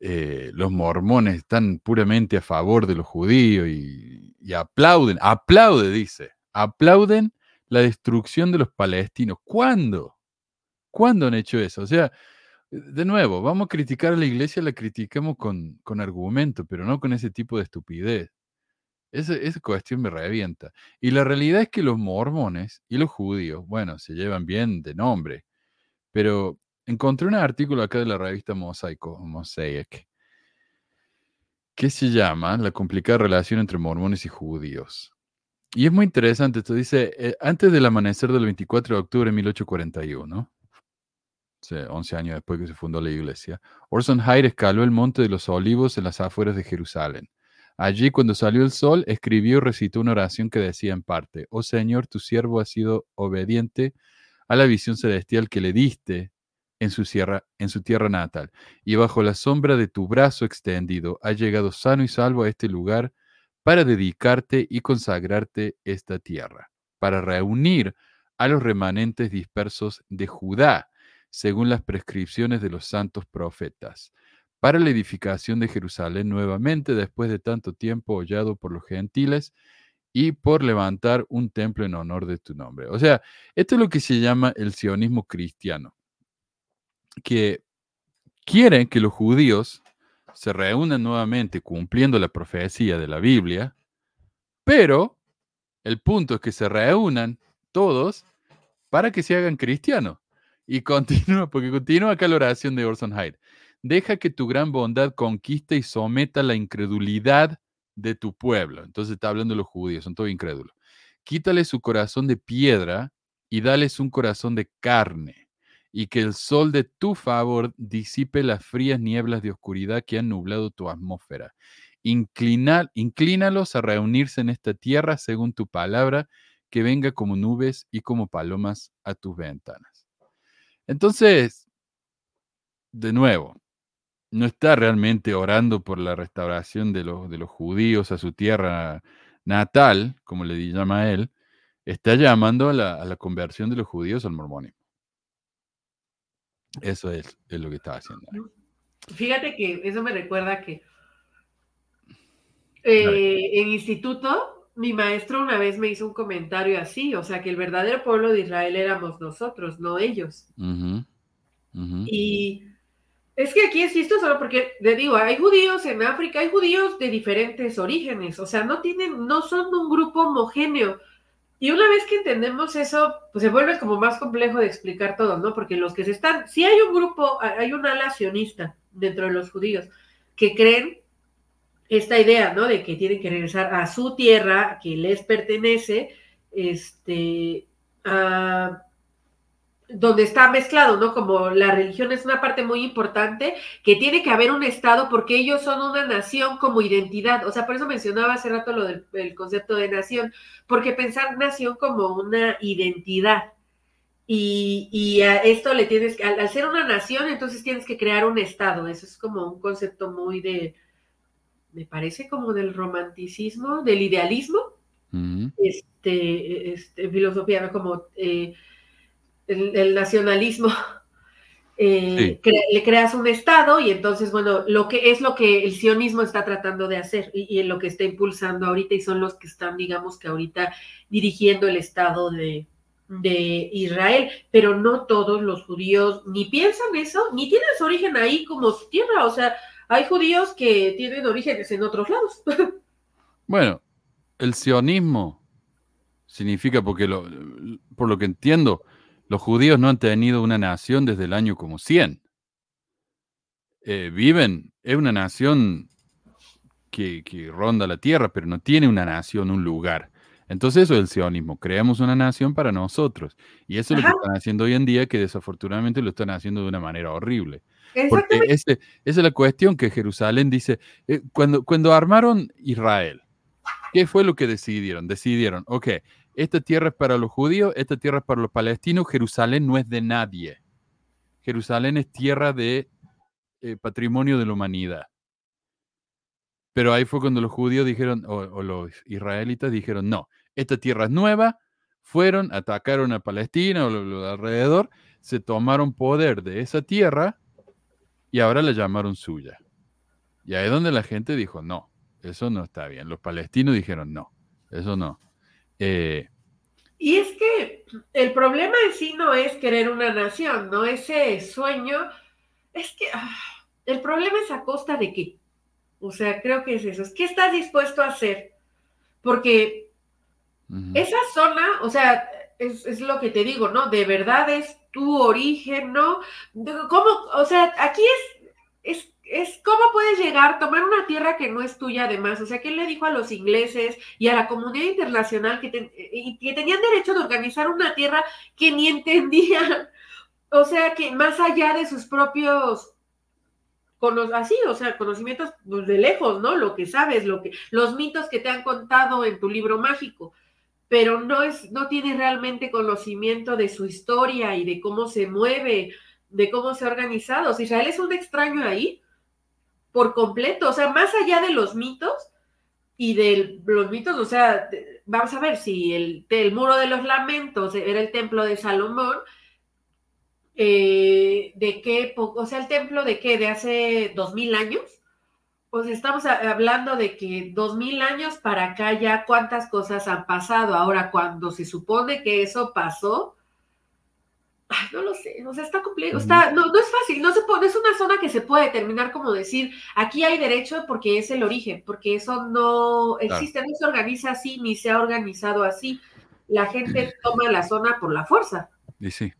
eh, los mormones están puramente a favor de los judíos y, y aplauden, aplaude, dice, aplauden la destrucción de los palestinos. ¿Cuándo? ¿Cuándo han hecho eso? O sea, de nuevo, vamos a criticar a la iglesia, la criticamos con, con argumento, pero no con ese tipo de estupidez. Esa, cuestión me revienta. Y la realidad es que los mormones y los judíos, bueno, se llevan bien de nombre, pero encontré un artículo acá de la revista Mosaico, Mosaic, que se llama La complicada relación entre mormones y judíos. Y es muy interesante, esto dice, eh, antes del amanecer del 24 de octubre de 1841, o sea, 11 años después que se fundó la iglesia, Orson Hyde escaló el Monte de los Olivos en las afueras de Jerusalén. Allí, cuando salió el sol, escribió y recitó una oración que decía en parte, Oh Señor, tu siervo ha sido obediente a la visión celestial que le diste en su, sierra, en su tierra natal, y bajo la sombra de tu brazo extendido ha llegado sano y salvo a este lugar para dedicarte y consagrarte esta tierra, para reunir a los remanentes dispersos de Judá, según las prescripciones de los santos profetas, para la edificación de Jerusalén nuevamente después de tanto tiempo hollado por los gentiles y por levantar un templo en honor de tu nombre. O sea, esto es lo que se llama el sionismo cristiano, que quieren que los judíos se reúnan nuevamente cumpliendo la profecía de la Biblia, pero el punto es que se reúnan todos para que se hagan cristianos. Y continúa, porque continúa acá la oración de Orson Hyde. Deja que tu gran bondad conquiste y someta la incredulidad de tu pueblo. Entonces está hablando de los judíos, son todos incrédulos. Quítale su corazón de piedra y dales un corazón de carne, y que el sol de tu favor disipe las frías nieblas de oscuridad que han nublado tu atmósfera. Inclina, inclínalos a reunirse en esta tierra según tu palabra, que venga como nubes y como palomas a tus ventanas. Entonces, de nuevo, no está realmente orando por la restauración de los, de los judíos a su tierra natal, como le llama él, está llamando a la, a la conversión de los judíos al mormonismo. Eso es, es lo que está haciendo. ahí. Fíjate que eso me recuerda que eh, en instituto, mi maestro una vez me hizo un comentario así, o sea, que el verdadero pueblo de Israel éramos nosotros, no ellos. Y es que aquí es chistoso porque, le digo, hay judíos en África, hay judíos de diferentes orígenes, o sea, no tienen, no son un grupo homogéneo. Y una vez que entendemos eso, pues se vuelve como más complejo de explicar todo, ¿no? Porque los que se están, sí hay un grupo, hay un ala sionista dentro de los judíos que creen esta idea, ¿no? De que tienen que regresar a su tierra que les pertenece, este, a, donde está mezclado, ¿no? Como la religión es una parte muy importante, que tiene que haber un Estado porque ellos son una nación como identidad. O sea, por eso mencionaba hace rato lo del el concepto de nación, porque pensar nación como una identidad. Y, y a esto le tienes que, al, al ser una nación, entonces tienes que crear un Estado. Eso es como un concepto muy de, me parece como del romanticismo, del idealismo, Ujú. este, este, filosofía, ¿no? como eh, el, el nacionalismo. Eh, Sí. cre- le creas un estado y entonces, bueno, lo que es lo que el sionismo está tratando de hacer y, y lo que está impulsando ahorita y son los que están, digamos que ahorita dirigiendo el estado de, de Israel, pero no todos los judíos ni piensan eso, ni tienen su origen ahí como su tierra, o sea, hay judíos que tienen orígenes en otros lados. Bueno, el sionismo significa, porque lo- por lo que entiendo, los judíos no han tenido una nación desde el año como 100. Eh, viven, es una nación que, que ronda la tierra, pero no tiene una nación, un lugar. Entonces eso es el sionismo, creamos una nación para nosotros. Y eso es lo que están haciendo hoy en día, que desafortunadamente lo están haciendo de una manera horrible. Porque ese- esa es la cuestión que Jerusalén dice, eh, cuando, cuando armaron Israel, ¿qué fue lo que decidieron? Decidieron, ok, esta tierra es para los judíos, esta tierra es para los palestinos, Jerusalén no es de nadie. Jerusalén es tierra de eh, patrimonio de la humanidad. Pero ahí fue cuando los judíos dijeron, o, los israelitas dijeron, no, esta tierra es nueva, fueron, atacaron a Palestina o alrededor, se tomaron poder de esa tierra y ahora la llamaron suya. Y ahí es donde la gente dijo, no, eso no está bien. Los palestinos dijeron, no, eso no. Eh, Y es que el problema en sí no es querer una nación, ¿no? Ese sueño, es que ah, el problema es a costa de qué. O sea, creo que es eso. Es qué estás dispuesto a hacer. Porque esa zona, o sea, es, es lo que te digo, ¿no? De verdad es tu origen, ¿no? ¿Cómo? O sea, aquí es, es, es cómo puedes llegar, tomar una tierra que no es tuya además. O sea, ¿qué le dijo a los ingleses y a la comunidad internacional que, y que tenían derecho de organizar una tierra que ni entendían? O sea, que más allá de sus propios así, o sea, conocimientos pues, de lejos, ¿no? Lo que sabes, lo que, los mitos que te han contado en tu libro mágico, pero no es, no tienes realmente conocimiento de su historia y de cómo se mueve, de cómo se ha organizado. O sea, Israel es un extraño ahí por completo, o sea, más allá de los mitos y de los mitos, o sea, vamos a ver si el, muro de los lamentos era el templo de Salomón, eh, de qué, o sea, el templo de qué, de hace dos mil años. Pues estamos hablando de que dos mil años para acá ya cuántas cosas han pasado. Ahora, cuando se supone que eso pasó, ay, no lo sé, o sea, está complejo, está, no, no es fácil, no se puede, no es una zona que se puede determinar como decir, aquí hay derecho porque es el origen, porque eso no existe, no se organiza así, ni se ha organizado así. La gente toma la zona por la fuerza. Y sí.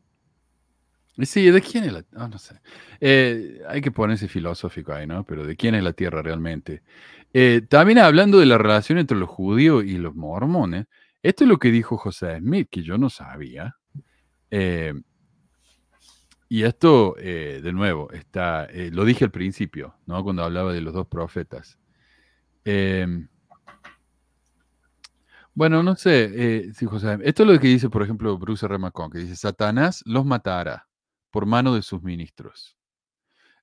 Y sí, ¿de quién es la ah, no sé. Eh, hay que ponerse filosófico ahí, ¿no? Pero ¿de quién es la tierra realmente? Eh, también hablando de la relación entre los judíos y los mormones, esto es lo que dijo José Smith, que yo no sabía. Eh, y esto, eh, de nuevo, está, eh, lo dije al principio, ¿no? Cuando hablaba de los dos profetas. Eh, bueno, no sé, eh, José. Esto es lo que dice, por ejemplo, Bruce R. McCon, que dice, Satanás los matará por mano de sus ministros.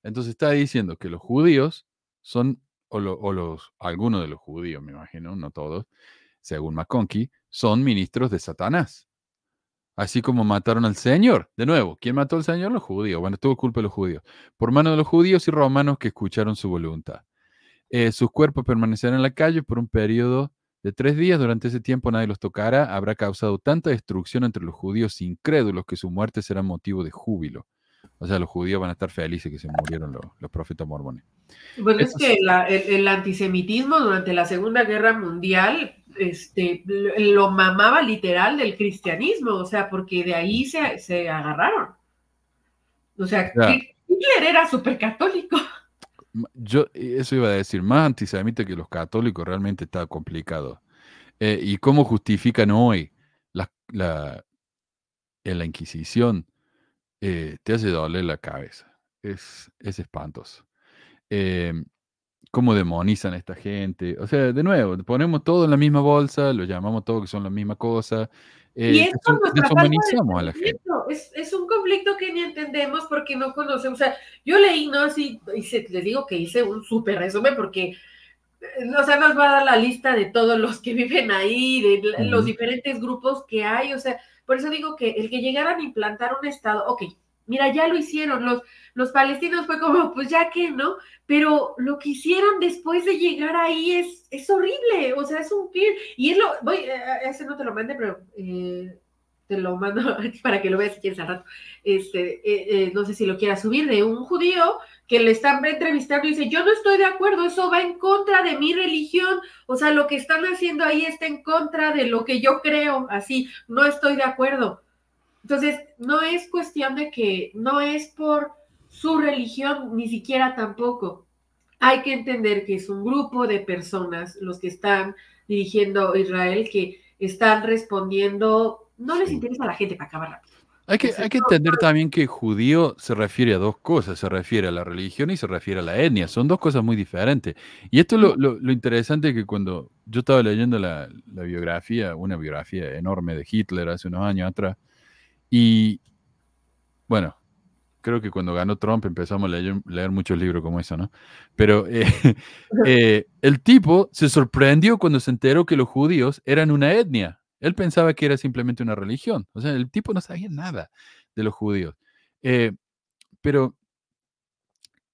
Entonces está diciendo que los judíos son, o, o los, algunos de los judíos, me imagino, no todos, según McConkie, son ministros de Satanás. Así como mataron al Señor. De nuevo, ¿quién mató al Señor? Los judíos. Bueno, tuvo culpa de los judíos. Por mano de los judíos y romanos que escucharon su voluntad. Eh, sus cuerpos permanecerán en la calle por un periodo de tres días. Durante ese tiempo nadie los tocará. Habrá causado tanta destrucción entre los judíos incrédulos que su muerte será motivo de júbilo. O sea, los judíos van a estar felices que se murieron los, los profetas mormones. Bueno, es que la- el, el antisemitismo durante la Segunda Guerra Mundial este, lo, mamaba literal del cristianismo, o sea, porque de ahí se, se agarraron. O sea, Ya. Hitler era súper católico. Yo eh, eso iba a decir, más antisemita que los católicos realmente está complicado. Eh, ¿Y cómo justifican hoy la, la, en la Inquisición? Eh, te hace doler la cabeza. Es, es espantoso. Eh, ¿Cómo demonizan a esta gente? O sea, de nuevo, ponemos todo en la misma bolsa, lo llamamos todo que son la misma cosa. y eh, es falta de deshumanizamos a la gente. Es, es un conflicto que ni entendemos porque no conocemos. O sea, yo leí, ¿no? Así, hice- les digo que hice un súper resumen porque, eh, o sea, nos va a dar la lista de todos los que viven ahí, de la- los Ujú. diferentes grupos que hay. O sea, por eso digo que el que llegaran a implantar un Estado, ok, mira, ya lo hicieron. Los, los palestinos fue como, pues ya que, ¿no? Pero lo que hicieron después de llegar ahí es, es horrible. O sea, es un... Y es lo... Voy, eh, ese no te lo mandé, pero... eh, te lo mando para que lo veas si quieres al rato. Este, eh, eh, no sé si lo quieras subir, de un judío que le están entrevistando y dice, yo no estoy de acuerdo, eso va en contra de mi religión, o sea, lo que están haciendo ahí está en contra de lo que yo creo, así, no estoy de acuerdo. Entonces, no es cuestión de que, no es por su religión, ni siquiera tampoco. Hay que entender que es un grupo de personas los que están dirigiendo Israel que están respondiendo, no les interesa a la gente para acabar rápido. Hay que, hay que entender también que judío se refiere a dos cosas, se refiere a la religión y se refiere a la etnia, son dos cosas muy diferentes. Y esto es lo, lo- lo interesante que cuando yo estaba leyendo la, la biografía, una biografía enorme de Hitler hace unos años atrás, y bueno, creo que cuando ganó Trump empezamos a leer, leer muchos libros como eso, ¿no? Pero eh, eh, el tipo se sorprendió cuando se enteró que los judíos eran una etnia. Él pensaba que era simplemente una religión. O sea, el tipo no sabía nada de los judíos. Eh, pero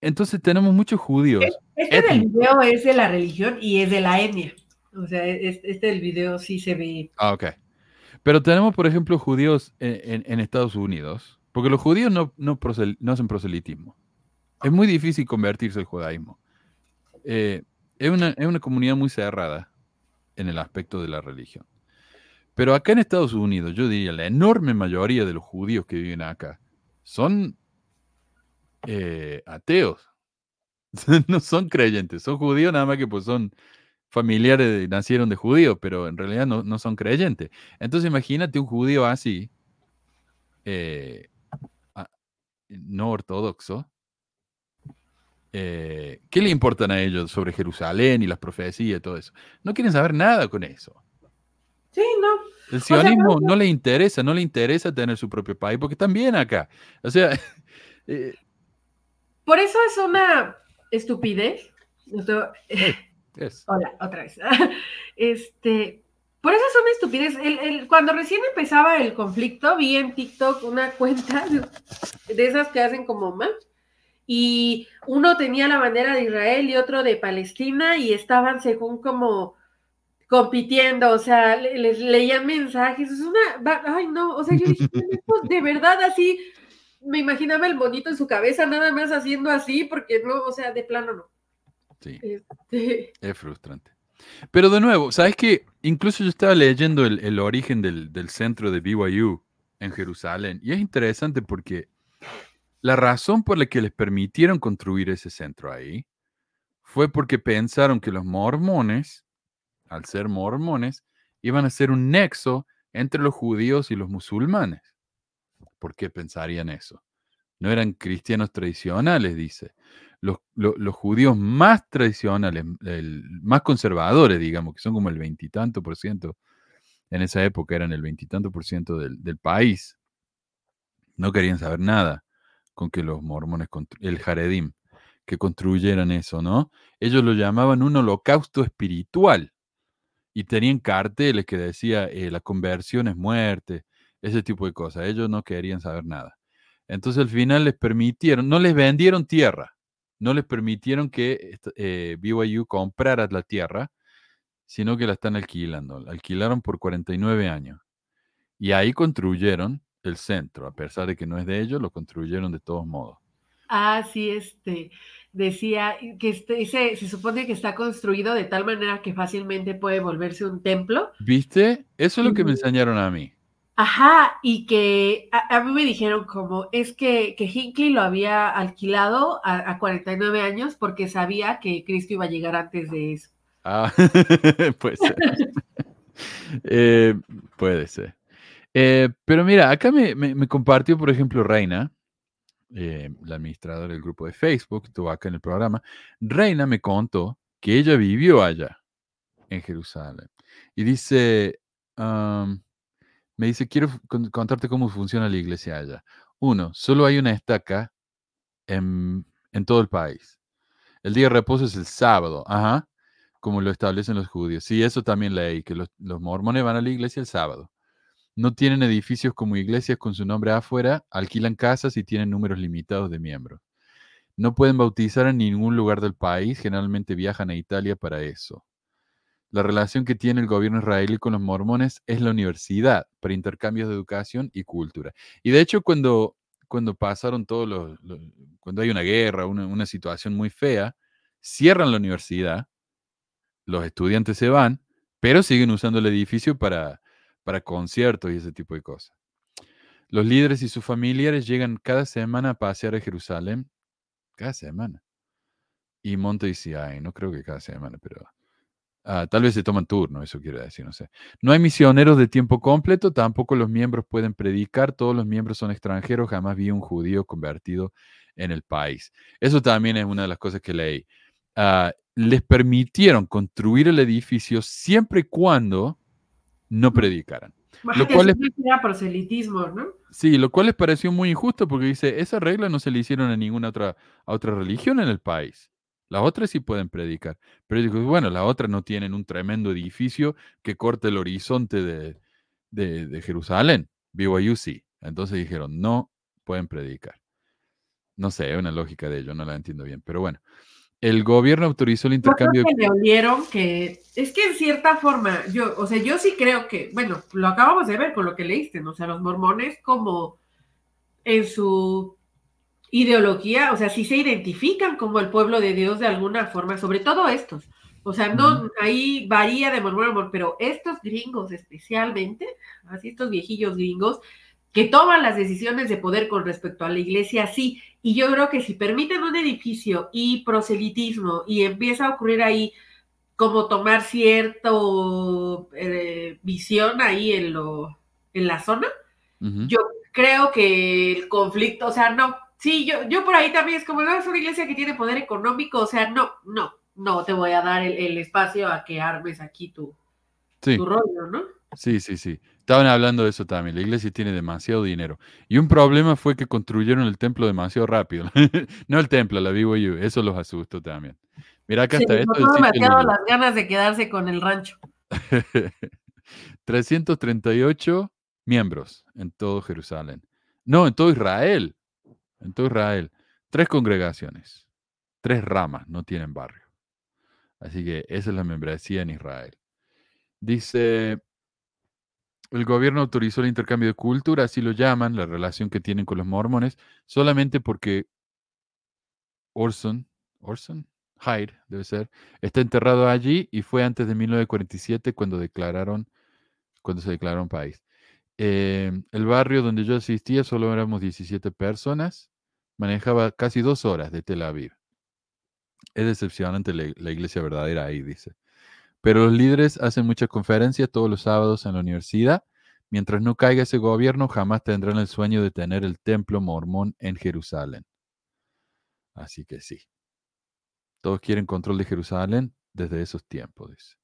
entonces tenemos muchos judíos. Este del video es de la religión y es de la etnia. O sea, es- este del video sí se ve. Ah, ok. Pero tenemos, por ejemplo, judíos en, en- en Estados Unidos, porque los judíos no, no, prosel- no hacen proselitismo. Es muy difícil convertirse al judaísmo. Eh, es, una, es una comunidad muy cerrada en el aspecto de la religión. Pero acá en Estados Unidos, yo diría, la enorme mayoría de los judíos que viven acá son eh, ateos. no son creyentes, son judíos nada más que pues son familiares, nacieron de judíos, pero en realidad no, no son creyentes. Entonces imagínate un judío así, eh, no ortodoxo, eh, ¿qué le importan a ellos sobre Jerusalén y las profecías y todo eso? No quieren saber nada con eso. Sí, no. El sea, sionismo no le interesa, no le interesa tener su propio país, porque están bien acá. O sea, eh, Por eso es una estupidez. Es- Hola, otra vez. Este, por eso es una estupidez. El- el- cuando recién empezaba el conflicto, vi en TikTok una cuenta de, de esas que hacen como más. Y uno tenía la bandera de Israel y otro de Palestina y estaban según como compitiendo, o sea, le- les leían mensajes. Es una, ay no, o sea, yo dije, "Estos de verdad así, me imaginaba el monito en su cabeza nada más haciendo así, porque no, o sea, de plano no. sí. Este, Es frustrante. Pero de nuevo, ¿sabes qué? Incluso yo estaba leyendo el, origen del, del centro de BYU en Jerusalén y es interesante porque la razón por la que les permitieron construir ese centro ahí fue porque pensaron que los mormones, al ser mormones, iban a ser un nexo entre los judíos y los musulmanes. ¿Por qué pensarían eso? No eran cristianos tradicionales, dice los, lo- los judíos más tradicionales, más conservadores, digamos, que son como el veintitanto por ciento, en esa época eran el veintitanto por ciento del, del país, no querían saber nada con que los mormones, el Jaredim, que construyeran eso, ¿no? Ellos lo llamaban un holocausto espiritual y tenían carteles que decía eh, la conversión es muerte, ese tipo de cosas. Ellos no querían saber nada. Entonces al final les permitieron, no les vendieron tierra, no les permitieron que eh, BYU comprara la tierra, sino que la están alquilando. La alquilaron por 49 años. Y ahí construyeron el centro, a pesar de que no es de ellos, lo construyeron de todos modos. Ah, sí, este, decía que este, se, se supone que está construido de tal manera que fácilmente puede volverse un templo. ¿Viste? Eso es lo que me enseñaron a mí. Ajá, y que a, a mí me dijeron como, es que, que Hinckley lo había alquilado a, a 49 años porque sabía que Cristo iba a llegar antes de eso. Ah, puede ser. Eh, puede ser. Eh, pero mira, acá me, me- compartió, por ejemplo, Reina, eh, la administradora del grupo de Facebook, estuvo acá en el programa. Reina me contó que ella vivió allá, en Jerusalén. Y dice, am, me dice, quiero con- contarte cómo funciona la iglesia allá. Uno, solo hay una estaca en, en todo el país. El día de reposo es el sábado, ajá, como lo establecen los judíos. Sí, eso también leí, que los mormones van a la iglesia el sábado. No tienen edificios como iglesias con su nombre afuera, alquilan casas y tienen números limitados de miembros. No pueden bautizar en ningún lugar del país, generalmente viajan a Italia para eso. La relación que tiene el gobierno israelí con los mormones es la universidad para intercambios de educación y cultura. Y de hecho, cuando, cuando pasaron todos los, cuando hay una guerra, una, una situación muy fea, cierran la universidad, los estudiantes se van, pero siguen usando el edificio para, para conciertos y ese tipo de cosas. Los líderes y sus familiares llegan cada semana a pasear a Jerusalén, cada semana. Y Monte dice, ay, no creo que cada semana, pero ah, tal vez se toman turno, eso quiere decir, no sé. No hay misioneros de tiempo completo, tampoco los miembros pueden predicar, todos los miembros son extranjeros, jamás vi un judío convertido en el país. Eso también es una de las cosas que leí. Ah, les permitieron construir el edificio siempre y cuando no predicaran. Lo cual es- era proselitismo, ¿no? Sí, lo cual les pareció muy injusto porque dice, esa regla no se le hicieron a ninguna otra, a otra religión en el país. Las otras sí pueden predicar. Pero digo, bueno, las otras no tienen un tremendo edificio que corte el horizonte de, de, de Jerusalén. BYU sí. Entonces dijeron, no pueden predicar. No sé, una lógica de ello, no la entiendo bien. Pero bueno, el gobierno autorizó el intercambio. que le olieron que es que en cierta forma, yo, o sea, yo sí creo que, bueno, lo acabamos de ver con lo que leíste, ¿no? O sea, los mormones como en su ideología, o sea, sí se identifican como el pueblo de Dios de alguna forma, sobre todo estos. O sea, no, ahí varía de mormón a mormón, pero estos gringos especialmente, así estos viejillos gringos, que toman las decisiones de poder con respecto a la iglesia, sí. Y yo creo que si permiten un edificio y proselitismo y empieza a ocurrir ahí como tomar cierto eh, visión ahí en lo en la zona, yo creo que el conflicto, o sea, no, sí, yo, yo por ahí también es como, no, es una iglesia que tiene poder económico, o sea, no, no, no te voy a dar el, el espacio a que armes aquí tu, Sí. tu rollo, ¿no? Sí, sí, sí. Estaban hablando de eso también. La iglesia tiene demasiado dinero. Y un problema fue que construyeron el templo demasiado rápido. no el templo, la BYU. Eso los asustó también. Mira, acá está esto. demasiado Lulu. las ganas de quedarse con el rancho. 338 miembros en todo Jerusalén. No, en todo Israel. En todo Israel. Tres congregaciones. Tres ramas. No tienen barrio. Así que esa es la membresía en Israel. Dice, el gobierno autorizó el intercambio de cultura, así lo llaman, la relación que tienen con los mormones, solamente porque Orson, Orson, Hyde, debe ser, está enterrado allí y fue antes de 1947 cuando declararon, cuando se declararon país. Eh, el barrio donde yo asistía solo éramos 17 personas, manejaba casi dos horas de Tel Aviv. Es decepcionante la, la iglesia verdadera ahí, dice. Pero los líderes hacen muchas conferencias todos los sábados en la universidad. Mientras no caiga ese gobierno, jamás tendrán el sueño de tener el templo mormón en Jerusalén. Así que sí. Todos quieren control de Jerusalén desde esos tiempos, dice.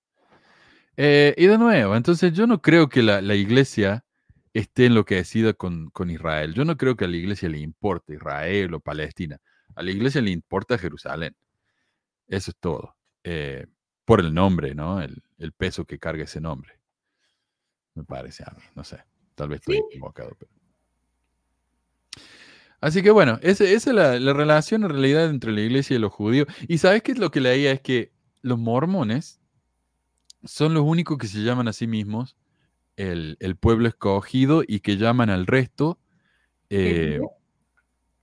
Eh, y de nuevo, entonces yo no creo que la iglesia esté enloquecida con, con Israel. Yo no creo que a la iglesia le importe Israel o Palestina. A la iglesia le importa Jerusalén. Eso es todo. Eh, por el nombre, ¿no? El, el peso que carga ese nombre. Me parece a mí, no sé. Tal vez estoy Sí. equivocado. Pero... Así que bueno, esa es la, la relación en realidad entre la iglesia y los judíos. Y sabes qué es lo que leía? Es que los mormones son los únicos que se llaman a sí mismos el, el pueblo escogido y que llaman al resto eh,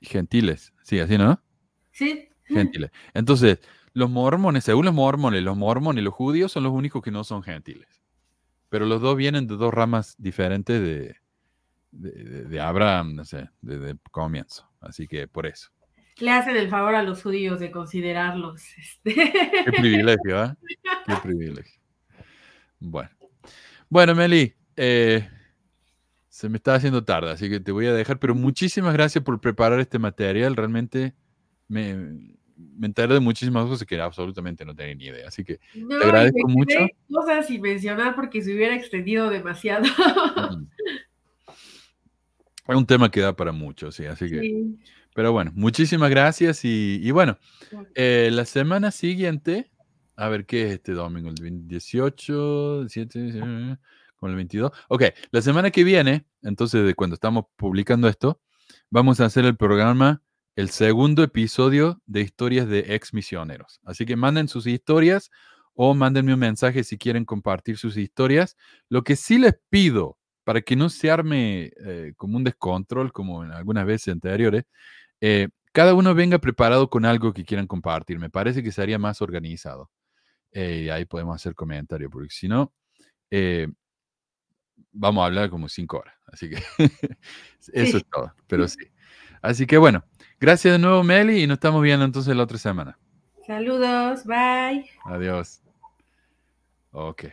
gentiles. Sí, así, ¿no? Sí. Gentiles. Entonces, los mormones, según los mormones, los mormones y los judíos son los únicos que no son gentiles. Pero los dos vienen de dos ramas diferentes de, de, de- de Abraham, no sé, desde el comienzo. Así que por eso. Le hacen el favor a los judíos de considerarlos. este. Qué privilegio, ¿ah? Qué privilegio. Bueno. Bueno, Meli, eh, se me está haciendo tarde, así que te voy a dejar, pero muchísimas gracias por preparar este material. Realmente me, me enteré de muchísimas cosas que absolutamente no tenía ni idea. Así que no, te agradezco me mucho. Cosas sin mencionar porque se hubiera extendido demasiado. Es un tema que da para mucho, sí, así que. Sí. Pero bueno, muchísimas gracias y, y bueno, eh, la semana siguiente, a ver qué es este domingo, el 18, 17, 18, con el 22. Ok, la semana que viene, entonces de cuando estamos publicando esto, vamos a hacer el programa, el segundo episodio de historias de ex misioneros. Así que manden sus historias o mándenme un mensaje si quieren compartir sus historias. Lo que sí les pido, para que no se arme eh, como un descontrol, como en algunas veces anteriores, eh, cada uno venga preparado con algo que quieran compartir. Me parece que sería más organizado. Eh, ahí podemos hacer comentarios, porque si no, eh, vamos a hablar como cinco horas. Así que eso Sí. es todo, pero sí. Así que bueno, gracias de nuevo, Meli, y nos estamos viendo entonces la otra semana. Saludos, bye. Adiós. Ok.